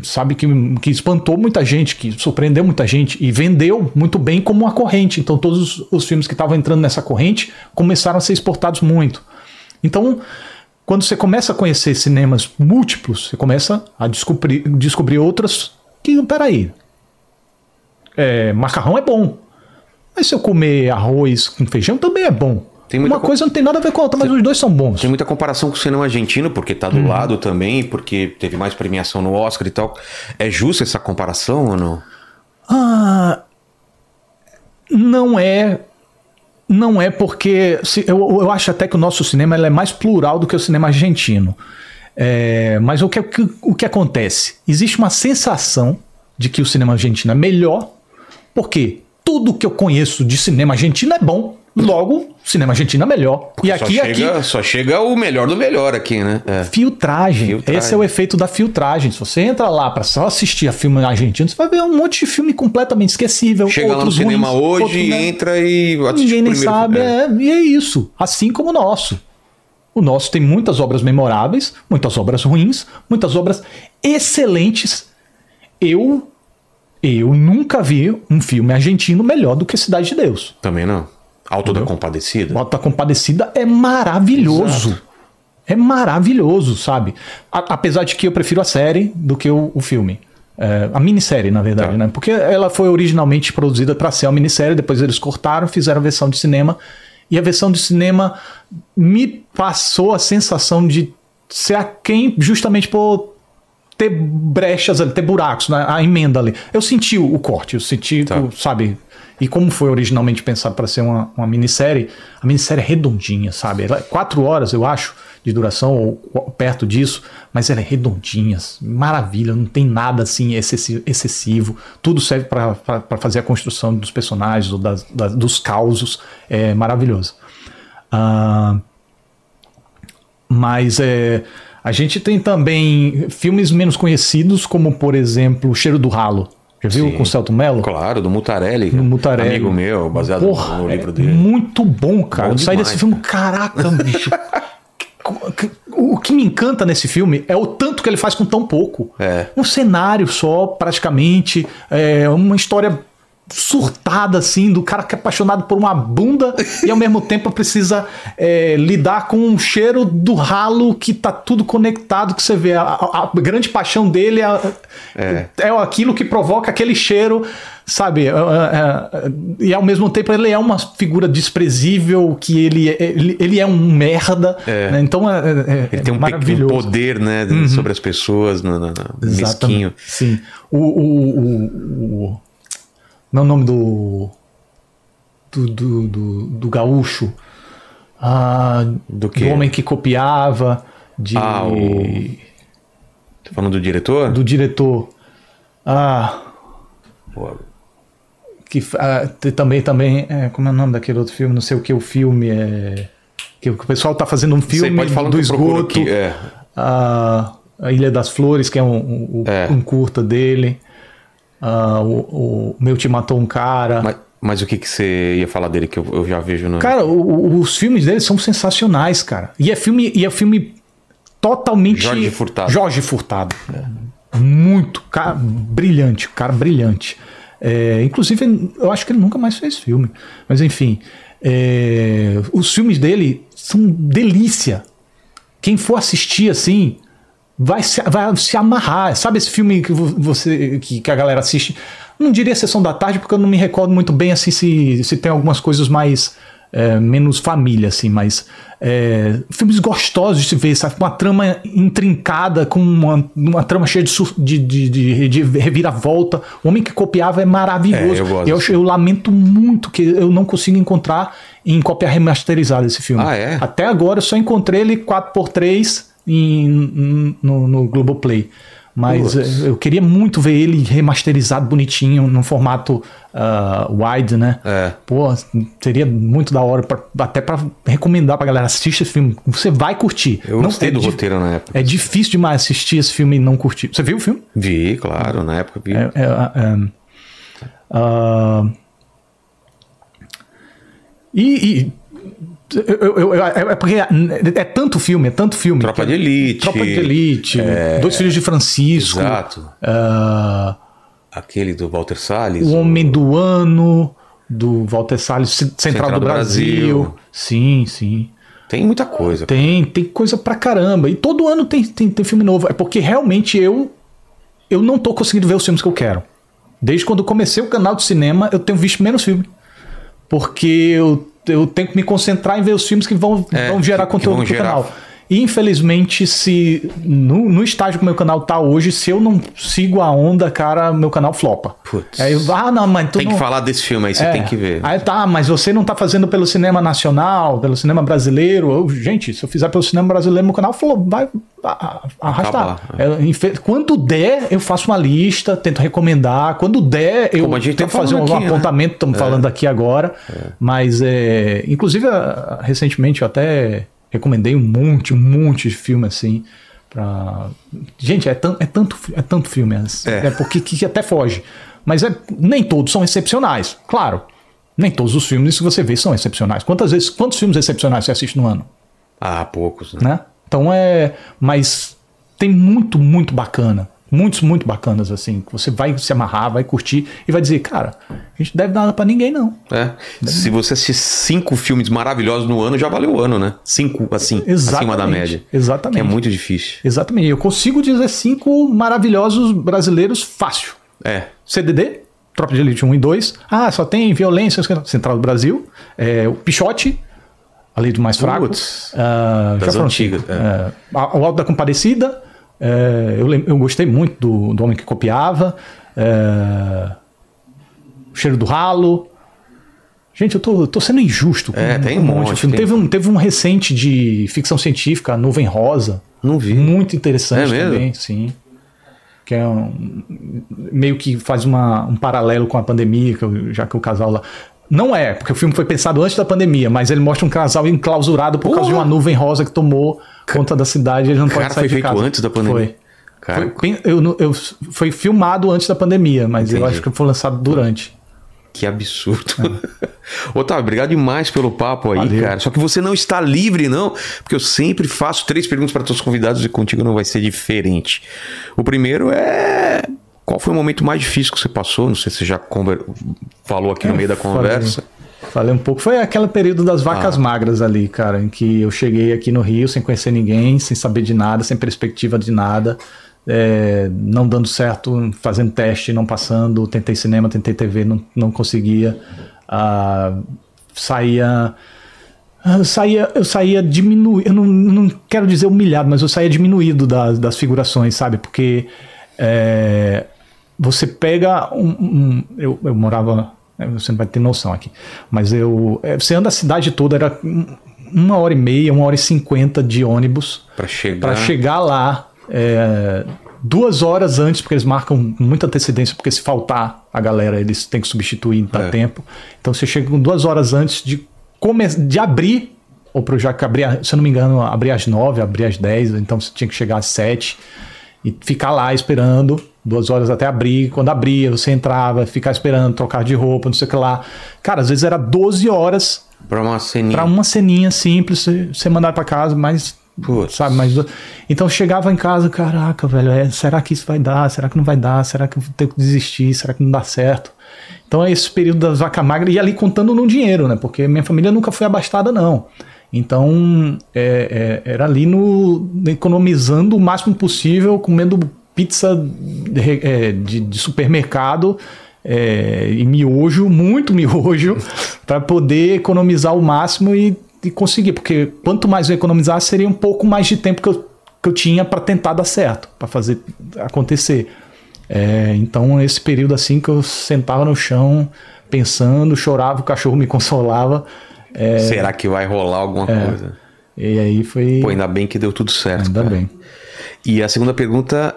sabe, que, que espantou muita gente, que surpreendeu muita gente e vendeu muito bem como uma corrente. Então todos os, os filmes que estavam entrando nessa corrente começaram a ser exportados muito. Então, quando você começa a conhecer cinemas múltiplos, você começa a descobrir, descobrir outras que, peraí, é, macarrão é bom. Mas se eu comer arroz com feijão também é bom. Tem Uma co- coisa não tem nada a ver com a outra, mas os dois são bons. Tem muita comparação com o cinema argentino, porque tá do lado também, porque teve mais premiação no Oscar e tal. É justa essa comparação ou não? Ah, não é. Não é porque. se- eu, eu acho até que o nosso cinema é mais plural do que o cinema argentino. É, mas o que- o que acontece? Existe uma sensação de que o cinema argentino é melhor, porque tudo que eu conheço de cinema argentino é bom. Logo, cinema argentino é melhor. e aqui, só, aqui, chega, só chega o melhor do melhor aqui, né? É. Filtragem. Filtragem. Esse é o efeito da filtragem. Se você entra lá pra só assistir a filme argentino, você vai ver um monte de filme completamente esquecível. Chega lá no cinema ruins, hoje, outros, né? entra e assiste Ninguém nem sabe. É. É, e é isso. Assim como o nosso. O nosso tem muitas obras memoráveis, muitas obras ruins, muitas obras excelentes. Eu eu nunca vi um filme argentino melhor do que Cidade de Deus. Também não. Alto da Compadecida. Bota Compadecida é maravilhoso. Exato. É maravilhoso, sabe? A- apesar de que eu prefiro a série do que o, o filme. É, a minissérie, na verdade, Tá. né? Porque ela foi originalmente produzida para ser uma minissérie, depois eles cortaram, fizeram a versão de cinema. E a versão de cinema me passou a sensação de ser aquém justamente por ter brechas ali, ter buracos na a emenda ali. Eu senti o, o corte, eu senti, Tá. o- sabe? E como foi originalmente pensado para ser uma, uma minissérie, a minissérie é redondinha, sabe? Ela é quatro horas, eu acho, de duração, ou, perto disso, mas ela é redondinha, maravilha, não tem nada assim excessi- excessivo. Tudo serve para fazer a construção dos personagens, ou das, das- dos causos, é maravilhoso. Ah, mas é, a gente tem também filmes menos conhecidos, como por exemplo Cheiro do Ralo. Já viu Sim. com o Celto Mello? Claro, do Mutarelli. No Mutarelli. Amigo meu, baseado Porra, no livro é dele. Muito bom, cara. Bom eu saí desse filme, caraca, bicho. O que me encanta nesse filme é o tanto que ele faz com tão pouco. É. Um cenário só, praticamente. É uma história surtada, assim, do cara que é apaixonado por uma bunda e ao mesmo tempo precisa é, lidar com um cheiro do ralo que tá tudo conectado, que você vê. A, a- a grande paixão dele é, É. é aquilo que provoca aquele cheiro, sabe? É, é, é, e ao mesmo tempo ele é uma figura desprezível, que ele, é- ele, ele é um merda. né? Então é, Ele tem um, pe- um maravilhoso. poder, né, sobre as pessoas, no, no, no mesquinho. Sim. O, o, o, o- Não é o nome do. Do, do, do, do gaúcho. Ah, Do quê? homem que copiava. De, Ah, o- Tá falando do diretor? Do diretor. Ah. Pô, Que ah, também, também. É, como é o nome daquele outro filme? Não sei o que o filme é. Que o pessoal tá fazendo um filme pode falar do esgoto. aqui, é. a, a Ilha das Flores, que é um, um, É. um curta dele. Ah, o, o Meu Te Matou um Cara. Mas, mas o que, que você ia falar dele que eu, eu já vejo no. Cara, o- os filmes dele são sensacionais, cara. E é filme, e é filme totalmente. Jorge Furtado. Jorge Furtado. Muito. Cara, brilhante. Cara, brilhante. É, inclusive, eu acho que ele nunca mais fez filme. Mas enfim. é, os filmes dele são delícia. Quem for assistir assim. Vai se, vai se amarrar. Sabe esse filme que vo- você que, que a galera assiste? Não diria Sessão da Tarde, porque eu não me recordo muito bem assim se, se tem algumas coisas mais é, menos família, assim, mas é, filmes gostosos de se ver, sabe? Uma trama intrincada, com uma, uma trama cheia de, de, de, de, reviravolta. O Homem que Copiava é maravilhoso. É, eu eu, eu lamento muito que eu não consigo encontrar em cópia remasterizada esse filme. Ah, é? Até agora eu só encontrei ele 4x3 em, no, no Globoplay. Mas Putz. eh, eu queria muito ver ele remasterizado bonitinho, num formato ah, wide, né? É. Pô, seria muito da hora, pra- até pra recomendar pra galera, assistir esse filme. Você vai curtir. Eu gostei é do roteiro na época. É difícil demais assistir esse filme e não curtir. Você viu o filme? Vi, claro, na época vi. É, é, ah, e. e eu- eu- eu- é é porque é tanto filme, é tanto filme. Tropa de Elite. Tropa de Elite, Dois Filhos de Francisco, Exato. ah, Aquele do Walter Salles. O Homem do Ano, do Walter Salles, C- Central, do, do Brasil. Brasil. Sim, sim. Tem muita coisa. Tem, tem coisa pra caramba. E todo ano tem, tem, tem filme novo. É porque realmente eu eu não tô conseguindo ver os filmes que eu quero. Desde quando comecei o canal de cinema, eu tenho visto menos filme. Porque eu, eu tenho que me concentrar em ver os filmes que vão, É, vão gerar conteúdo vão pro gerar. canal. E infelizmente, se no, no estágio que o meu canal tá hoje, se eu não sigo a onda, cara, meu canal flopa. Putz. Aí ah, não, mas tu Tem não... que falar desse filme aí, você É. tem que ver. Aí tá, mas você não tá fazendo pelo cinema nacional, pelo cinema brasileiro. Eu, gente, se eu fizer pelo cinema brasileiro, meu canal vai arrastar. É, Quando der, eu faço uma lista, tento recomendar. Quando der, eu Como a gente tá tento fazer um, aqui, né? apontamento, estamos falando aqui agora. Mas, é, inclusive, a- recentemente eu até recomendei um monte, um monte de filme assim. Pra... Gente, é, tan- é tanto, é tanto filme, é, É. é porque que, que até foge. Mas é- nem todos são excepcionais, claro. Nem todos os filmes que você vê são excepcionais. Quantas vezes, quantos filmes excepcionais você assiste no ano? Ah, poucos, né? né? Então é. Mas tem muito, muito bacana. Muitos, muito bacanas, assim. que Você vai se amarrar, vai curtir e vai dizer, cara, a gente deve nada pra ninguém, não. É. Se você assistir cinco filmes maravilhosos no ano, já valeu o ano, né? Cinco, assim, acima da média. Exatamente. Que é muito difícil. Exatamente. Eu consigo dizer cinco maravilhosos brasileiros fácil. É. CDD, Tropa de Elite 1 e 2. Ah, só tem violência. Central do Brasil. É, o Pichote, a Lei do Mais Fraco. Putz, Ah, das antigas, é. É, o Alto da Compadecida. É, eu, eu gostei muito do, do Homem que Copiava. é, o Cheiro do Ralo. Gente, eu tô, eu tô sendo injusto. com É, tem um monte monte, filme. tem. Teve, um, teve um recente de ficção científica, A Nuvem Rosa. Não vi. Muito interessante É também, sim. Que é um, meio que faz uma, um paralelo com a pandemia, que eu- já que o casal lá. Não é, porque o filme foi pensado antes da pandemia, mas ele mostra um casal enclausurado por causa de uma nuvem rosa que tomou conta da cidade ele não Cara, pode sair foi de feito casa. antes da pandemia. Foi. Cara, Foi, eu, eu- foi filmado antes da pandemia, mas eu Entendi. acho que foi lançado durante. que absurdo. Otávio, obrigado demais pelo papo aí, É. Valeu. cara. Só que você não está livre, não, porque eu sempre faço três perguntas para todos os convidados e contigo não vai ser diferente. O primeiro é Qual foi o momento mais difícil que você passou? Não sei se você já conver- falou aqui no meio da conversa. Falei um pouco. Foi aquele período das vacas Ah. magras ali, cara, em que eu cheguei aqui no Rio sem conhecer ninguém, sem saber de nada, sem perspectiva de nada, é, não dando certo, fazendo teste, não passando. Tentei cinema, tentei TV, não, não conseguia. Ah, saía. Eu saía, eu saía diminuído, eu não, não quero dizer humilhado, mas eu saía diminuído das, das figurações, sabe? Porque é, você pega um. um- eu, eu morava. É, Você não vai ter noção aqui. Mas eu. é, Você anda a cidade toda, era um- uma hora e meia, uma hora e cinquenta de ônibus Pra chegar. para chegar lá é, duas horas antes, porque eles marcam muita antecedência, porque se faltar a galera, eles têm que substituir em dá É. tempo. Então você chega com duas horas antes de, come de abrir o projeto, que abria, se eu não me engano, abria às nove, abria às dez, então você tinha que chegar às sete e ficar lá esperando duas horas até abrir. Quando abria, você entrava, ficar esperando, trocar de roupa, não sei o que lá. Cara, às vezes era 12 horas Pra uma ceninha. Pra uma ceninha simples, você- mandar pra casa, mas. Putz. Sabe, mas. Então chegava em casa, caraca, velho, é, será que isso vai dar? Será que não vai dar? Será que eu ter que desistir? Será que não dá certo? Então é esse período das vacas magras e ali contando no dinheiro, né? Porque minha família nunca foi abastada, não. Então é, é, era ali no economizando o máximo possível, comendo pizza de, é, de- de supermercado é, e miojo, muito miojo, para poder economizar o máximo e, e conseguir. Porque quanto mais eu economizar, seria um pouco mais de tempo que eu, que eu tinha para tentar dar certo, para fazer acontecer. É, então, esse período assim que eu sentava no chão, pensando, chorava, o cachorro me consolava. é, Será que vai rolar alguma coisa? e aí foi. Pô, ainda bem que deu tudo certo. ainda cara. bem. E a segunda pergunta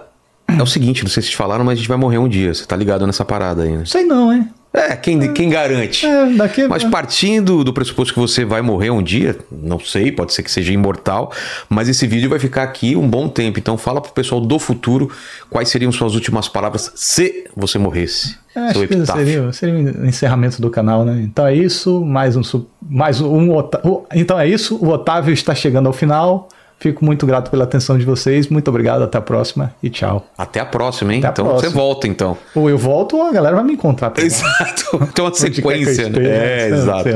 é o seguinte: não sei se te falaram, mas a gente vai morrer um dia. Você tá ligado nessa parada aí, né? Sei não, hein? É, quem, quem garante? É, daqui. Mas partindo do pressuposto que você vai morrer um dia, não sei, pode ser que seja imortal, mas esse vídeo vai ficar aqui um bom tempo. Então fala pro pessoal do futuro quais seriam suas últimas palavras se você morresse. É, acho que seria, seria o encerramento do canal, né? Então é isso, mais um, mais um o- Então é isso, o Otávio está chegando ao final. Fico muito grato pela atenção de vocês. Muito obrigado, até a próxima e tchau. Até a próxima, hein? Até então próxima. você volta, então. Ou eu volto ou a galera vai me encontrar. Exato. Tem uma quer que sequência, né? É, sei- exato.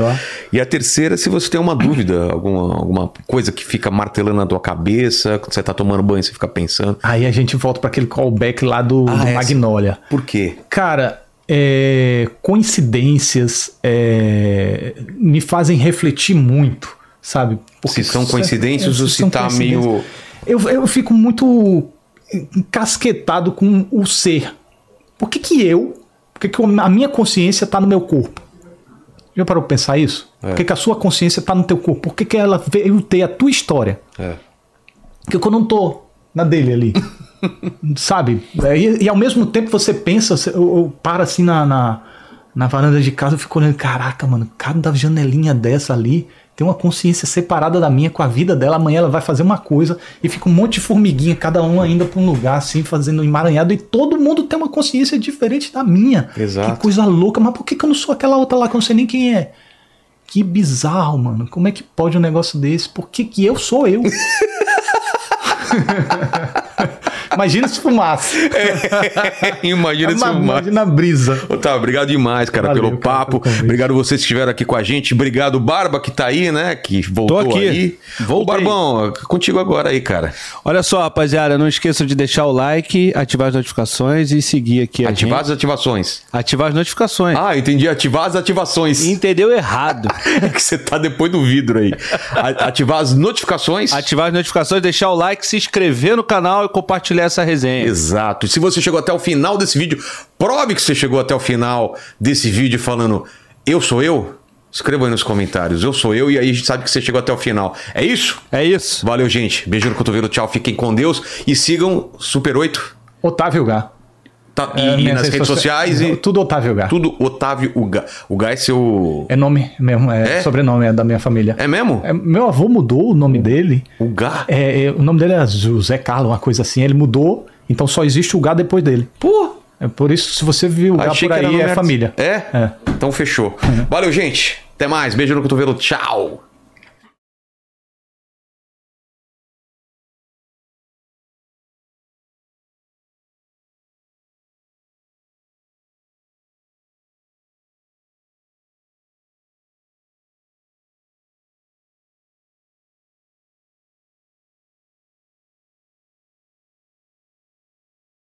E a terceira, se você tem uma dúvida, alguma, alguma coisa que fica martelando na tua cabeça, quando você tá tomando banho, você fica pensando. Aí a gente volta para aquele callback lá do, Ah, do. Magnolia. Por quê? Cara, é, coincidências é, me fazem refletir muito, sabe? Se são coincidências ou se são tá meio- Eu, eu fico muito encasquetado com o ser. Por que que eu, por que que a minha consciência tá no meu corpo? Já parou pra pensar isso? É. Por que, que a sua consciência tá no teu corpo? Por que, que ela veio ter a tua história? É. Porque eu não tô na dele ali. Sabe? E, e ao mesmo tempo você pensa, eu, eu paro assim na, na, na varanda de casa e fico olhando, caraca, mano, cada janelinha dessa ali tem uma consciência separada da minha com a vida dela. Amanhã ela vai fazer uma coisa e fica um monte de formiguinha, cada um ainda pra um lugar assim, fazendo emaranhado, e todo mundo tem uma consciência diferente da minha. Exato. Que coisa louca, mas por que, que eu não sou aquela outra lá que eu não sei nem quem é? Que bizarro, mano. Como é que pode um negócio desse? Por que, que eu sou eu? Imagina se fumasse. Imagina se uma... Imagina a brisa. Otávio, obrigado demais, cara, Valeu, pelo cara, papo. pelo. Obrigado vocês que estiveram aqui com a gente. Obrigado, Barba, que tá aí, né? Que voltou aqui. aí. Ô, Voltei. Barbão, contigo agora aí, cara. Olha só, rapaziada, não esqueçam de deixar o like, ativar as notificações e seguir aqui a Ativar gente. as ativações. Ativar as notificações. Ah, entendi. Ativar as ativações. Entendeu errado. É que você tá depois do vidro aí. Ativar as notificações. Ativar as notificações, deixar o like, se inscrever no canal e compartilhar essa resenha. Exato. E se você chegou até o final desse vídeo, prove que você chegou até o final desse vídeo falando eu sou eu. Escreva aí nos comentários, eu sou eu, e aí a gente sabe que você chegou até o final. É isso? É isso. Valeu, gente. Beijo no cotovelo, tchau, fiquem com Deus e sigam Super 8. Otávio Gá. Tá, e, É, e minhas nas redes sociais e Tudo Otávio Gá. tudo Otávio Uga. O Gá é seu. É nome mesmo, é, É? sobrenome é da minha família. É mesmo? É, meu avô mudou o nome dele. O Gá? É, é, o nome dele é José Carlos, uma coisa assim. Ele mudou, então só existe o Gá depois dele. Pô! É por isso, se você viu o Gá por era aí, é família. É? É. Então fechou. Valeu, gente. Até mais. Beijo no cotovelo. Tchau.